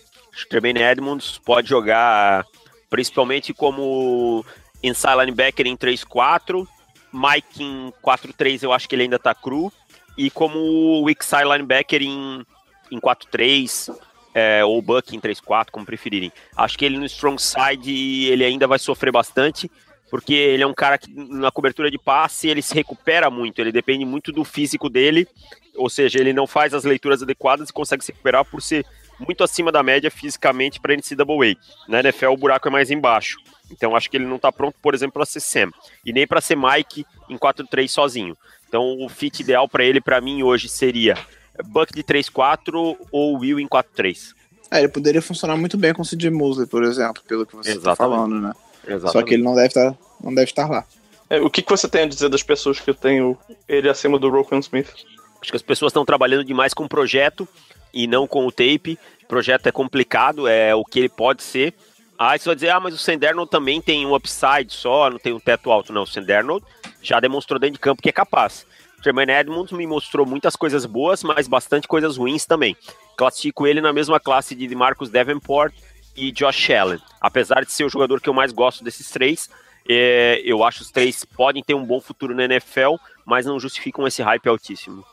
Speaker 4: Tremaine Edmonds pode jogar principalmente como inside linebacker em 3-4, Mike em 4-3 eu acho que ele ainda tá cru, e como weak side linebacker em, em 4-3, é, ou Buck em 3-4, como preferirem. Acho que ele no strong side ele ainda vai sofrer bastante, porque ele é um cara que na cobertura de passe ele se recupera muito, ele depende muito do físico dele, ou seja, ele não faz as leituras adequadas e consegue se recuperar por ser muito acima da média fisicamente para NCAA. Na NFL o buraco é mais embaixo. Então acho que ele não está pronto, por exemplo, para ser Sam e nem para ser Mike em 4-3 sozinho. Então o fit ideal para ele para mim hoje seria Buck de 3-4 ou Will em 4-3.
Speaker 2: É, ele poderia funcionar muito bem com o CJ Mosley, por exemplo, pelo que você está falando, né?
Speaker 4: Exatamente.
Speaker 2: Só que ele não deve estar, não deve estar lá.
Speaker 3: É, o que, que você tem a dizer das pessoas que têm o- ele acima do Rokon Smith?
Speaker 4: Acho que as pessoas estão trabalhando demais com o projeto e não com o tape. O projeto é complicado, é o que ele pode ser. Aí você vai dizer, ah, mas o Senderno também tem um upside só, não tem um teto alto. Não, o Senderno já demonstrou dentro de campo que é capaz. Tremaine Edmonds me mostrou muitas coisas boas, mas bastante coisas ruins também. Classifico ele na mesma classe de Marcus Davenport e Josh Allen. Apesar de ser o jogador que eu mais gosto desses três, é, eu acho os três podem ter um bom futuro na NFL, mas não justificam esse hype altíssimo.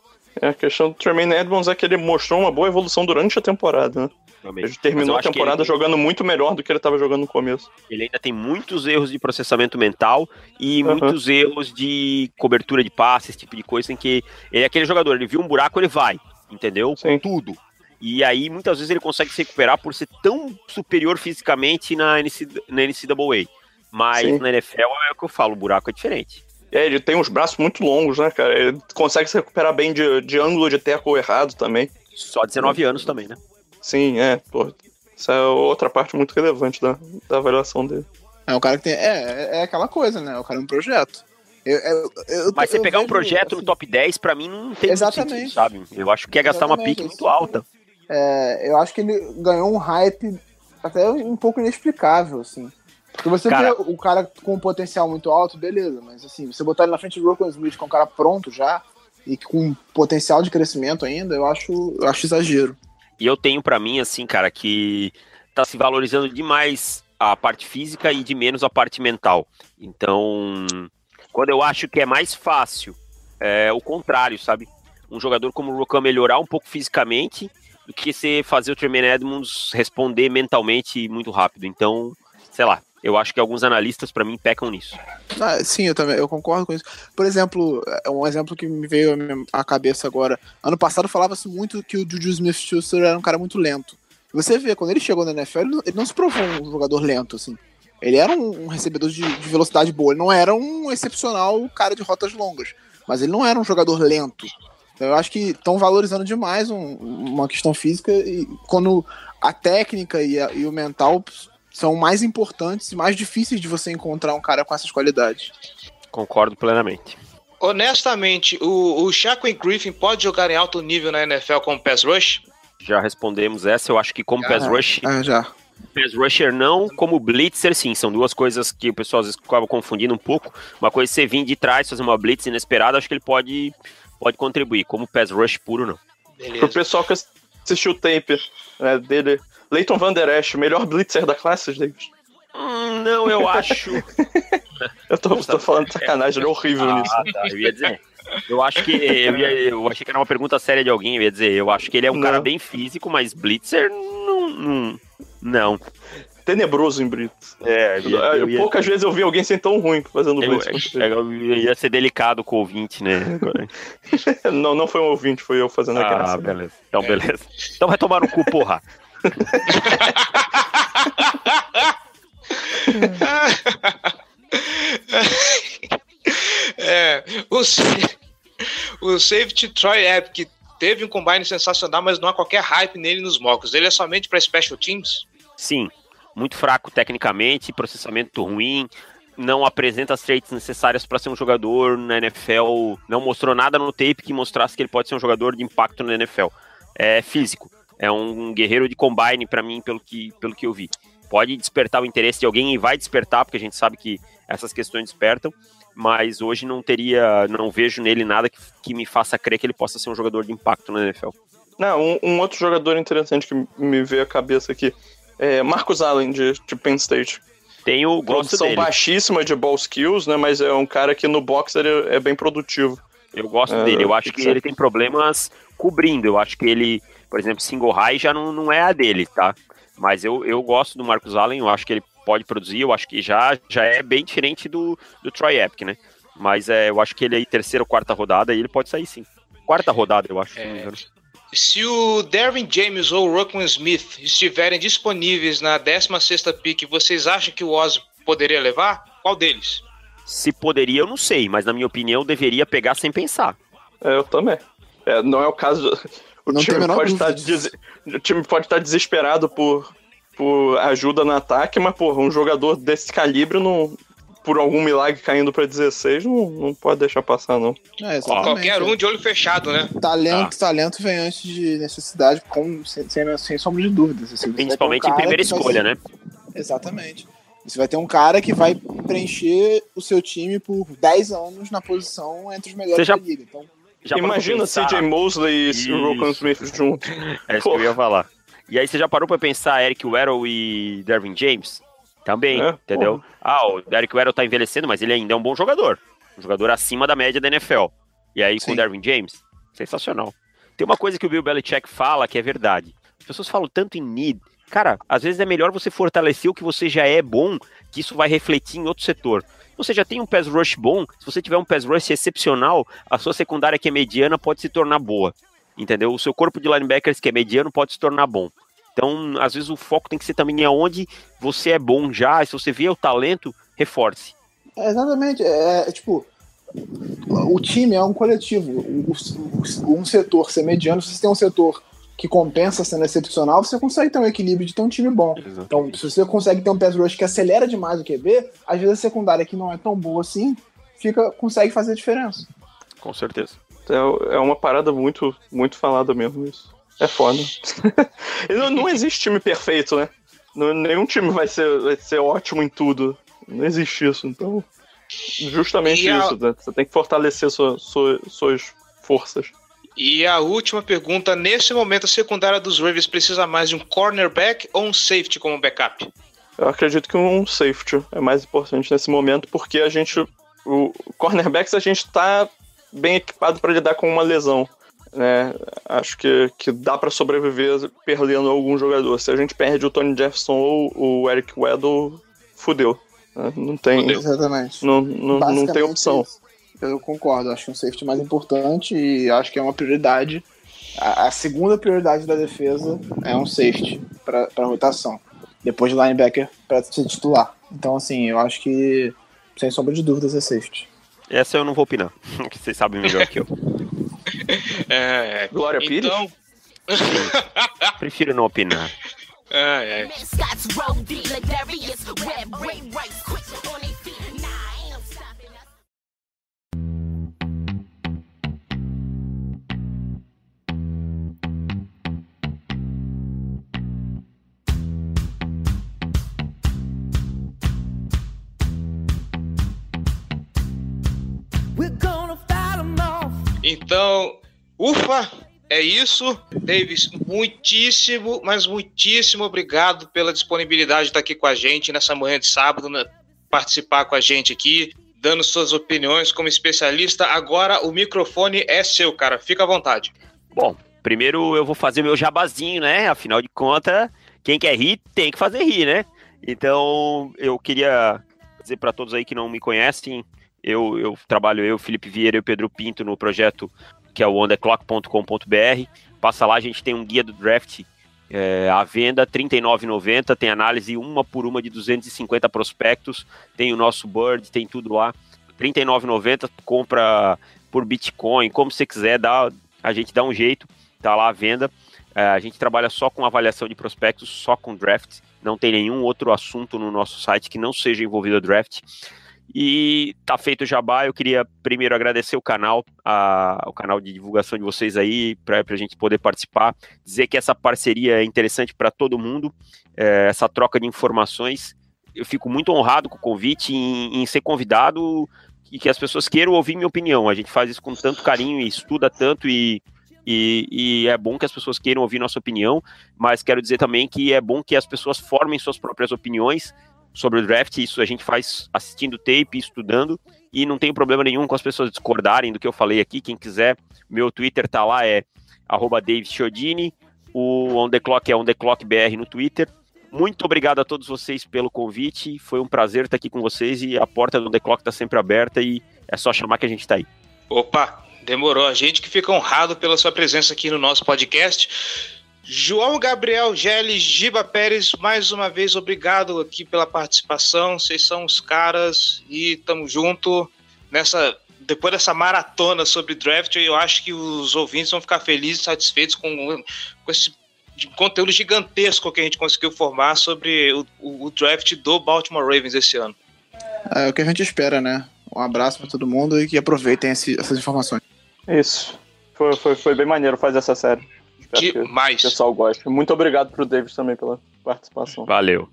Speaker 3: É, a questão do Tremaine Edmonds é que ele mostrou uma boa evolução durante a temporada, né? Ele terminou a temporada
Speaker 4: ele-
Speaker 3: jogando muito melhor do que ele estava jogando no começo.
Speaker 4: Ele ainda tem muitos erros de processamento mental e
Speaker 3: Aham.
Speaker 4: muitos erros de cobertura de passe, esse tipo de coisa, em que ele é aquele jogador, ele viu um buraco, ele vai, entendeu? Com
Speaker 3: Sim.
Speaker 4: tudo. E aí, muitas vezes, ele consegue se recuperar por ser tão superior fisicamente na, NC, na NCAA. Mas
Speaker 3: Sim.
Speaker 4: na NFL é o que eu falo, o buraco é diferente.
Speaker 3: É, ele tem uns braços muito longos, né, cara? Ele consegue se recuperar bem de, de ângulo de teco errado também.
Speaker 4: Só 19 anos também, né?
Speaker 3: Sim, é, pô. Essa é outra parte muito relevante da, da avaliação dele.
Speaker 2: É um cara que tem. É, é aquela coisa, né? O cara é um projeto. Eu, eu, eu-
Speaker 4: Mas você
Speaker 2: eu
Speaker 4: pegar um
Speaker 2: vejo,
Speaker 4: projeto no
Speaker 2: assim,
Speaker 4: top 10, pra mim, não tem
Speaker 2: Exatamente.
Speaker 4: sentido, sabe? Eu acho que é gastar uma pique
Speaker 2: é
Speaker 4: muito alta.
Speaker 2: é, eu acho que ele ganhou um hype até um pouco inexplicável, assim. Porque você
Speaker 4: Cara-
Speaker 2: vê o cara com um potencial muito alto, beleza, mas assim, você botar ele na frente do Rocco Smith, com um cara pronto já, e com potencial de crescimento ainda, eu acho, eu acho exagero.
Speaker 4: E eu tenho pra mim, assim, cara, que tá se valorizando demais a parte física e de menos a parte mental. Então, quando eu acho que é mais fácil, é o contrário, sabe? Um jogador como o Rocan melhorar um pouco fisicamente do que você fazer o Tremaine Edmonds responder mentalmente muito rápido. Então, sei lá, eu acho que alguns analistas, pra mim, pecam nisso.
Speaker 2: Ah, sim, eu também eu concordo com isso. Por exemplo, é um exemplo que me veio à cabeça agora. Ano passado falava-se muito que o Juju Smith-Schuster era um cara muito lento. Você vê, quando ele chegou na NFL, ele não, ele não se provou um jogador lento, assim. Ele era um, um recebedor de, de velocidade boa, ele não era um excepcional cara de rotas longas. Mas ele não era um jogador lento. Então eu acho que estão valorizando demais um- uma questão física e quando a técnica e, a- e o mental são mais importantes e mais difíceis de você encontrar um cara com essas qualidades.
Speaker 4: Concordo plenamente.
Speaker 1: Honestamente, o, o Shaquem Griffin pode jogar em alto nível na NFL como pass rush?
Speaker 4: Já respondemos essa, eu acho que como pass rush
Speaker 2: Ah, já.
Speaker 4: Pass rusher não, como blitzer sim, são duas coisas que o pessoal às vezes acaba confundindo um pouco. Uma coisa é você vir de trás, fazer uma blitz inesperada, acho que ele pode, pode contribuir. Como pass rush puro, não.
Speaker 3: Pro pessoal que assistiu o tape né, dele Leighton Van Der Esch, melhor blitzer da classe, Davis?
Speaker 4: Hum, não, eu acho.
Speaker 3: eu tô, tô falando de sacanagem, ele é horrível
Speaker 4: ah,
Speaker 3: nisso.
Speaker 4: Tá, eu ia dizer. Eu acho que. Eu, ia, eu achei que era uma pergunta séria de alguém, eu ia dizer. Eu acho que ele é um não. cara bem físico, mas Blitzer não. Não. não.
Speaker 3: Tenebroso em Blitz. É, eu, eu, eu ia, poucas vezes eu vi alguém ser tão ruim fazendo Blitz.
Speaker 4: Eu, ia ser delicado com o ouvinte, né?
Speaker 3: não, não foi um ouvinte, foi eu fazendo a
Speaker 4: ah,
Speaker 3: graça.
Speaker 4: Ah, beleza. Então, beleza. Então vai tomar no cu, porra.
Speaker 1: é, o, o Safety Troy Epic teve um combine sensacional, mas não há qualquer hype nele nos mocos. Ele é somente para special teams?
Speaker 4: Sim, muito fraco tecnicamente, processamento ruim, não apresenta as traits necessárias para ser um jogador na NFL, não mostrou nada no tape que mostrasse que ele pode ser um jogador de impacto na NFL. É físico, é um guerreiro de combine para mim, pelo que, pelo que eu vi. Pode despertar o interesse de alguém e vai despertar, porque a gente sabe que essas questões despertam, mas hoje não teria, não vejo nele nada que, que me faça crer que ele possa ser um jogador de impacto na NFL.
Speaker 3: Não, um, um outro jogador interessante que me veio à cabeça aqui é Marcos Allen, de, de Penn State.
Speaker 4: Tem o
Speaker 3: gosto Produção
Speaker 4: dele.
Speaker 3: baixíssima de ball skills, né? Mas é um cara que no boxer é, é bem produtivo.
Speaker 4: Eu gosto é, dele. Eu acho que, que ele tem problemas cobrindo. Eu acho que ele, por exemplo, single high já não, não é a dele, tá? Mas eu, eu gosto do Marcos Allen. Eu acho que ele pode produzir. Eu acho que já, já é bem diferente do, do Troy Epic, né? Mas é, eu acho que ele aí, terceira ou quarta rodada, ele pode sair sim. Quarta rodada, eu acho. É,
Speaker 1: se o Derwin James ou o Rockman Smith estiverem disponíveis na 16ª pick, vocês acham que o Oz poderia levar? Qual deles?
Speaker 4: Se poderia, eu não sei, mas na minha opinião deveria pegar sem pensar.
Speaker 3: É, eu também. É, não é o caso. O time, pode estar des... o time pode estar desesperado por, por ajuda no ataque, mas, porra, um jogador desse calibre não, por algum milagre caindo para 16, não, não pode deixar passar, não.
Speaker 1: É, Qualquer um de olho fechado, né?
Speaker 2: Talento, ah. talento vem antes de necessidade, com, sem, sem, sem sombra de dúvidas.
Speaker 4: Assim, Principalmente um em primeira escolha, né?
Speaker 2: Exatamente. Você vai ter um cara que vai preencher o seu time por 10 anos na posição entre os melhores já, da liga. Então,
Speaker 3: já Imagina CJ Mosley e Rokon Smith junto.
Speaker 4: É isso que eu ia falar. E aí você já parou pra pensar Eric Weddle e Dervin James? Também, é, entendeu? Porra. Ah, o Derek Weddle tá envelhecendo, mas ele ainda é um bom jogador. Um jogador acima da média da NFL. E aí Sim. com o Dervin James, sensacional. Tem uma coisa que o Bill Belichick fala que é verdade. As pessoas falam tanto em need. Cara, às vezes é melhor você fortalecer o que você já é bom, que isso vai refletir em outro setor. Você já tem um pass rush bom, se você tiver um pass rush excepcional, a sua secundária que é mediana pode se tornar boa. Entendeu? O seu corpo de linebackers que é mediano pode se tornar bom. Então, às vezes, o foco tem que ser também aonde você é bom já. Se você vê o talento, reforce.
Speaker 2: É, exatamente. É, é, tipo, o time é um coletivo. Um setor ser mediano, se você tem um setor que compensa sendo excepcional, você consegue ter um equilíbrio de ter um time bom. Exatamente. Então, se você consegue ter um pass rush que acelera demais o QB, às vezes a secundária que não é tão boa assim, fica, consegue fazer diferença.
Speaker 4: Com certeza.
Speaker 3: É, é uma parada muito, muito falada mesmo isso. É foda. não, não existe time perfeito, né? nenhum time vai ser, vai ser ótimo em tudo. Não existe isso. Então, justamente a... isso. Né? Você tem que fortalecer sua, sua, suas forças.
Speaker 1: E a última pergunta: nesse momento, a secundária dos Ravens precisa mais de um cornerback ou um safety como backup?
Speaker 3: Eu acredito que um safety é mais importante nesse momento, porque a gente. O cornerbacks a gente está bem equipado para lidar com uma lesão. Né? Acho que, que dá para sobreviver perdendo algum jogador. Se a gente perde o Tony Jefferson ou o Eric Weddle, fudeu. Né? Não tem. Fudeu.
Speaker 2: Exatamente.
Speaker 3: Não, não, não tem opção.
Speaker 2: Eu concordo, acho que um safety mais importante e acho que é uma prioridade. A, a segunda prioridade da defesa é um safety para rotação. Depois de linebacker para ser titular. Então, assim, eu acho que, sem sombra de dúvidas, é safety.
Speaker 4: Essa eu não vou opinar, que vocês sabem melhor que eu.
Speaker 1: É,
Speaker 3: Glória Pires? Então...
Speaker 4: Prefiro não opinar.
Speaker 1: É, é. Então, ufa, É isso, Davis. Muitíssimo, mas muitíssimo obrigado pela disponibilidade de estar aqui com a gente nessa manhã de sábado, né? participar com a gente aqui, dando suas opiniões como especialista. Agora o microfone é seu, cara. Fica à vontade.
Speaker 4: Bom, primeiro eu vou fazer meu jabazinho, né? Afinal de contas, quem quer rir tem que fazer rir, né? Então eu queria dizer para todos aí que não me conhecem, eu, eu trabalho eu, Felipe Vieira e o Pedro Pinto no projeto que é o ontheclock.com.br. Passa lá, a gente tem um guia do draft é, à venda, R$ 39,90. Tem análise uma por uma de 250 prospectos. Tem o nosso Bird, tem tudo lá. R$ 39,90. Compra por Bitcoin, como você quiser, dá, a gente dá um jeito. Tá lá à venda. É, a gente trabalha só com avaliação de prospectos, só com draft. Não tem nenhum outro assunto no nosso site que não seja envolvido a draft. E tá feito o jabá, eu queria primeiro agradecer o canal, a, o canal de divulgação de vocês aí, para a gente poder participar, dizer que essa parceria é interessante para todo mundo, é, essa troca de informações. Eu fico muito honrado com o convite em, em ser convidado e que as pessoas queiram ouvir minha opinião. A gente faz isso com tanto carinho e estuda tanto e, e, e, é bom que as pessoas queiram ouvir nossa opinião, mas quero dizer também que é bom que as pessoas formem suas próprias opiniões sobre o draft, isso a gente faz assistindo tape, estudando, e não tem problema nenhum com as pessoas discordarem do que eu falei aqui. Quem quiser, meu Twitter tá lá, é arroba o On The Clock é On The Clock BR no Twitter. Muito obrigado a todos vocês pelo convite, foi um prazer estar aqui com vocês e a porta do On The Clock está sempre aberta e é só chamar que a gente está aí.
Speaker 1: Opa, demorou. A gente que fica honrado pela sua presença aqui no nosso podcast. João Gabriel Geles, Giba Pérez, mais uma vez obrigado aqui pela participação. Vocês são os caras e tamo junto nessa depois dessa maratona sobre draft. Eu acho que os ouvintes vão ficar felizes e satisfeitos com, com esse conteúdo gigantesco que a gente conseguiu formar sobre o, o draft do Baltimore Ravens esse ano.
Speaker 2: É o que a gente espera, né? Um abraço para todo mundo e que aproveitem esse, essas informações.
Speaker 3: Isso. Foi, foi, foi bem maneiro fazer essa série.
Speaker 1: Demais.
Speaker 3: o pessoal gosta. Muito obrigado pro David também pela participação.
Speaker 4: Valeu.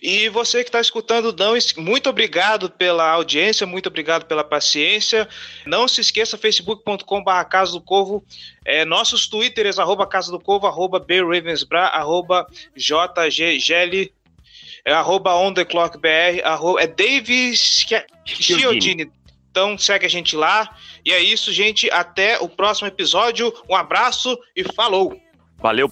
Speaker 1: E você que está escutando, não, muito obrigado pela audiência, muito obrigado pela paciência. Não se esqueça, facebook.com.br Casa do Corvo, é, nossos twitters, arroba Casa do Corvo, arroba bravensbra, arroba jggl, é, arroba ontheclockbr, arroba, é Davis Chiodini. Então segue a gente lá. E é isso, gente. Até o próximo episódio. Um abraço e falou!
Speaker 4: Valeu!